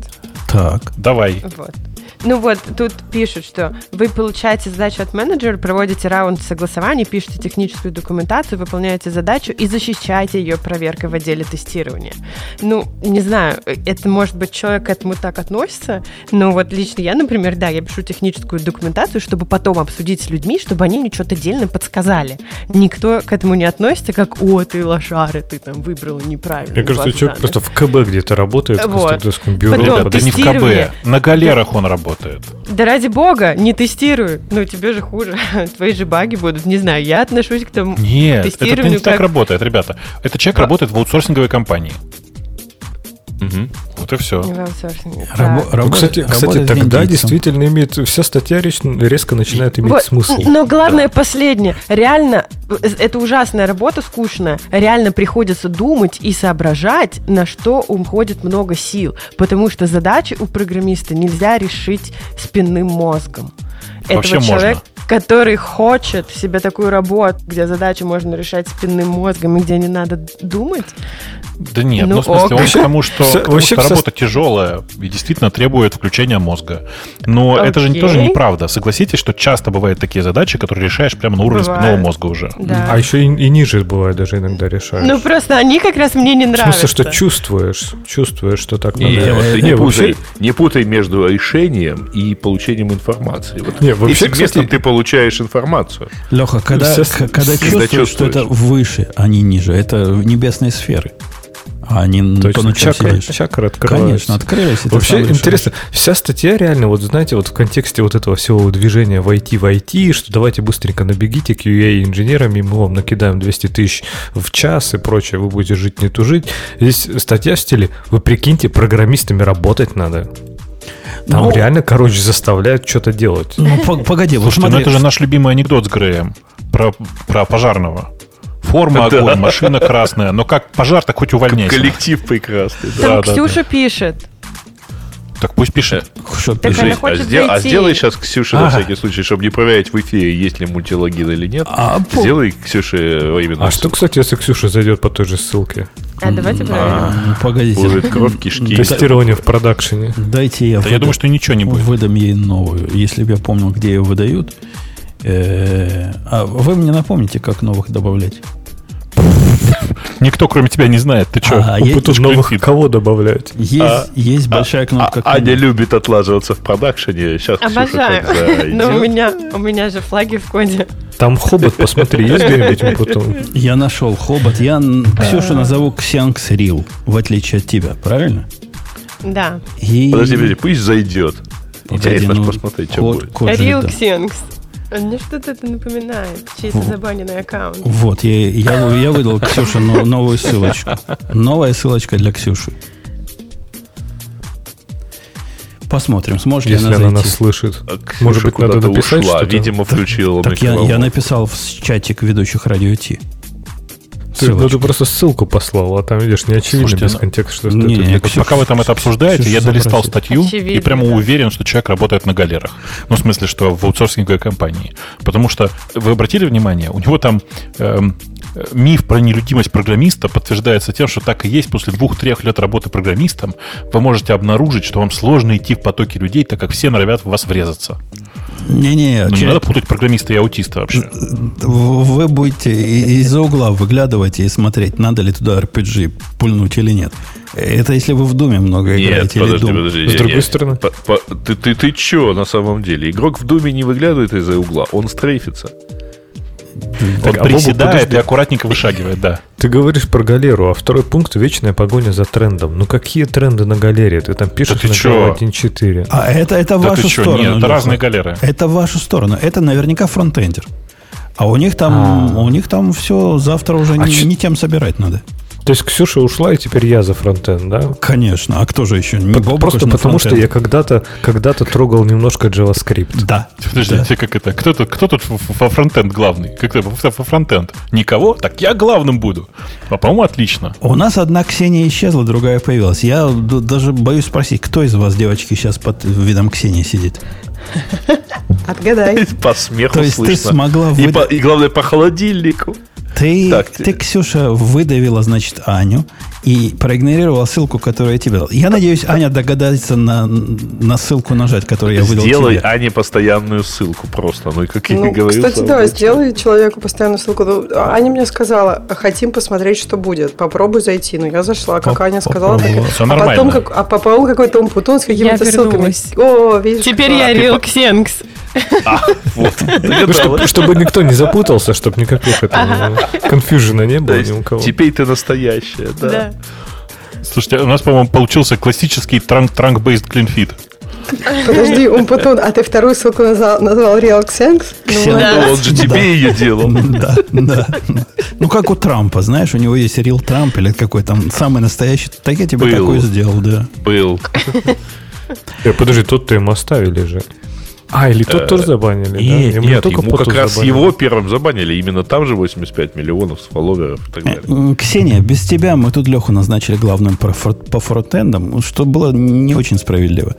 Так. Давай. Вот. Ну вот, тут пишут, что вы получаете задачу от менеджера, проводите раунд согласований, пишете техническую документацию, выполняете задачу и защищаете ее проверкой в отделе тестирования. Ну, не знаю, это может быть человек к этому так относится, но вот лично я, например, да, я пишу техническую документацию, чтобы потом обсудить с людьми, чтобы они мне что-то отдельно подсказали. Никто к этому не относится, как, о, ты лошары, ты там выбрала неправильно. Мне кажется, человек просто в КБ где-то работает, вот. в бюро. Потом, да не в КБ, на галерах он работает. Да ради бога, не тестируй. Ну, тебе же хуже. Твои же баги будут. Не знаю, я отношусь к тому Нет, это не как... так работает, ребята. Этот человек да. работает в аутсорсинговой компании. Угу. Вот и все. Рабо- да. кстати, кстати тогда действительно имеет вся статья резко начинает иметь вот, смысл. Но главное да. последнее. Реально, это ужасная работа, скучная. Реально приходится думать и соображать, на что уходит много сил. Потому что задачи у программиста нельзя решить спинным мозгом. Вообще Этого человек, можно. который хочет себе такую работу, где задачи можно решать спинным мозгом и где не надо думать, да нет, ну, ну в смысле, он к тому, что, все, потому что работа тяжелая и действительно требует включения мозга. Но Окей. это же тоже неправда. Согласитесь, что часто бывают такие задачи, которые решаешь прямо на уровне спинного мозга уже. Да. А еще и, и ниже бывает даже иногда решаешь. Ну просто они как раз мне не нравятся. В смысле, что чувствуешь, чувствуешь, что так не, надо. Вот, ты не, не, путай, вообще... не путай между решением и получением информации. Вот не, вообще, этим кстати, ты получаешь информацию. Леха, когда, когда чувствуешь, что это выше, а не ниже, это небесные сферы а не То по ночам чакры, сидишь. чакры открываются. Конечно, открылись. Вообще интересно, вся статья реально, вот знаете, вот в контексте вот этого всего движения в IT, в IT, что давайте быстренько набегите QA-инженерами, мы вам накидаем 200 тысяч в час и прочее, вы будете жить, не тужить. Здесь статья в стиле, вы прикиньте, программистами работать надо. Там ну, реально, короче, заставляют что-то делать. Ну, погоди, Слушайте, вот ну это же наш любимый анекдот с Греем про, про пожарного. Форма огонь, да. машина красная. Но как пожар-то хоть увольняйся. Коллектив прекрасный. Там да, Ксюша да, пишет. Так пусть пишет. Что так пишет? А, сдел, а сделай сейчас Ксюше ага. на всякий случай, чтобы не проверять в эфире, есть ли мультилогин или нет. А, сделай Ксюше именно. А что, кстати, если Ксюша зайдет по той же ссылке? А давайте проверим. А, ну, погодите. Будет кровь, кишки. Тестирование в продакшене. Дайте я, да я думаю, что ничего не будет. Выдам ей новую. Если бы я помнил, где ее выдают. Э, а вы мне напомните, как новых добавлять? Никто, кроме тебя, не знает. Ты что? А, тут новых клинфит. кого добавлять? Есть, а, есть а, большая кнопка. А, Аня любит отлаживаться в продакшене. Сейчас Обожаю. Но у меня, у меня же флаги в коде. Там хобот, посмотри, есть где-нибудь потом? Я нашел хобот. Я Ксюшу назову Ксянкс Рил, в отличие от тебя, правильно? Да. И... Подожди, подожди, пусть зайдет. Интересно ну, посмотреть, что будет. Рил Ксянкс. А мне что-то это напоминает. Чей-то забаненный аккаунт. Вот, я, я, я выдал Ксюше новую ссылочку. Новая ссылочка для Ксюши. Посмотрим, сможет ли она зайти. она нас слышит. А Может быть, надо написать ушла, видимо, включила Так, так я, я написал в чатик ведущих радио Ти. Ты, ну, ты просто ссылку послал, а там, видишь, не очевидно Слушайте, без ну, контекста, что не, это... Не, вот пока вы там это обсуждаете, я долистал статью очевидно, и прямо да. уверен, что человек работает на галерах. Ну, в смысле, что в аутсорсинговой компании. Потому что, вы обратили внимание, у него там эм, миф про нелюдимость программиста подтверждается тем, что так и есть. После двух-трех лет работы программистом вы можете обнаружить, что вам сложно идти в потоке людей, так как все норовят в вас врезаться. Не-не, ну, не надо путать программиста и аутиста вообще. Вы будете из-за угла выглядывать и смотреть, надо ли туда RPG пульнуть или нет. Это если вы в Думе много нет, играете. Подожди, или подожди, С другой нет, стороны. По, по, ты, ты, ты что на самом деле? Игрок в Думе не выглядывает из-за угла, он стрейфится. Так, Он а приседает Бобу, и аккуратненько вышагивает, да. Ты говоришь про галеру, а второй пункт – вечная погоня за трендом. Ну какие тренды на галере? Ты там пишешь да на 1.4. А это, это да вашу сторону. Нет, это разные галеры. Это в вашу сторону. Это наверняка фронтендер. А у них там, А-а-а. у них там все завтра уже а не, ч... не тем собирать надо. То есть Ксюша ушла, и теперь я за фронтенд, да? Конечно. А кто же еще? Не Боб, Просто потому, что я когда-то когда трогал немножко JavaScript. Да. Подождите, да. как это? Кто тут, кто тут во фронтенд главный? Как это во фронтенд? Никого? Так я главным буду. А, по-моему, отлично. У нас одна Ксения исчезла, другая появилась. Я даже боюсь спросить, кто из вас, девочки, сейчас под видом Ксении сидит? Отгадай. По смеху То есть слышно. ты смогла и, выда... по, и главное, по холодильнику. Ты, так, ты, Ксюша, выдавила, значит, Аню и проигнорировала ссылку, которую я тебе дал. Я надеюсь, Аня догадается на, на ссылку нажать, которую я выдал Сделай тебе. Ане постоянную ссылку просто. Ну, и как я ну, говорил. Кстати, да, сделай человеку постоянную ссылку. Ну, Аня мне сказала, хотим посмотреть, что будет. Попробуй зайти. Ну, я зашла, как Аня сказала. Так, Все а нормально. потом, как, а потом какой-то умпутун с какими-то ссылками. О, видишь. Теперь я Real Xenx. А, вот. Ну, чтобы, никто не запутался, чтобы никаких конфьюжена не было ни у кого. Теперь ты настоящая, да. Да. Слушайте, у нас, по-моему, получился классический транк-бейст клинфит. Подожди, Умпутун, а ты вторую ссылку назвал, назвал Real Xenx? Ну, Ну, он же тебе ее делал. Да, да. Ну, как у Трампа, знаешь, у него есть Рил Трамп или какой там самый настоящий. Так я тебе Был. такой сделал, да. Был. Э, подожди, тот-то им оставили же. А, или тот тоже забанили, да? Нет, Ему нет, ему как раз забанили. его первым забанили. Именно там же 85 миллионов с фолловеров и так далее. М, Ксения, без тебя мы тут Леху назначили главным по, фор- по фронтендам, что было не очень справедливо.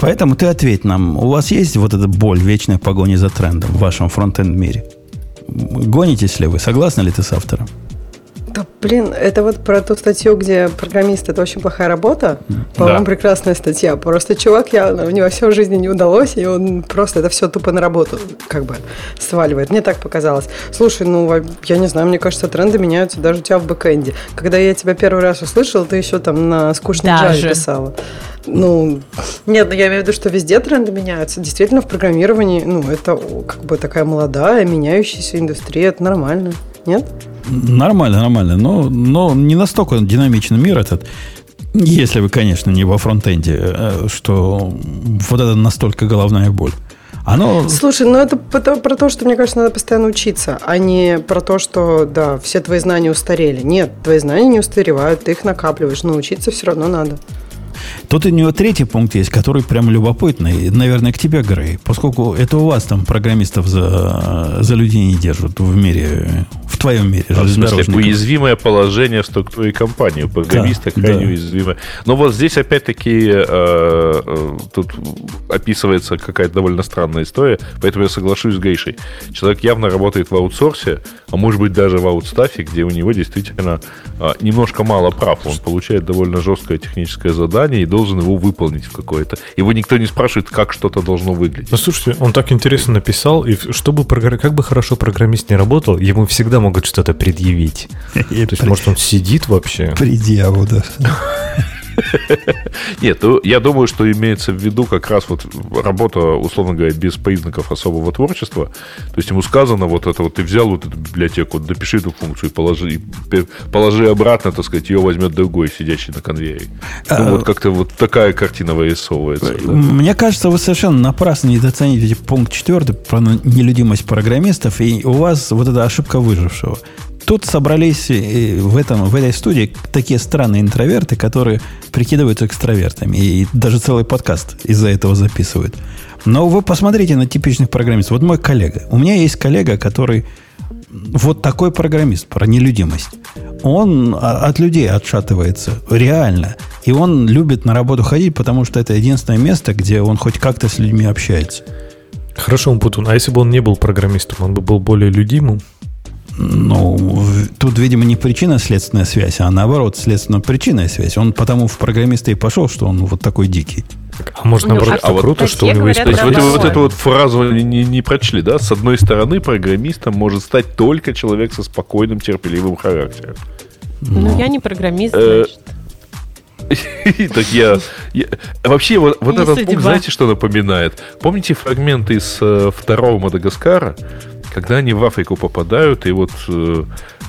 Поэтому ты ответь нам, у вас есть вот эта боль вечной погони за трендом в вашем фронтенд мире? Гонитесь ли вы? Согласны ли ты с автором? Да, блин, это вот про ту статью, где программист это очень плохая работа. По-моему, Да. прекрасная статья. Просто чувак явно, у него все в жизни не удалось, и он просто это все тупо на работу как бы сваливает. Мне так показалось. Слушай, ну, я не знаю, мне кажется, тренды меняются даже у тебя в бэкэнде. Когда я тебя первый раз услышала, ты еще там на скучной Даже. Java писала. Ну, нет, ну, я имею в виду, что везде тренды меняются. Действительно, в программировании, ну, это как бы такая молодая, меняющаяся индустрия, это нормально. Нет? Нормально, нормально. Но, но не настолько динамичный мир этот. Если вы, конечно, не во фронтенде, э, что вот это настолько головная боль. Оно... Слушай, ну это про то, про то, что, мне кажется, надо постоянно учиться, а не про то, что, да, все твои знания устарели. Нет, твои знания не устаревают, ты их накапливаешь, но учиться все равно надо. Тут у него третий пункт есть, который прям любопытный. Наверное, к тебе, Грей. Поскольку это у вас там программистов за, за людей не держат в мире, в твоем мире. А, в смысле, уязвимое положение в структуре компании. У программиста Да, крайне да. уязвимое. Но вот здесь опять-таки э, э, тут описывается какая-то довольно странная история, поэтому я соглашусь с Гейшей. Человек явно работает в аутсорсе, а может быть даже в аутстафе, где у него действительно э, немножко мало прав. Он получает довольно жесткое техническое задание и должен его выполнить в какое-то. Его никто не спрашивает, как что-то должно выглядеть. Ну, слушайте, он так интересно написал, и чтобы как бы хорошо программист не работал, ему всегда могут что-то предъявить. То есть, может, он сидит вообще? Предъяву, да. Нет, ну, я думаю, что имеется в виду как раз вот работа, условно говоря, без признаков особого творчества. То есть ему сказано вот это вот, ты взял вот эту библиотеку, допиши эту функцию, положи, положи обратно, так сказать, ее возьмет другой, сидящий на конвейере. А, Ну, вот как-то вот такая картина вырисовывается. да. Мне кажется, вы совершенно напрасно недооцените пункт четвертый про нелюдимость программистов, и у вас вот эта ошибка выжившего. Тут собрались в, этом, в этой студии такие странные интроверты, которые прикидываются экстравертами. И даже целый подкаст из-за этого записывают. Но вы посмотрите на типичных программистов. Вот мой коллега. У меня есть коллега, который вот такой программист про нелюдимость. Он от людей отшатывается. Реально. И он любит на работу ходить, потому что это единственное место, где он хоть как-то с людьми общается. Хорошо, Умпутун, а если бы он не был программистом, он бы был более людимым? Ну, тут, видимо, не причинно-следственная связь, а наоборот, следственно-причинная связь. Он потому в программиста и пошел, что он вот такой дикий. А может, У него- наоборот, а это вот круто, что у него есть То есть вот, эту вот фразу не, не- не прочли, да? С одной стороны, программистом может стать только человек со спокойным, терпеливым характером. Ну, я не программист, Э, значит. Так я... я- Вообще, вот, этот судьба. пункт, знаете, что напоминает? Помните фрагменты из э, второго Мадагаскара? Когда они в Африку попадают, и вот, э,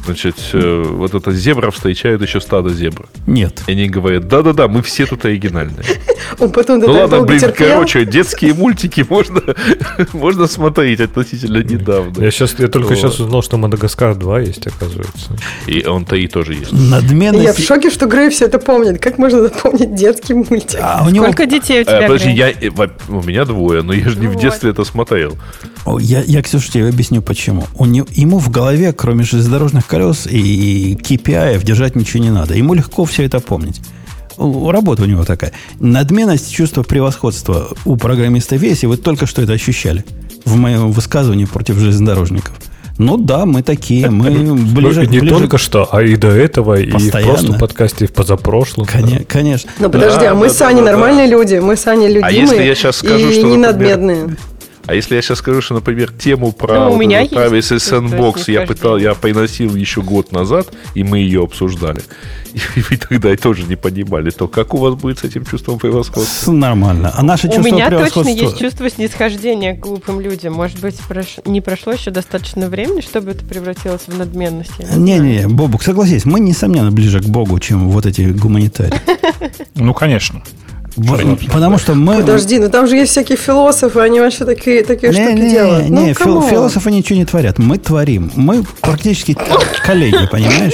значит, э, вот эта зебра встречает еще стадо зебр. Нет. И они говорят, да-да-да, мы все тут оригинальные. Он потом Ну ладно, блин, терпел. короче, детские мультики можно, можно смотреть относительно недавно. Я, сейчас, я только Вот. сейчас узнал, что Мадагаскар 2 есть, оказывается. И он-то и тоже есть. Я в Надменность... шоке, что Грей все это помнит. Как можно запомнить детский мультик? А у него... Сколько детей у Э, тебя, подожди, Грей? я, у меня двое, но я же не в Вот. детстве это смотрел. Я, я, Ксюша, тебе объясню, почему. У не- ему в голове, кроме железнодорожных колес и KPI, держать ничего не надо. Ему легко все это помнить. Работа у него такая. Надменность, чувство превосходства у программистов есть, и вы только что это ощущали в моем высказывании против железнодорожников. Ну да, мы такие, мы ближе... Не ближе... только что, а и до этого, Постоянно. и в прошлом подкасте, и в позапрошлом. Конечно. конечно. Ну подожди, а мы да, с Аней да, нормальные да. люди, мы с Аней любимые а если я сейчас скажу, и что, не надменные. А если я сейчас скажу, что, например, тему про ну, у меня Travis есть, Sandbox я пытал, я приносил еще год назад, и мы ее обсуждали, и вы тогда тоже не понимали, то как у вас будет с этим чувством превосходства? Нормально. А наше чувство У меня точно есть чувство снисхождения к глупым людям. Может быть, прош... не прошло еще достаточно времени, чтобы это превратилось в надменность? Не-не-не, Бобук, согласись, мы, несомненно, ближе к Богу, чем вот эти гуманитарии. Ну, конечно. Потому что мы... Подожди, ну там же есть всякие философы, они вообще такие, такие не, штуки не, делают. Не, ну, философы ничего не творят. Мы творим. Мы практически коллеги, понимаешь?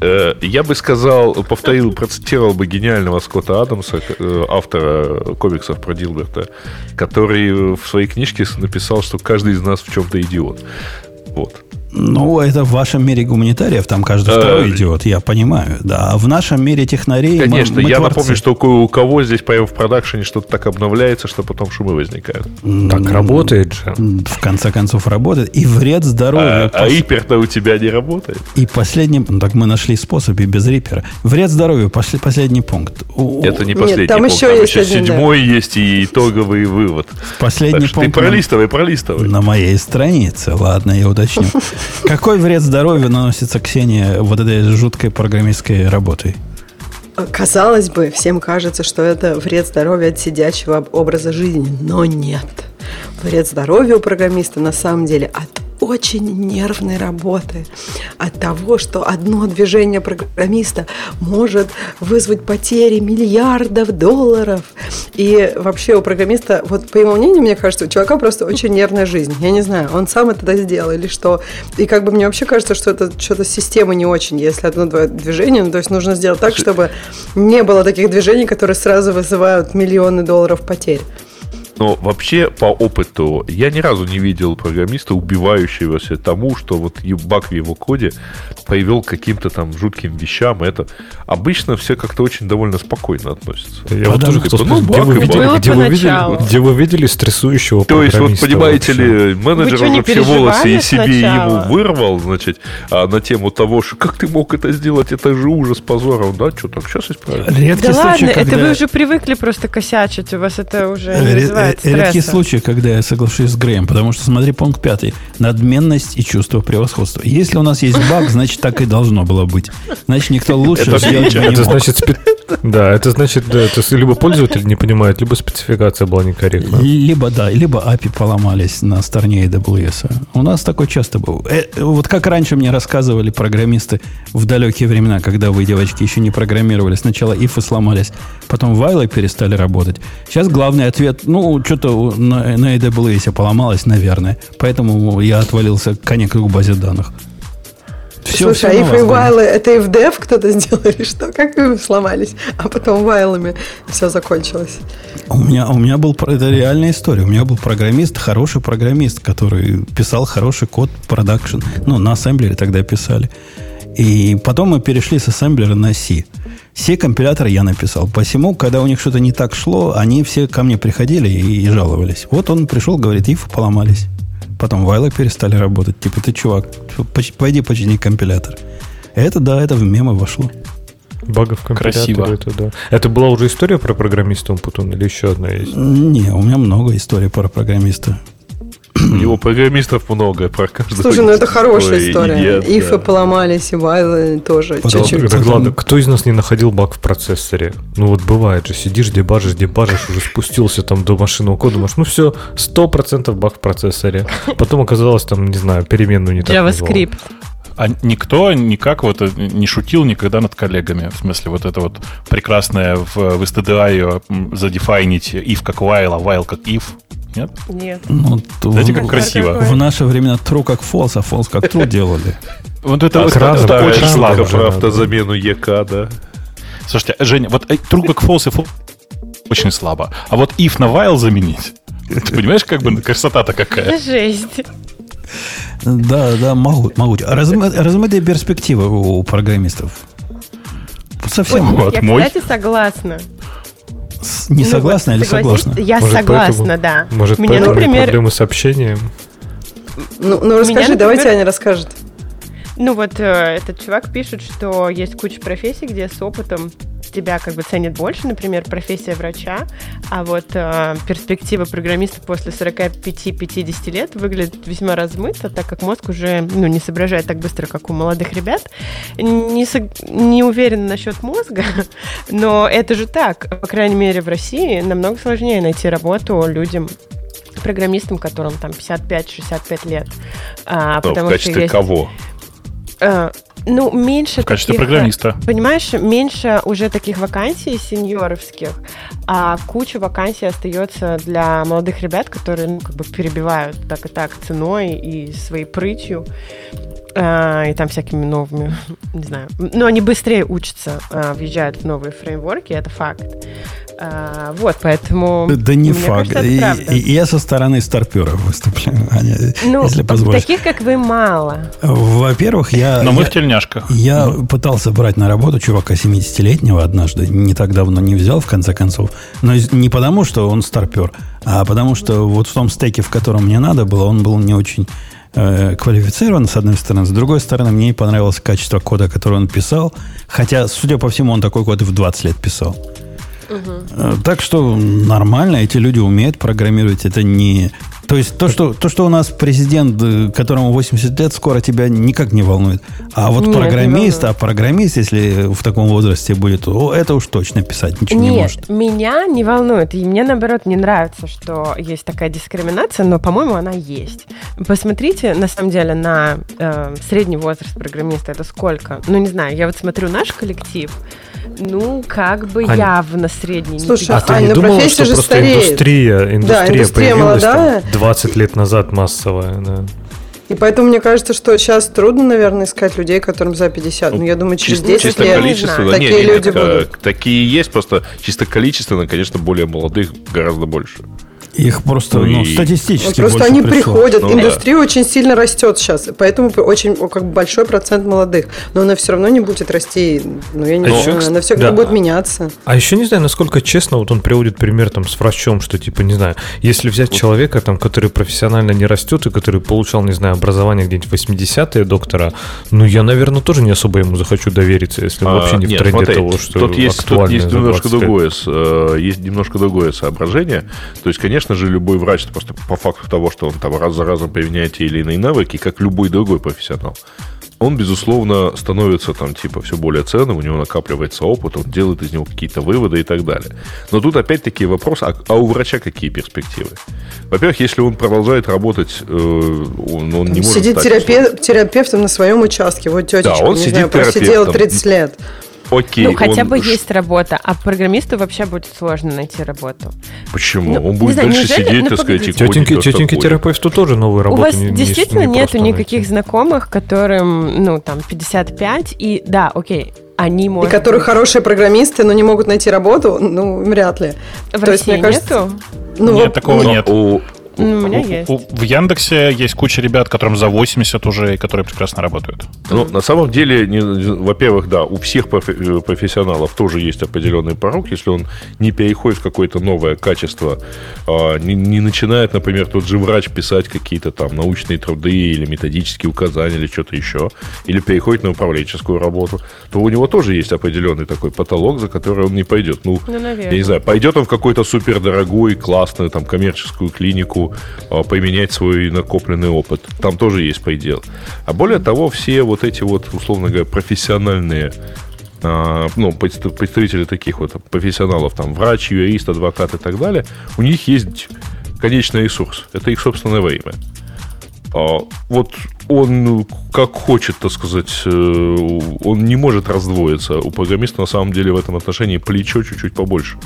Э, я бы сказал, повторил, процитировал бы гениального Скотта Адамса, э, автора комиксов про Дилберта, который в своей книжке написал, что каждый из нас в чем-то идиот. Вот. Ну, это в вашем мире гуманитариев, там каждый э, второй идиот, я понимаю. Да, а в нашем мире технарей Конечно, мы, мы я творцы. напомню, что у кого здесь прямо в продакшене что-то так обновляется, что потом шумы возникают. Так работает же. В конце концов работает. И вред здоровью. А, пос... а рипер-то у тебя не работает. И последний, ну так мы нашли способ и без рипера. Вред здоровью, пошли, последний пункт. Это не последний Нет, там пункт, еще там есть еще один, седьмой да. есть и итоговый вывод. Последний пункт. Ты пролистывай, пролистывай. На моей странице, ладно, я уточню. Какой вред здоровью наносится, Ксения, вот этой жуткой программистской работой? Казалось бы, всем кажется, что это вред здоровью от сидячего образа жизни, но нет. Вред здоровью у программиста на самом деле от очень нервной работы, от того, что одно движение программиста может вызвать потери миллиардов долларов. И вообще у программиста, вот по его мнению, мне кажется, у чувака просто очень нервная жизнь. Я не знаю, он сам это сделал или что. И как бы мне вообще кажется, что это что-то система не очень, если одно движение, ну, то есть нужно сделать так, чтобы не было таких движений, которые сразу вызывают миллионы долларов потерь. Но вообще, по опыту, я ни разу не видел программиста, убивающегося тому, что вот баг в его коде привел к каким-то там жутким вещам. Это обычно все как-то очень довольно спокойно относятся. Я вот тоже хотел ну, где, вы видели, где, вы видели, где вы видели стрессующего То есть, вот понимаете вообще? ли, менеджер уже все волосы и себе ему вырвал, значит, а на тему того, что как ты мог это сделать, это же ужас, позор. Он, да, что так, сейчас исправим. Редкий да случай, ладно, когда... это вы уже привыкли просто косячить, у вас это уже не бывает стресса. Редкий случай, когда я соглашусь с Греем, потому что, смотри, пункт пятый. Надменность и чувство превосходства. Если у нас есть баг, значит, так и должно было быть. Значит, никто лучше это сделать не Это значит, да, это значит, да, это либо пользователь не понимает, либо спецификация была некорректна. Либо, да, либо API поломались на стороне AWS. У нас такое часто было. Э, вот как раньше мне рассказывали программисты в далекие времена, когда вы, девочки, еще не программировали. Сначала ифы сломались, потом вайлы перестали работать. Сейчас главный ответ, ну, что-то на, на AWS поломалось, наверное. Поэтому я отвалился конек к базе данных. Все, Слушай, все а if и вайлы, это и в кто-то сделал или что? Как вы сломались? А потом вайлами все закончилось. У меня, у меня был, это реальная история. У меня был программист, хороший программист, который писал хороший код продакшн. Ну, на ассемблере тогда писали. И потом мы перешли с ассемблера на C. Все компиляторы я написал. Посему, когда у них что-то не так шло, они все ко мне приходили и, и жаловались. Вот он пришел, говорит, ифы поломались. Потом вайлы перестали работать. Типа, ты, чувак, пойди почини компилятор. Это, да, это в мемы вошло. Багов Красиво. Это, да. это была уже история про программиста Умпутун или еще одна есть? Не, у меня много историй про программиста. У него программистов много про каждого. Слушай, ну это хорошая история. Ифы поломались, и вайлы тоже чуть-чуть. Ладно, кто из нас не находил баг в процессоре? Ну вот бывает же, сидишь, дебажишь, дебажишь, уже спустился там до машинного кода, думаешь, ну все, сто процентов баг в процессоре. Потом оказалось там, не знаю, переменную не так JavaScript. А никто никак вот не шутил никогда над коллегами. В смысле, вот это вот прекрасное в, в STDI задефайнить if как while, а while как if. Нет? Нет. Ну, Знаете, как красиво. В наше время true как false, а false как true делали. Вот это, очень слабо. Про автозамену ЕК, да. Слушайте, Женя, вот э, true как false и false очень слабо. А вот if на while заменить, ты понимаешь, как бы красота-то какая? Жесть. Да, да, могут, могут. Размы, размытые перспективы у программистов. совсем. Вот, я, мой. кстати, согласна. Не ну, согласна вот, или согласна? Я может, согласна, поэтому, да. Может, Меня, поэтому например... проблемы с общением? Ну, ну расскажи, Меня, например... давайте Аня расскажет. Ну вот э, этот чувак пишет, что есть куча профессий, где с опытом тебя как бы ценят больше, например, профессия врача, а вот э, перспектива программиста после 45-50 лет выглядит весьма размыто, так как мозг уже ну, не соображает так быстро, как у молодых ребят. Не, со, не уверен насчет мозга, но это же так. По крайней мере, в России намного сложнее найти работу людям, программистам, которым там 55-65 лет. А, Но потому в качестве что есть... кого? Ну, меньше В качестве таких, программиста. Понимаешь, меньше уже таких вакансий сеньоровских, а куча вакансий остается для молодых ребят, которые, ну, как бы перебивают так и так ценой и своей прытью. А, и там всякими новыми, не знаю. Но они быстрее учатся, а, въезжают в новые фреймворки, это факт. А, вот, поэтому... Да не факт. Кажется, и, и, я со стороны старперов выступляю, Аня, ну, если позволишь. таких, как вы, мало. Во-первых, я... Но мы я, в тельняшках. Я ну. пытался брать на работу чувака 70-летнего однажды, не так давно не взял, в конце концов. Но не потому, что он старпер, а потому что вот в том стеке, в котором мне надо было, он был не очень э, квалифицирован, с одной стороны. С другой стороны, мне не понравилось качество кода, который он писал. Хотя, судя по всему, он такой код и в 20 лет писал. Угу. Так что нормально, эти люди умеют программировать. Это не то есть то, что, то, что у нас президент, э, которому 80 лет, скоро тебя никак не волнует. А вот Нет, программист, а программист, если в таком возрасте будет, о, это уж точно писать ничего Нет, не может. меня не волнует. И мне, наоборот, не нравится, что есть такая дискриминация, но, по-моему, она есть. Посмотрите, на самом деле, на э, средний возраст программиста. Это сколько? Ну, не знаю, я вот смотрю наш коллектив, ну, как бы Ань, явно средний. Слушай, а ты не думала, что просто стареет. индустрия, индустрия, да, индустрия появилась молодая. Там 20 лет назад массовая, да. И поэтому мне кажется, что сейчас трудно, наверное, искать людей, которым за 50. Но ну, я думаю, через чисто, 10 чисто лет количество, такие не, не, люди так, будут. Такие есть, просто чисто количественно, конечно, более молодых гораздо больше. Их просто, ну, статистически Просто они пришло. приходят. Ну, Индустрия да. очень сильно растет сейчас, поэтому очень как большой процент молодых. Но она все равно не будет расти. Ну, я не а знаю, еще, она все да. будет меняться. А еще не знаю, насколько честно, вот он приводит пример там с врачом, что типа, не знаю, если взять человека, там, который профессионально не растет и который получал, не знаю, образование где-нибудь 80-е доктора, ну, я, наверное, тоже не особо ему захочу довериться, если он а, вообще не нет, в тренде смотри, того, что тут есть, тут есть немножко другое, э, есть немножко другое соображение. То есть, конечно, конечно же, любой врач, просто по факту того, что он там раз за разом применяет те или иные навыки, как любой другой профессионал, он, безусловно, становится там, типа, все более ценным, у него накапливается опыт, он делает из него какие-то выводы и так далее. Но тут опять-таки вопрос, а, а у врача какие перспективы? Во-первых, если он продолжает работать, э, он, он не может Сидит терапе- терапевтом на своем участке, вот тетечка, да, он не сидит знаю, просидела 30 лет. Окей. Ну, хотя он... бы есть работа, а программисту вообще будет сложно найти работу. Почему? Ну, он будет знаю, дальше неужели... сидеть, ну, так сказать, и Тетеньки, тетеньки терапевту тоже новую работу У вас не, действительно не, не нету никаких найти. знакомых, которым, ну, там, 55, и да, окей, они могут... И которые быть... хорошие программисты, но не могут найти работу, ну, вряд ли. В То России есть, мне кажется, нету? Ну, нет, вот, такого нет. У, ну, у меня есть. В Яндексе есть куча ребят, которым за 80 уже, и которые прекрасно работают. Ну, на самом деле, не, во-первых, да, у всех э, профессионалов тоже есть определенный порог, если он не переходит в какое-то новое качество, а, не, не начинает, например, тот же врач писать какие-то там научные труды или методические указания или что-то еще, или переходит на управленческую работу, то у него тоже есть определенный такой потолок, за который он не пойдет. Ну, ну я не знаю, пойдет он в какой-то супердорогой, классную там коммерческую клинику, а, поменять свой накопленный опыт. Там тоже есть предел. А более того, все вот эти вот, условно говоря, профессиональные а, ну, представители таких вот профессионалов, там, врач, юрист, адвокат и так далее, у них есть конечный ресурс. Это их собственное время. А, вот он ну, как хочет, так сказать, э, он не может раздвоиться. У программиста на самом деле в этом отношении плечо чуть-чуть побольше.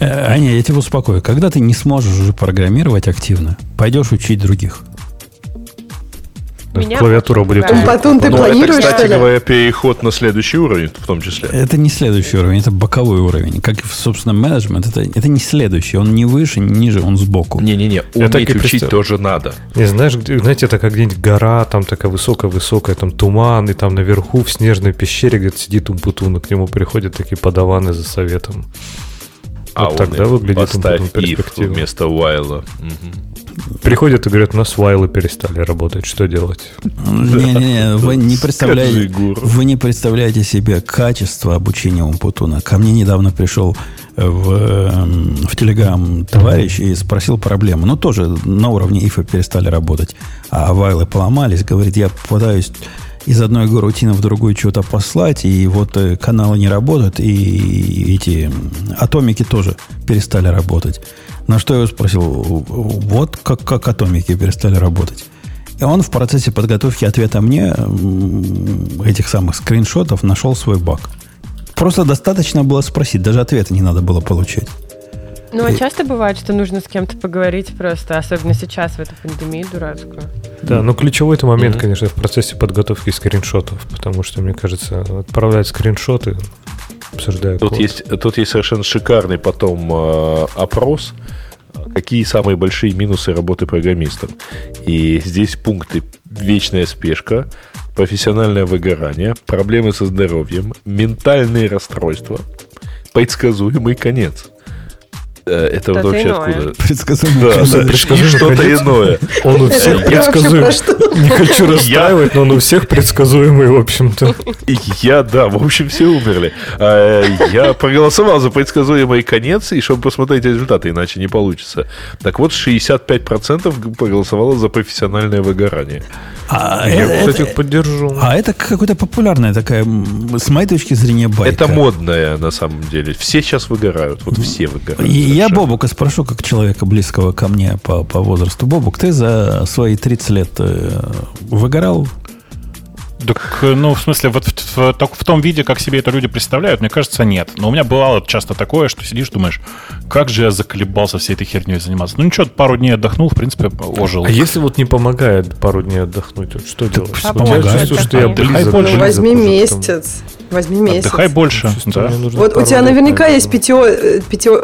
Э, Аня, я тебя успокою. Когда ты не сможешь уже программировать активно, пойдешь учить других. Меня Клавиатура будет... Умпатун, ты Ну, планируешь, это, кстати говоря, переход на следующий уровень в том числе. Это не следующий уровень, это боковой уровень. Как и, собственно, менеджмент, это, это не следующий. Он не выше, не ниже, он сбоку. Не-не-не, уметь и учить тоже надо. Не, знаешь, где- знаете, это как где-нибудь гора, там такая высокая-высокая, там туман, и там наверху в снежной пещере где-то сидит Умпутун, и к нему приходят такие подаваны за советом. А Вот он тогда выглядит поставь if вместо while. Мгм. Приходят и говорят, у нас вайлы перестали работать, что делать? Не-не-не, вы не представляете, вы не представляете себе качество обучения Умпутуна. Ко мне недавно пришел в, эм, в Телеграм товарищ и спросил проблему. Ну, тоже на уровне ифа перестали работать, а вайлы поломались. Говорит, я пытаюсь из одной рутины в другую что-то послать, и вот э, каналы не работают, и эти атомики тоже перестали работать. На что я его спросил, вот как, как атомики перестали работать. И он в процессе подготовки ответа мне этих самых скриншотов нашел свой баг. Просто достаточно было спросить, даже ответа не надо было получать. Ну, а часто бывает, что нужно с кем-то поговорить просто, особенно сейчас, в эту пандемию дурацкую. Да, но ключевой это момент, Мгм. конечно, в процессе подготовки скриншотов, потому что, мне кажется, отправлять скриншоты, обсуждая Тут код. есть, тут есть совершенно шикарный потом э, опрос, какие самые большие минусы работы программистом. И здесь пункты вечная спешка, профессиональное выгорание, проблемы со здоровьем, ментальные расстройства, предсказуемый конец. Э, Это вот Что-то вообще иное. откуда? Да, да, предсказуемый что-то иное. Он у всех Я предсказуем. вообще про Не хочу расстраивать, но он у всех предсказуемый, в общем-то. И Я, да, в общем, все умерли. А, Я проголосовал за предсказуемый конец, и чтобы посмотреть результаты, иначе не получится. Так вот, 65% проголосовало за профессиональное выгорание. А, Я, это, кстати, поддержу. а это какая-то популярная такая, с моей точки зрения, байка. Это модное, на самом деле. Все сейчас выгорают. Вот все выгорают. Я. Бобука спрошу, как человека близкого ко мне по, по возрасту. Бобук, ты за свои 30 лет э, выгорал? Так, ну, в смысле, вот в, в- так- в том виде, как себе это люди представляют, мне кажется, нет. Но у меня бывало часто такое, что сидишь, думаешь, как же я заколебался всей этой херней заниматься. Ну ничего, пару дней отдохнул, в принципе, ожил. А если вот не помогает пару дней отдохнуть, вот что делать? всё Я помогает. чувствую, что я Отдыхай близок, больше. Ну, близок возьми уже к месяц. Возьми месяц. Отдыхай больше. Чувствую, да. Вот у тебя наверняка наверное. есть питье, э, питье,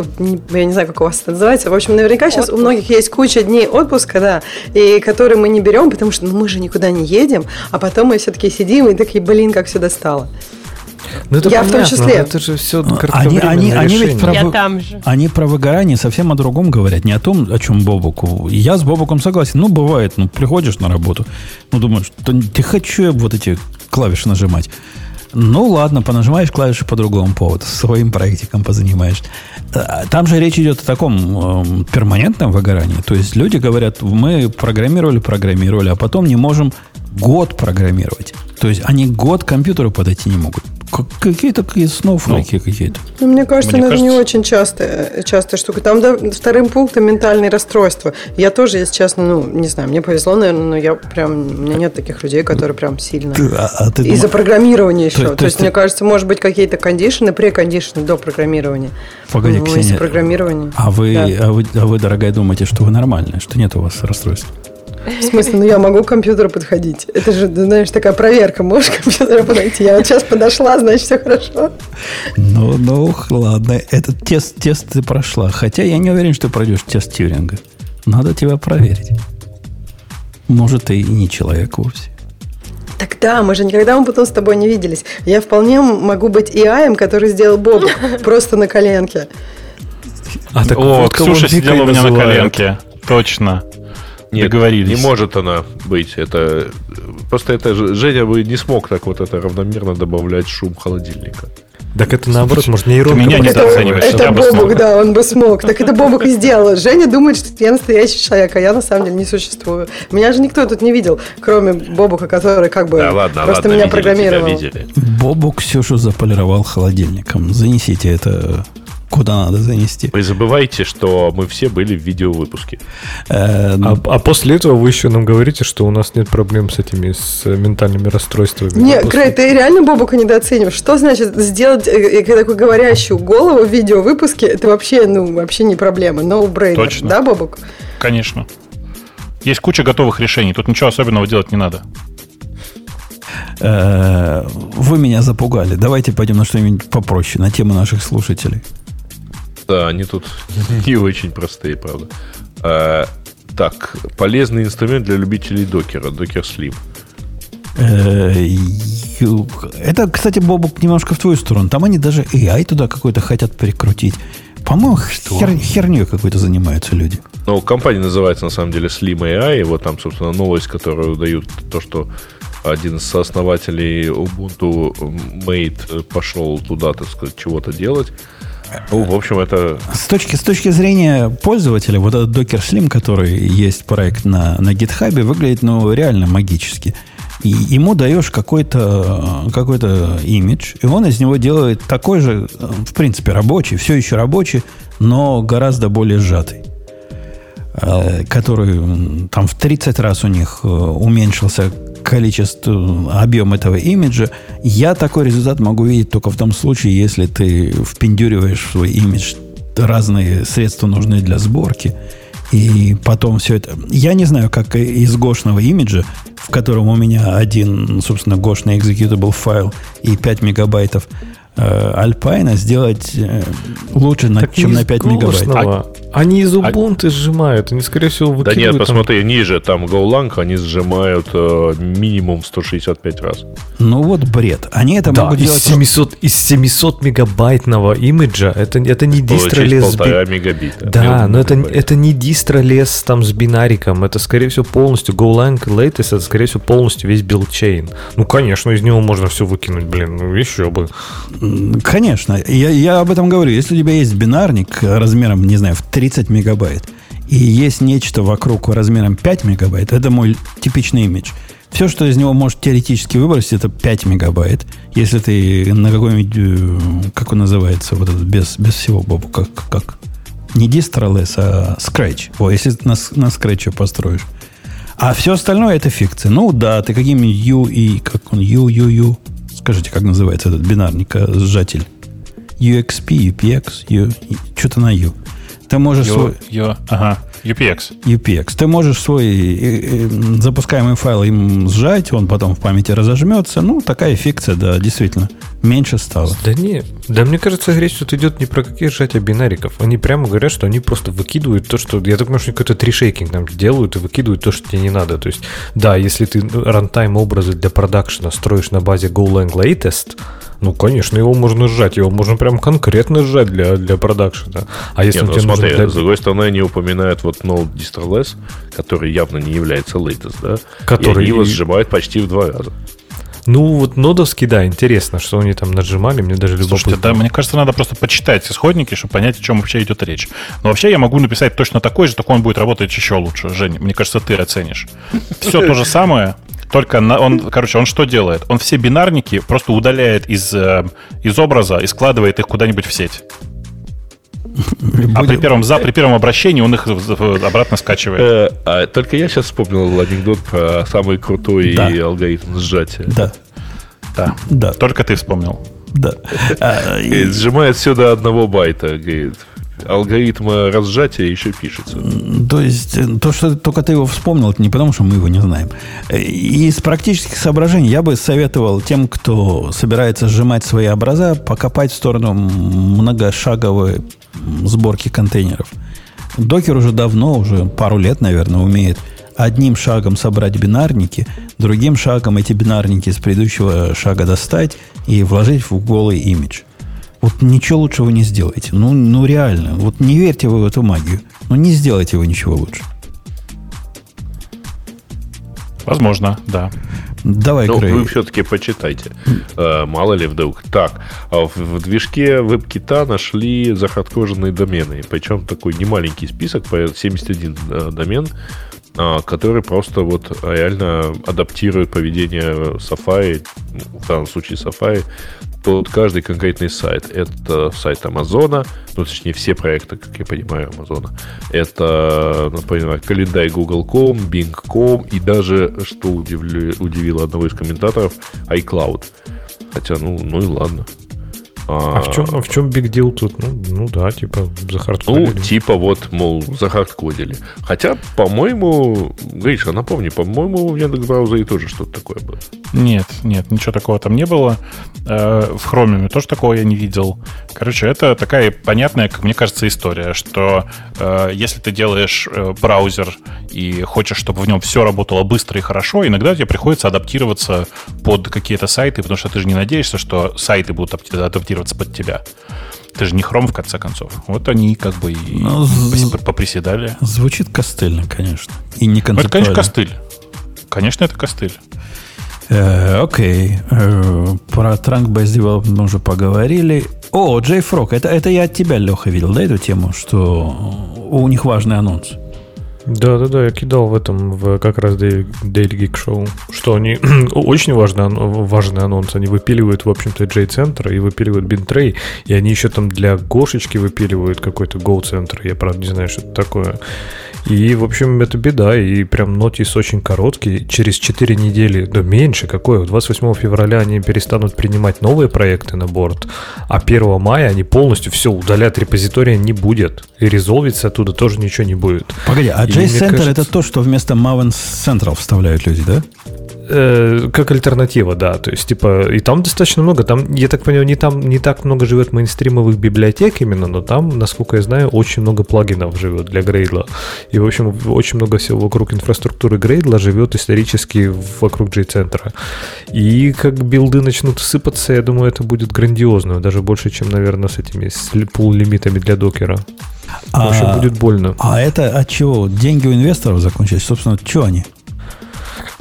я не знаю, как у вас это называется. В общем, наверняка сейчас у многих есть куча дней отпуска, да, и которые мы не берем, потому что ну, мы же никуда не едем, а потом мы все-таки сидим и такие, блин, как все достало. Ну, это Я в том понятно, числе. Это же все Они- они- они ведь про- Я там же. Они про выгорание совсем о другом говорят, не о том, о чем Бобуку. Я с Бобуком согласен. Ну, бывает, ну, приходишь на работу, ну, думаешь, да не хочу я вот эти клавиши нажимать. Ну, ладно, понажимаешь клавиши по другому поводу, своим проектиком позанимаешь. А, Там же речь идет о таком эм, перманентном выгорании. То есть люди говорят, мы программировали, программировали, а потом не можем год программировать. То есть они год к компьютеру подойти не могут. Какие-то какие сноуфлейки какие-то. Ну, мне кажется, Мне это не кажется- очень частая, частая штука. Там да, вторым пунктом ментальные расстройства. Я тоже, если честно, ну, не знаю, мне повезло, наверное, но я прям, у меня нет таких людей, которые прям сильно... Ты- а- а ты Из-за думаешь- программирования еще. То- То, то есть, есть мне ты- кажется, может быть, какие-то кондишены, прекондишены до программирования. Погоди, ну, Ксения, программирования. А вы, Да. а, вы, а вы, дорогая, думаете, что вы нормальная, что нет у вас расстройств? В смысле, ну я могу к компьютеру подходить. Это же, ты знаешь, такая проверка. Можешь к компьютеру подойти? Я вот сейчас подошла, значит, все хорошо. Ну, ну, ладно. Этот тест, тест ты прошла. Хотя я не уверен, что ты пройдешь тест Тьюринга. Надо тебя проверить. Может, ты и не человек вовсе. Так да, мы же никогда мы потом с тобой не виделись. Я вполне могу быть AI, который сделал Бобу просто на коленке. А, так О, вот Ксюша сидела у меня на коленке. Точно. Нет, Договорились. не может она быть. Это просто это же- Женя бы не смог так вот это равномерно добавлять шум холодильника. Так это наоборот, может, нейронка. меня просто- Это, это Бобук, смог. да, он бы смог. Так это Бобук и сделал. Женя думает, что я настоящий человек, а я на самом деле не существую. Меня же никто тут не видел, кроме Бобука, который как бы Да, ладно, просто ладно, меня видели тебя, программировал. видели. Бобу Ксюшу заполировал холодильником. Занесите это куда надо занести. Вы забывайте, что мы все были в видеовыпуске. Э, А, а после этого вы еще нам говорите, что у нас нет проблем с этими, с ментальными расстройствами. Не, после- Грей, ты реально Бобука недооцениваешь. Что значит сделать э, э, такую говорящую голову в видеовыпуске? Это вообще, ну, вообще не проблема. No brainer. Точно. Да, Бобук? Конечно. Есть куча готовых решений, тут ничего особенного делать не надо. Э, вы меня запугали. Давайте пойдем на что-нибудь попроще, на тему наших слушателей. Да, они тут не очень простые, правда. А, так, полезный инструмент для любителей докера, докер Slim. Э, это, кстати, Бобок, немножко в твою сторону. Там они даже AI туда какой-то хотят прикрутить. По-моему, хер, херней какой-то занимаются люди. Ну, компания называется на самом деле Slim AI. И вот там, собственно, новость, которую дают, то, что один из сооснователей Ubuntu Mate пошел туда, так сказать, чего-то делать. Ну, в общем, это... С точки, с точки зрения пользователя, вот этот Docker Slim, который есть проект на, на GitHub, выглядит, ну, реально магически. И ему даешь какой-то какой имидж, и он из него делает такой же, в принципе, рабочий, все еще рабочий, но гораздо более сжатый э, который там в 30 раз у них э, уменьшился количество, объем этого имиджа, я такой результат могу видеть только в том случае, если ты впендюриваешь свой имидж разные средства, нужные для сборки, и потом все это... Я не знаю, как из гошного имиджа, в котором у меня один, собственно, гошный executable файл и 5 мегабайтов, Альпайна сделать э, лучше, так чем на 5 мегабайт. А, они из Ubuntu а... сжимают, они, скорее всего, выкидывают... Да нет, посмотри, там... ниже, там GoLang, они сжимают э, минимум 165 раз. Ну вот бред. Они это да, могут из делать... 700, из 700 мегабайтного имиджа, это, это не distroless... полтора мегабита. Да, но это, это не distroless там с бинариком, это, скорее всего, полностью GoLang Latest, это, скорее всего, полностью весь build chain. Ну, конечно, из него можно все выкинуть, блин, ну еще бы. Конечно. Я, я об этом говорю. Если у тебя есть бинарник размером, не знаю, в 30 мегабайт, и есть нечто вокруг размером 5 мегабайт, это мой типичный имидж. Все, что из него может теоретически выбросить, это 5 мегабайт. Если ты на какой-нибудь, э, как он называется, вот этот, без, без всего, Бобу, как, как не дистролес, а Scratch. О, если на, на Scratch построишь. А все остальное это фикция. Ну да, ты каким-нибудь U и как он, U, U, U, Скажите, как называется этот бинарник, э, сжатель? UXP, UPX, U, что-то на U. Ты можешь U, свой... U, ага, UPX. UPX. Ты можешь свой э, э, запускаемый файл им сжать, он потом в памяти разожмется. Ну, такая фикция, да, действительно. Меньше стало. Да не, да мне кажется, речь тут идет не про какие сжатия бинариков. Они прямо говорят, что они просто выкидывают то, что... Я так понимаю, что какой-то трешейкинг там делают и выкидывают то, что тебе не надо. То есть, да, если ты рантайм образы для продакшена строишь на базе GoLang Latest, ну, конечно, его можно сжать, его можно прям конкретно сжать для, для продакшена. А если Нет, ну, смотри, для... с другой стороны, они упоминают вот Node DistroLess, который явно не является latest, да? Который... И они его сжимают почти в два раза. Ну, вот нодовский, да, интересно, что они там нажимали, мне даже любопытно. Слушайте, да, мне кажется, надо просто почитать исходники, чтобы понять, о чем вообще идет речь. Но вообще я могу написать точно такой же, только он будет работать еще лучше. Женя, мне кажется, ты оценишь. Все то же самое, только на, он, короче, он что делает? Он все бинарники просто удаляет из, э, из образа и складывает их куда-нибудь в сеть. А при первом, за, при первом обращении он их обратно скачивает. Э, а, только я сейчас вспомнил анекдот про самый крутой да. алгоритм сжатия. Да. Да. да. Только ты вспомнил. Да. А, сжимает все до одного байта, говорит алгоритма разжатия еще пишется. То есть, э, то, что только ты его вспомнил, это не потому, что мы его не знаем. Э, из практических соображений я бы советовал тем, кто собирается сжимать свои образа, покопать в сторону многошаговой сборки контейнеров. Докер уже давно, уже пару лет, наверное, умеет одним шагом собрать бинарники, другим шагом эти бинарники с предыдущего шага достать и вложить в голый имидж – вот ничего лучше вы не сделаете. Ну, ну реально. Вот не верьте вы в эту магию. Ну не сделайте вы ничего лучше. Возможно, да. Давай, Ну, вы все-таки почитайте. Uh, мало ли вдруг. Так, а в, движке веб-кита нашли захардкоженные домены. Причем такой немаленький список, 71 uh, домен, uh, который просто вот реально адаптирует поведение Safari, в данном случае Safari, под каждый конкретный сайт. Это сайт Амазона, ну, точнее, все проекты, как я понимаю, Амазона. Это, например, календарь Google.com, Bing.com и даже, что удивили, удивило одного из комментаторов, iCloud. Хотя, ну, ну и ладно. А, а в чем, а в чем big deal тут? Ну, ну да, типа захардкодили. Ну, типа вот, мол, захардкодили. Хотя, по-моему, Гриша, напомни, по-моему, в Яндекс браузере тоже что-то такое было. Нет, нет, ничего такого там не было. Э, в Chromium тоже такого я не видел. Короче, это такая понятная, как мне кажется, история, что э, если ты делаешь э, браузер и хочешь, чтобы в нем все работало быстро и хорошо, иногда тебе приходится адаптироваться под какие-то сайты, потому что ты же не надеешься, что сайты будут адаптироваться под тебя. Ты же не хром, в конце концов. Вот они как бы и ну, поприседали. Звучит костыльно, конечно. И не ну, Это, конечно, костыль. Конечно, это костыль. Э, окей. Э, про Trunk-Based Development мы уже поговорили. О, JFrog. Это, это я от тебя, Леха, видел, да, эту тему, что у них важный анонс. Да, да, да, я кидал в этом, в как раз Daily, Geek Show, что они очень важный, важный анонс. Они выпиливают, в общем-то, J-центр и выпиливают Bintray, и они еще там для Гошечки выпиливают какой-то Go-центр. Я, правда, не знаю, что это такое. И, в общем, это беда. И прям нотис очень короткий. Через 4 недели, да меньше, какое? 28 февраля они перестанут принимать новые проекты на борт, а 1 мая они полностью все удалят, репозитория не будет. И резолвиться оттуда тоже ничего не будет. Погоди, а J-Center кажется... это то, что вместо Maven Central вставляют люди, да? Э, как альтернатива, да. То есть, типа, и там достаточно много. Там, я так понимаю, не, там, не так много живет мейнстримовых библиотек именно, но там, насколько я знаю, очень много плагинов живет для Gradle. И, в общем, очень много всего вокруг инфраструктуры Gradle живет исторически вокруг J-центра. И как билды начнут сыпаться, я думаю, это будет грандиозно. Даже больше, чем, наверное, с этими пул-лимитами для докера. В общем, а, будет больно. А это от чего? Деньги у инвесторов закончились? Собственно, что они?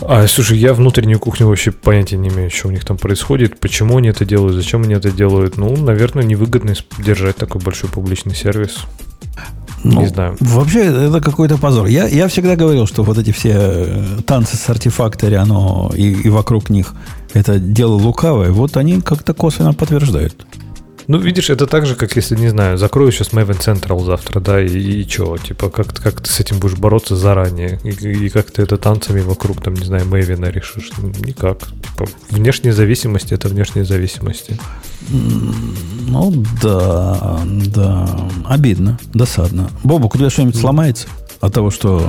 А, слушай, я внутреннюю кухню вообще понятия не имею, что у них там происходит, почему они это делают, зачем они это делают. Ну, наверное, невыгодно держать такой большой публичный сервис. Ну, не знаю. Вообще, это какой-то позор. Я, я всегда говорил, что вот эти все э, танцы с артефакторы, оно и, и вокруг них это дело лукавое. Вот они как-то косвенно подтверждают. Ну, видишь, это так же, как если, не знаю, закрою сейчас Maven Central завтра, да, и, и что, типа, как, как ты с этим будешь бороться заранее, и, и как ты это танцами вокруг, там, не знаю, Maven решишь? Ну, никак. Типа, внешняя зависимость – это внешняя зависимость. Ну, да, да. Обидно, досадно. Бобук, да что-нибудь сломается от того, что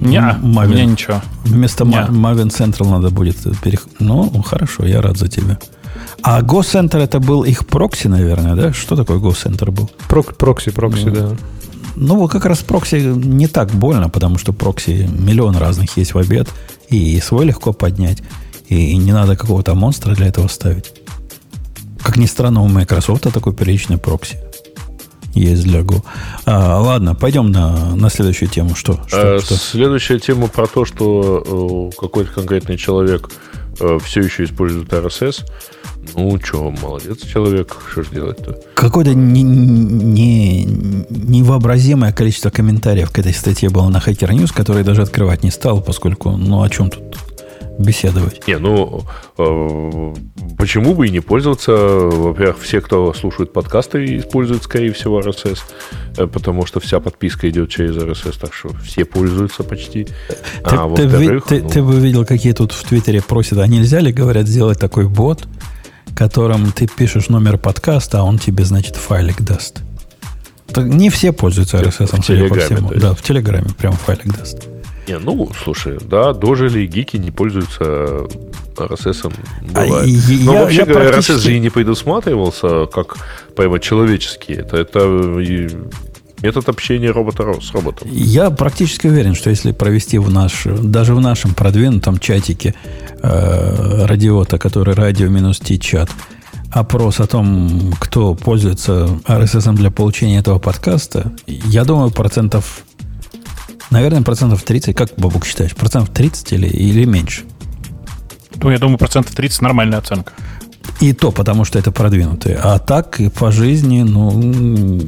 не, Maven, у меня ничего. Вместо не. Maven Central надо будет перех... Ну, хорошо, я рад за тебя. А GoCenter это был их прокси, наверное, да? Что такое GoCenter был? Прок, прокси, прокси, ну, да. Ну, как раз прокси не так больно, потому что прокси миллион разных есть в обед, и свой легко поднять, и не надо какого-то монстра для этого ставить. Как ни странно, у Microsoft такой приличный прокси есть для Go. А, ладно, пойдем на, на следующую тему. Что? что, а, что? Следующая тема про то, что э, какой-то конкретный человек э, все еще использует RSS. Ну, что, молодец человек, что же делать-то? Какое-то не, не, невообразимое количество комментариев к этой статье было на Hacker News, который даже открывать не стал, поскольку, ну, о чем тут беседовать? Не, ну, э, почему бы и не пользоваться? Во-первых, все, кто слушает подкасты, используют, скорее всего, RSS, э, потому что вся подписка идет через RSS, так что все пользуются почти. Ты, а, ты, ты, ну... ты бы видел, какие тут в Твиттере просят, а нельзя ли, говорят, сделать такой бот, которым ты пишешь номер подкаста, а он тебе, значит, файлик даст. Так не все пользуются RSS, в судя по всему. Да, в Телеграме прям файлик даст. Не, ну, слушай, да, дожили гики не пользуются RSS. Бывает. А, Но я, вообще я говоря, практически... RSS же и не предусматривался как прямо человеческий. Это, это метод общения робота с роботом. Я практически уверен, что если провести в наш, даже в нашем продвинутом чатике э, радиота, который радио минус чат, опрос о том, кто пользуется RSS для получения этого подкаста, я думаю, процентов, наверное, процентов 30, как, Бабук, считаешь, процентов 30 или, или меньше? Ну, я думаю, процентов 30 нормальная оценка. И то, потому что это продвинутые. А так и по жизни, ну...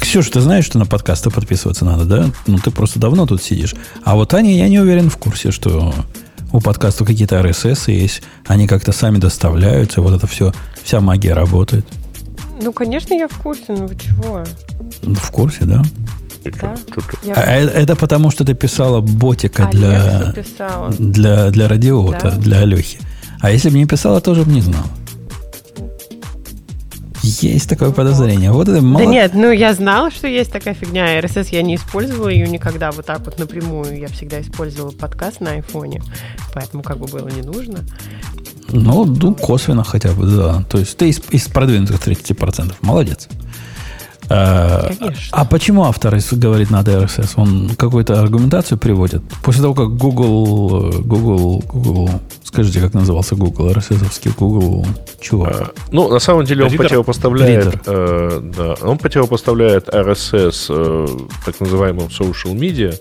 Ксюша, ты знаешь, что на подкасты подписываться надо, да? Ну, ты просто давно тут сидишь. А вот Аня, я не уверен в курсе, что у подкаста какие-то RSS есть. Они как-то сами доставляются. Вот это все, вся магия работает. Ну, конечно, я в курсе. Ну, вы чего? В курсе, да? Да. А это, это потому, что ты писала ботика для, для, для радиота, да? для Алехи. А если бы не писала, тоже бы не знал. Есть такое подозрение. Вот это мало... Да нет, ну я знала, что есть такая фигня. RSS я не использовала ее никогда вот так вот напрямую. Я всегда использовала подкаст на айфоне, поэтому как бы было не нужно. Ну, ну, косвенно хотя бы, да. То есть ты из, из продвинутых 30%. Молодец. А, а почему автор говорит надо RSS? Он какую-то аргументацию приводит? После того, как Google, Google, Google, скажите, как назывался Google, RSS-овский Google, чего? А, ну, на самом деле он Reader? противопоставляет, э, да, он противопоставляет RSS э, так называемым social media,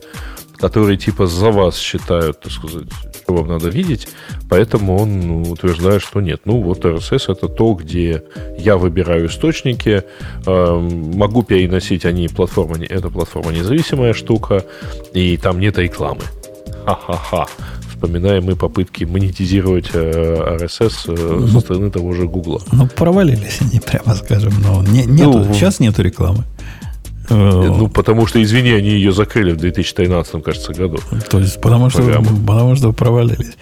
которые типа за вас считают, так сказать, что вам надо видеть, поэтому он ну, утверждает, что нет. Ну, вот RSS это то, где я выбираю источники, э, могу переносить они платформа, это платформа независимая штука, и там нет рекламы. Ха-ха-ха. Вспоминаем мы попытки монетизировать э, RSS э, ну, со стороны того же Гугла. Ну, провалились они, прямо скажем. Но не, нету, ну, сейчас нету рекламы. Э, ну, потому что, извини, они ее закрыли в 2013, кажется, году. То есть, потому что, потому что провалились.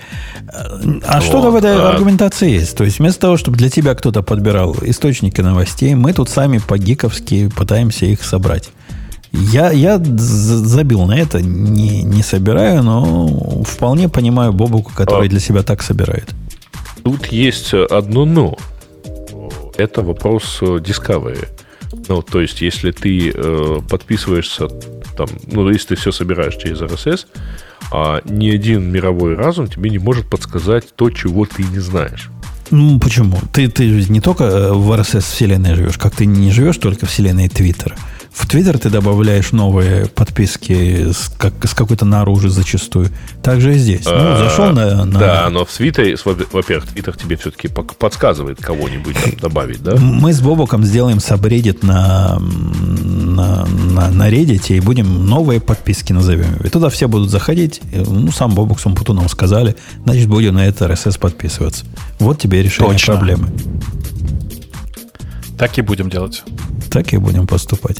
А вот. что-то в этой а... аргументации есть. То есть, вместо того, чтобы для тебя кто-то подбирал источники новостей, мы тут сами по-гиковски пытаемся их собрать. Я, я забил на это, не, не собираю, но вполне понимаю Бобуку, который а... для себя так собирает. Тут есть одно но. Это вопрос Discovery. Ну, то есть, если ты э, подписываешься, там, ну, если ты все собираешь через RSS, а ни один мировой разум тебе не может подсказать то, чего ты не знаешь. Ну, почему? Ты, ты не только э, в RSS вселенной живешь, как ты не живешь только вселенной Твиттера. В Твиттер ты добавляешь новые подписки с, как, с какой-то наружу зачастую. Так же и здесь. Ну, а, зашел на, на... Да, но в Твиттере, во-первых, Твиттер тебе все-таки подсказывает кого-нибудь там добавить, да? Мы с Бобоком сделаем сабреддит на, на, на, на Reddit и будем новые подписки назовем. И туда все будут заходить. Ну, сам Бобок с Умпутуном сказали, значит, будем на это RSS подписываться. Вот тебе решение Точно. проблемы. Так и будем делать. Так и будем поступать.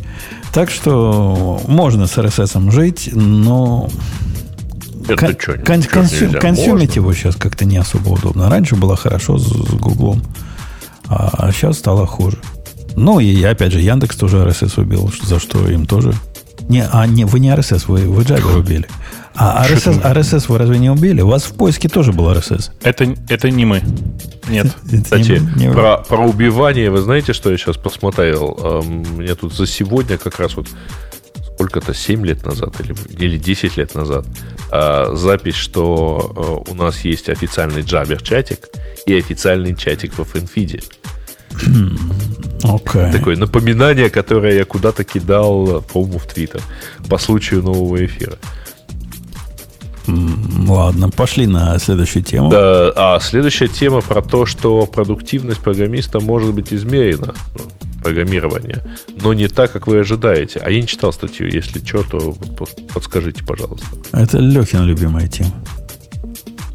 Так что можно с RSS жить, но это что, кон- консю- консюмить его сейчас как-то не особо удобно. Раньше было хорошо с, с Гуглом, а сейчас стало хуже. Ну и опять же, Яндекс тоже RSS убил, за что им тоже... Не, а не, вы не RSS, вы, вы Jabber убили. А RSS, RSS вы разве не убили? У вас в поиске тоже был RSS. Это, это не мы. Нет. Кстати, не, не про, про убивание, вы знаете, что я сейчас посмотрел? Эм, мне тут за сегодня как раз вот сколько-то 7 лет назад или, или 10 лет назад э, запись, что э, у нас есть официальный Jabber чатик и официальный чатик в Финфиде. Okay. Такое напоминание, которое я куда-то кидал, по-моему, в Твиттер по случаю нового эфира. Ладно, пошли на следующую тему. Да, а следующая тема про то, что продуктивность программиста может быть измерена. Ну, программирование, но не так, как вы ожидаете. А я не читал статью. Если что, то подскажите, пожалуйста. Это Лехина любимая тема.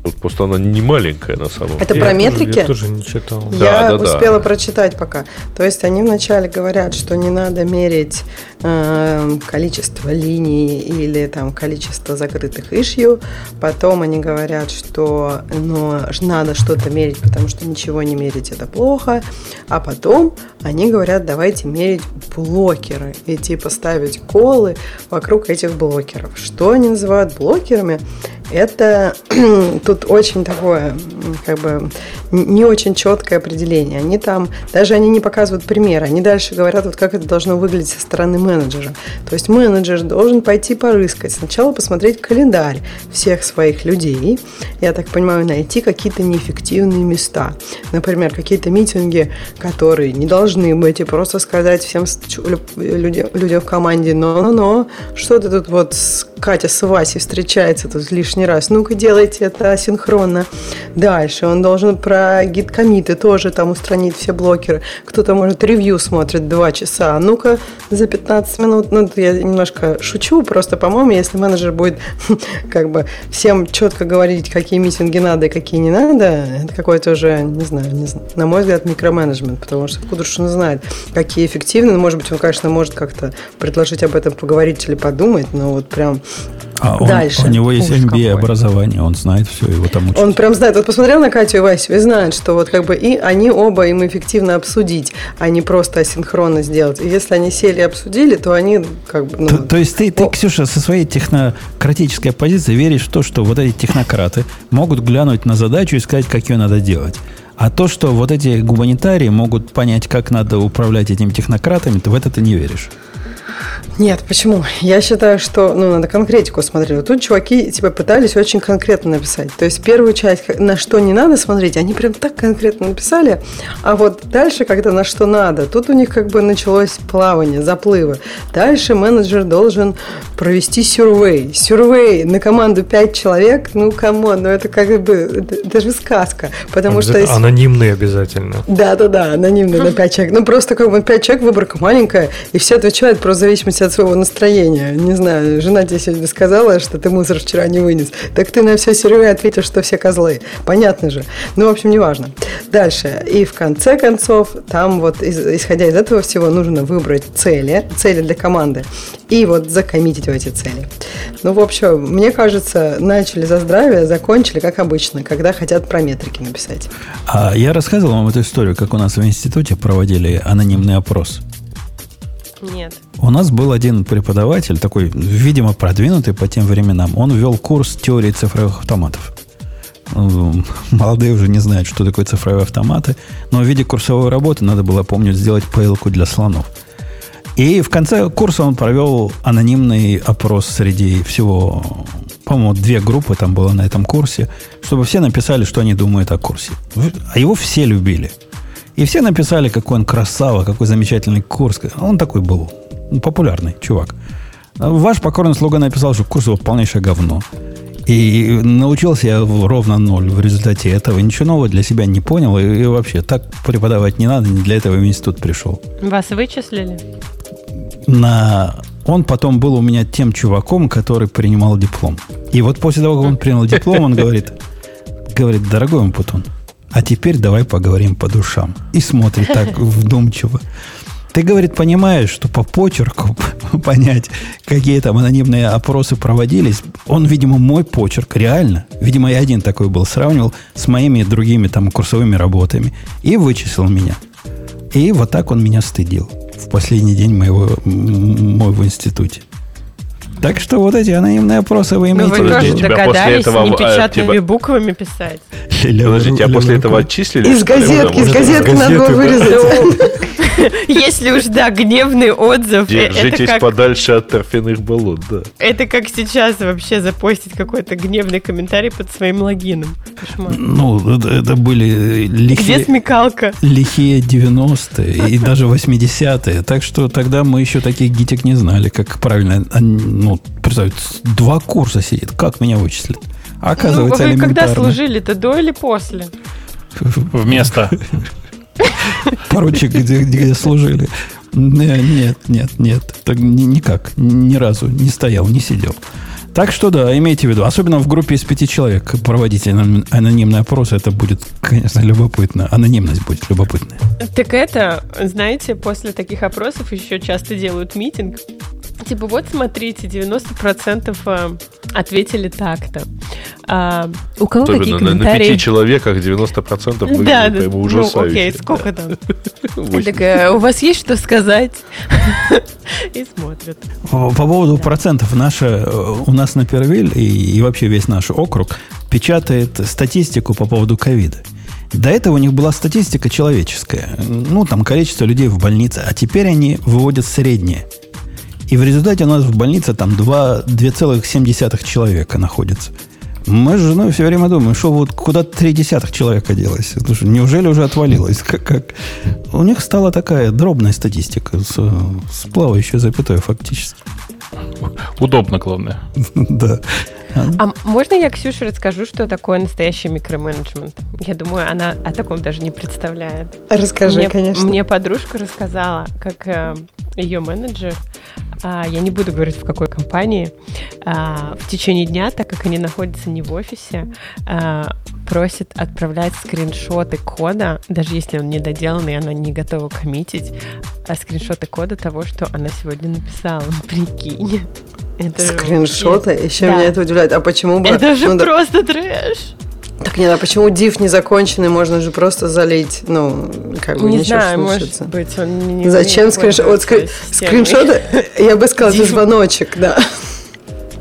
Тут просто она не маленькая на самом деле. Это про метрики? Я тоже не читал. Я да, да, успела да. прочитать пока. То есть они вначале говорят, что не надо мерить э, количество линий или там количество закрытых ишью. Потом они говорят, что ну, надо что-то мерить, потому что ничего не мерить это плохо. А потом они говорят, давайте мерить блокеры и типа ставить колы вокруг этих блокеров. Что они называют блокерами? Это тут очень такое, как бы, не очень четкое определение. Они там, даже они не показывают примеры, они дальше говорят, вот как это должно выглядеть со стороны менеджера. То есть менеджер должен пойти порыскать, сначала посмотреть календарь всех своих людей, я так понимаю, найти какие-то неэффективные места. Например, какие-то митинги, которые не должны быть, и просто сказать всем людям, людям в команде, но-но-но, что ты тут вот с Катя с Васей встречается тут лишний раз, ну-ка делайте это асинхронно. Дальше он должен про гид-комиты тоже там устранить все блокеры. Кто-то, может, ревью смотрит 2 часа. Ну-ка, за 15 минут. Ну, я немножко шучу, просто, по-моему, если менеджер будет как бы всем четко говорить, какие митинги надо и какие не надо, это какой-то уже, не знаю, не знаю, на мой взгляд, микроменеджмент, потому что он знает, какие эффективны. Ну, может быть, он, конечно, может как-то предложить об этом поговорить или подумать, но вот прям А Дальше. Он, у него есть MBA образование, он знает все, его там учат. Он прям знает. Вот посмотрел на Катю и Васю и знает, что вот как бы и они оба им эффективно обсудить, а не просто асинхронно сделать. И если они сели и обсудили, то они как бы... Ну, то, то есть ты, ты, Ксюша, со своей технократической позиции веришь в то, что вот эти технократы могут глянуть на задачу и сказать, как ее надо делать. А то, что вот эти гуманитарии могут понять, как надо управлять этими технократами, ты в это ты не веришь. Нет, почему? Я считаю, что ну, надо конкретику смотреть. Вот тут чуваки типа пытались очень конкретно написать. То есть первую часть, на что не надо смотреть, они прям так конкретно написали. А вот дальше, когда на что надо, тут у них как бы началось плавание, заплывы. Дальше менеджер должен провести survey. Survey на команду 5 человек, ну, come on, ну это как бы даже сказка. Потому что... Если... Анонимные обязательно. Да-да-да, анонимные на 5 человек. Ну, просто как бы 5 человек, выборка маленькая, и все отвечают просто зависимости от своего настроения. Не знаю, жена тебе сегодня сказала, что ты мусор вчера не вынес. Так ты на все серьезно ответил, что все козлы. Понятно же. Ну, в общем, неважно. Дальше. И в конце концов, там вот, исходя из этого всего, нужно выбрать цели, цели для команды, и вот закоммитить в эти цели. Ну, в общем, мне кажется, начали за здравие, закончили, как обычно, когда хотят про метрики написать. А я рассказывал вам эту историю, как у нас в институте проводили анонимный опрос. Нет. У нас был один преподаватель, такой, видимо, продвинутый по тем временам. Он вел курс теории цифровых автоматов. Молодые уже не знают, что такое цифровые автоматы, но в виде курсовой работы надо было, помню, сделать пейлку для слонов. И в конце курса он провел анонимный опрос среди всего, по-моему, две группы там было на этом курсе, чтобы все написали, что они думают о курсе. А его все любили – и все написали, какой он красава, какой замечательный курс. Он такой был популярный чувак. Ваш покорный слуга написал, что курс его полнейшее говно. И научился я ровно ноль в результате этого. Ничего нового для себя не понял. И, и вообще, так преподавать не надо, не для этого в институт пришел. Вас вычислили? На... Он потом был у меня тем чуваком, который принимал диплом. И вот после того, как он принял диплом, он говорит, говорит, дорогой Умпутун, а теперь давай поговорим по душам. И смотрит так вдумчиво. Ты, говорит, понимаешь, что по почерку понять, какие там анонимные опросы проводились, он, видимо, мой почерк, реально, видимо, я один такой был, сравнивал с моими другими там курсовыми работами и вычислил меня. И вот так он меня стыдил в последний день моего, моего институте. Так что вот эти анонимные опросы вы имеете в виду. Вы тебя после этого непечатными тебя... буквами писать. Подожди, тебя после этого отчислили? Из газетки, из газетки надо было вырезать. Если уж, да, гневный отзыв. Держитесь подальше от торфяных болот, да. Это как сейчас вообще запостить какой-то гневный комментарий под своим логином. Ну, это были лихие... Где смекалка? Лихие 90-е и даже 80-е. Так что тогда мы еще таких гитик не знали, как правильно ну, представь, два курса сидит. Как меня вычислят? А оказывается, ну, вы когда служили-то, до или после? Вместо. Поручик, где, где служили. Нет, нет, нет. Так никак. Ни разу не стоял, не сидел. Так что да, имейте в виду, особенно в группе из пяти человек проводите анонимный опрос, это будет, конечно, любопытно. Анонимность будет любопытная. Так это, знаете, после таких опросов еще часто делают митинг, Типа, вот смотрите, 90% э, ответили так-то. А, у кого Особенно какие комментарии? На пяти человеках 90% выглядит да, да, прямо ужасающе. Ну, окей, сколько там? Так, у вас есть что сказать? И смотрят. По поводу процентов. Наша, э, у нас на Первиль и, и вообще весь наш округ печатает статистику по поводу ковида. До этого у них была статистика человеческая. Ну, там количество людей в больнице. А теперь они выводят среднее. И в результате у нас в больнице там 2,7 человека находится. Мы с женой все время думаем, что вот куда три десятых человека делось. Неужели уже отвалилось? Как, как? У них стала такая дробная статистика с, с плавающей запятой фактически. Удобно, главное. Да. А можно я Ксюше расскажу, что такое настоящий микроменеджмент? Я думаю, она о таком даже не представляет. Расскажи, мне, конечно. Мне подружка рассказала, как э, ее менеджер, э, я не буду говорить в какой компании, э, в течение дня, так как они находятся не в офисе, э, просит отправлять скриншоты кода, даже если он недоделанный, она не готова коммитить, а скриншоты кода того, что она сегодня написала. Прикинь. Это Скриншоты? Еще да. меня это удивляет. А почему бы... Это же ну, просто да... трэш. Так нет, а почему div незаконченный можно же просто залить? Ну, как бы не знаю, может быть, он не Зачем скриншот? Вот скри... скриншоты, я бы сказала, это звоночек, да.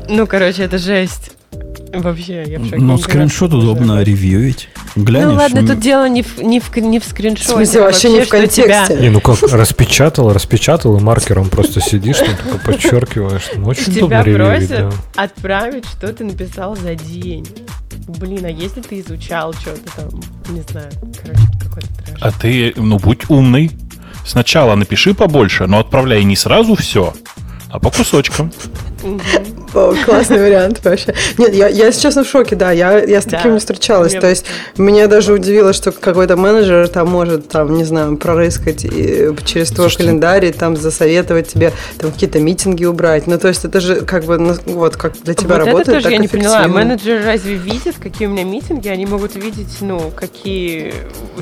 Ну, короче, это жесть. Вообще, я в шоке. Ну, скриншот удобно ревьюить. Глянешь, ну ладно, тут дело не в, не в, не в скриншоте. В смысле, вообще, вообще не в контексте. Тебя... Не, ну как, распечатал, распечатал, и маркером просто сидишь, там только подчеркиваешь. Ну, очень Тебя просят да. отправить, что ты написал за день. Блин, а если ты изучал что-то там, не знаю, короче, какой-то трэш. А ты, ну, будь умный. Сначала напиши побольше, но отправляй не сразу все, а по кусочкам. О, классный вариант вообще. Нет, я, я, честно, в шоке, да, я, я с таким да. не встречалась. Мне... То есть, меня даже удивило, что какой-то менеджер там может, там, не знаю, прорыскать и через твой Слушайте, календарь, там, засоветовать тебе там какие-то митинги убрать. Ну, то есть, это же как бы, ну, вот, как для тебя вот работает, это тоже я не поняла. Менеджеры разве видят, какие у меня митинги? Они могут видеть, ну, какие,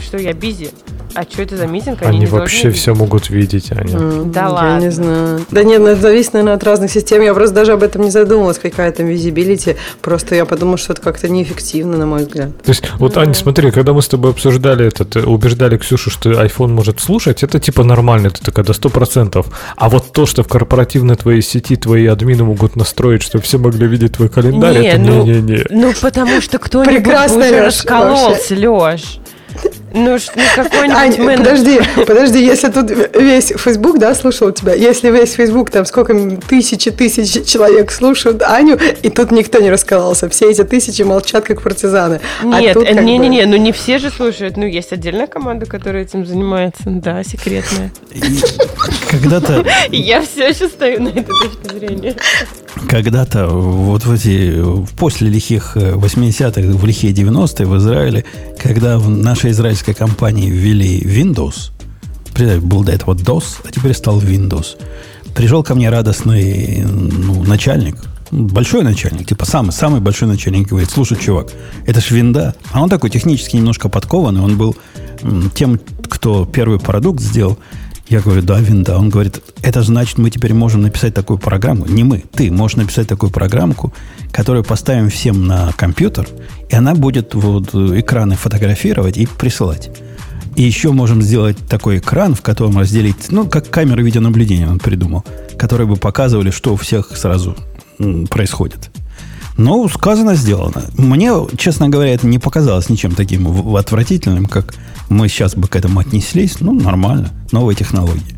что я бизи. А что это за митинг? Они, они вообще все могут видеть, Аня. Mm, да я ладно. не знаю. Да нет, ну, это зависит, наверное, от разных систем. Я просто даже об этом не задумывалась, какая там визибилити. Просто я подумала, что это как-то неэффективно, на мой взгляд. То есть, вот. Аня, смотри, когда мы с тобой обсуждали этот, убеждали Ксюшу, что iPhone может слушать, это типа нормально, это такая до 100%. А вот то, что в корпоративной твоей сети твои админы могут настроить, чтобы все могли видеть твой календарь, не, это не-не-не. Ну, потому что кто-нибудь уже раскололся, Леш. Ну, ну какой-нибудь менеджер. Подожди, подожди, если тут весь Facebook, да, слушал тебя, если весь Facebook, там сколько тысячи тысяч человек слушают Аню, и тут никто не рассказался, все эти тысячи молчат, как партизаны. А Нет, не-не-не, бы... ну не все же слушают, ну есть отдельная команда, которая этим занимается, да, секретная. Когда-то... Я все еще стою на этой точке зрения. Когда-то вот в эти, после лихих 80-х, в лихие 90-е в Израиле, когда в нашей израильской компании ввели Windows, был до этого DOS, а теперь стал Windows, пришел ко мне радостный ну, начальник, большой начальник, типа самый, самый большой начальник, говорит, слушай, чувак, это ж винда. А он такой технически немножко подкованный, он был тем, кто первый продукт сделал, я говорю, да, винда. Он говорит, это значит, мы теперь можем написать такую программу. Не мы, ты можешь написать такую программку, которую поставим всем на компьютер, и она будет вот экраны фотографировать и присылать. И еще можем сделать такой экран, в котором разделить, ну, как камеры видеонаблюдения он придумал, которые бы показывали, что у всех сразу происходит. Но сказано, сделано. Мне, честно говоря, это не показалось ничем таким отвратительным, как мы сейчас бы к этому отнеслись. Ну, нормально. Новые технологии.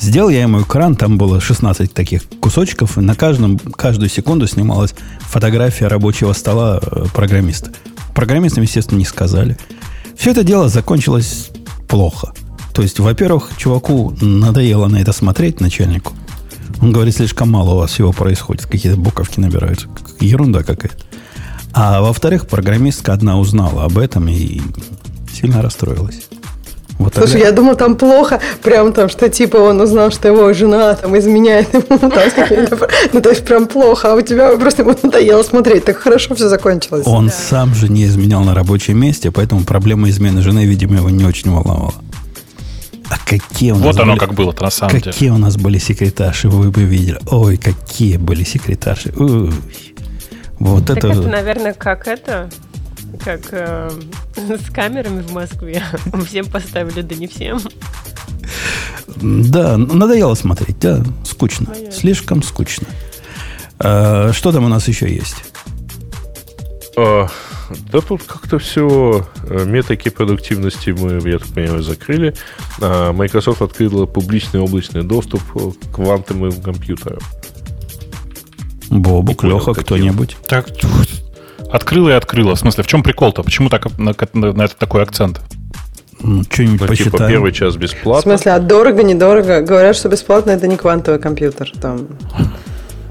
Сделал я ему экран, там было 16 таких кусочков, и на каждом, каждую секунду снималась фотография рабочего стола э, программиста. Программистам, естественно, не сказали. Все это дело закончилось плохо. То есть, во-первых, чуваку надоело на это смотреть, начальнику. Он говорит, слишком мало у вас всего происходит, какие-то буковки набираются. Ерунда какая-то. А во-вторых, программистка одна узнала об этом и сильно расстроилась. Вот Слушай, тогда... я думал, там плохо, прям там, что типа он узнал, что его жена там изменяет ему, там, ну то есть прям плохо, а у тебя просто ему надоело смотреть, так хорошо все закончилось. Он да. сам же не изменял на рабочем месте, поэтому проблема измены жены, видимо, его не очень волновала. А какие у нас Вот оно были, как было на самом какие деле. Какие у нас были секретарши, вы бы видели. Ой, какие были секретарши. Уй. Вот так это... это, наверное, как это, как э, с камерами в Москве. Всем поставили, да не всем. Да, надоело смотреть, да, скучно. Понятно. Слишком скучно. А, что там у нас еще есть? А, да тут как-то все э, метаки продуктивности мы, я так понимаю, закрыли. А, Microsoft открыла публичный облачный доступ к квантовым компьютерам. Бобук, Леха, кто-нибудь? Так, открыла и открыла. В смысле, в чем прикол-то? Почему так, на, на, на это такой акцент? Ну, что-нибудь ну, посчитаем. Типа первый час бесплатно. В смысле, а дорого, недорого? Говорят, что бесплатно это не квантовый компьютер. Там.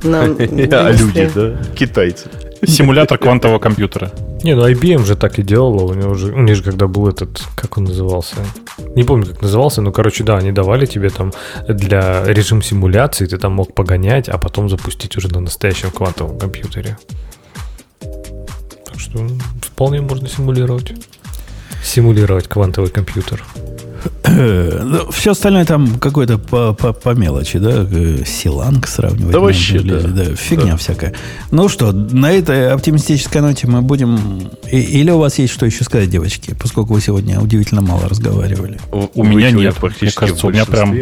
Нам, а люди, да? Китайцы. Симулятор квантового компьютера. Не, ну IBM же так и делала. У него же, у них же когда был этот, как он назывался? Не помню, как назывался, но, короче, да, они давали тебе там для режим симуляции, ты там мог погонять, а потом запустить уже на настоящем квантовом компьютере. Так что вполне можно симулировать. Симулировать квантовый компьютер. Ну, Все остальное там какое-то по, по, по мелочи, да? Э, Силанг сравнивать. Да вообще, да. да. Фигня да. всякая. Ну что, на этой оптимистической ноте мы будем... Или у вас есть что еще сказать, девочки? Поскольку вы сегодня удивительно мало разговаривали. У, у меня нет. Мне кажется, у меня прям...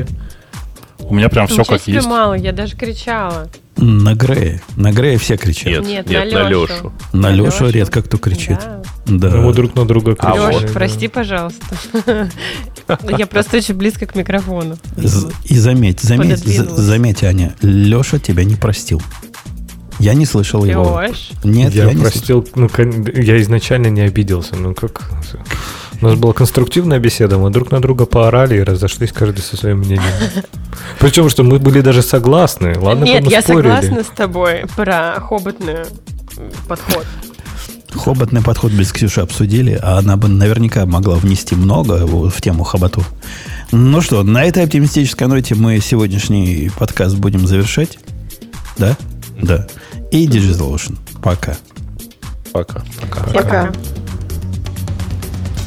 У меня прям все как есть. мало, я даже кричала. На Грея. На Грея все кричат. Нет, нет, нет на, Лешу. На Лешу редко кто кричит. Да. да. Мы друг на друга кричим. А Леш, да. прости, пожалуйста. Я просто очень близко к микрофону. И заметь, заметь, заметь, Аня, Леша тебя не простил. Я не слышал его. Нет, я, я не простил. Ну, я изначально не обиделся. Ну как? У нас была конструктивная беседа, мы друг на друга поорали и разошлись каждый со своим мнением. Причем, что мы были даже согласны. Ладно, Нет, я спорили. согласна с тобой про хоботный подход. Хоботный подход без Ксюши обсудили, а она бы наверняка могла внести много в тему хоботов. Ну что, на этой оптимистической ноте мы сегодняшний подкаст будем завершать. Да? Да. И Digital Ocean. Пока. Пока. Пока. Пока.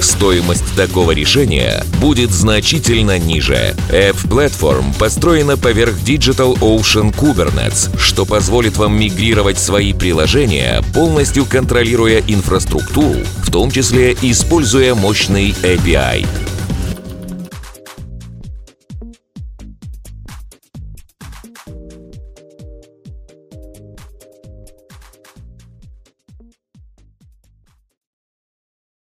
стоимость такого решения будет значительно ниже. App Platform построена поверх Digital Ocean Kubernetes, что позволит вам мигрировать свои приложения, полностью контролируя инфраструктуру, в том числе используя мощный API.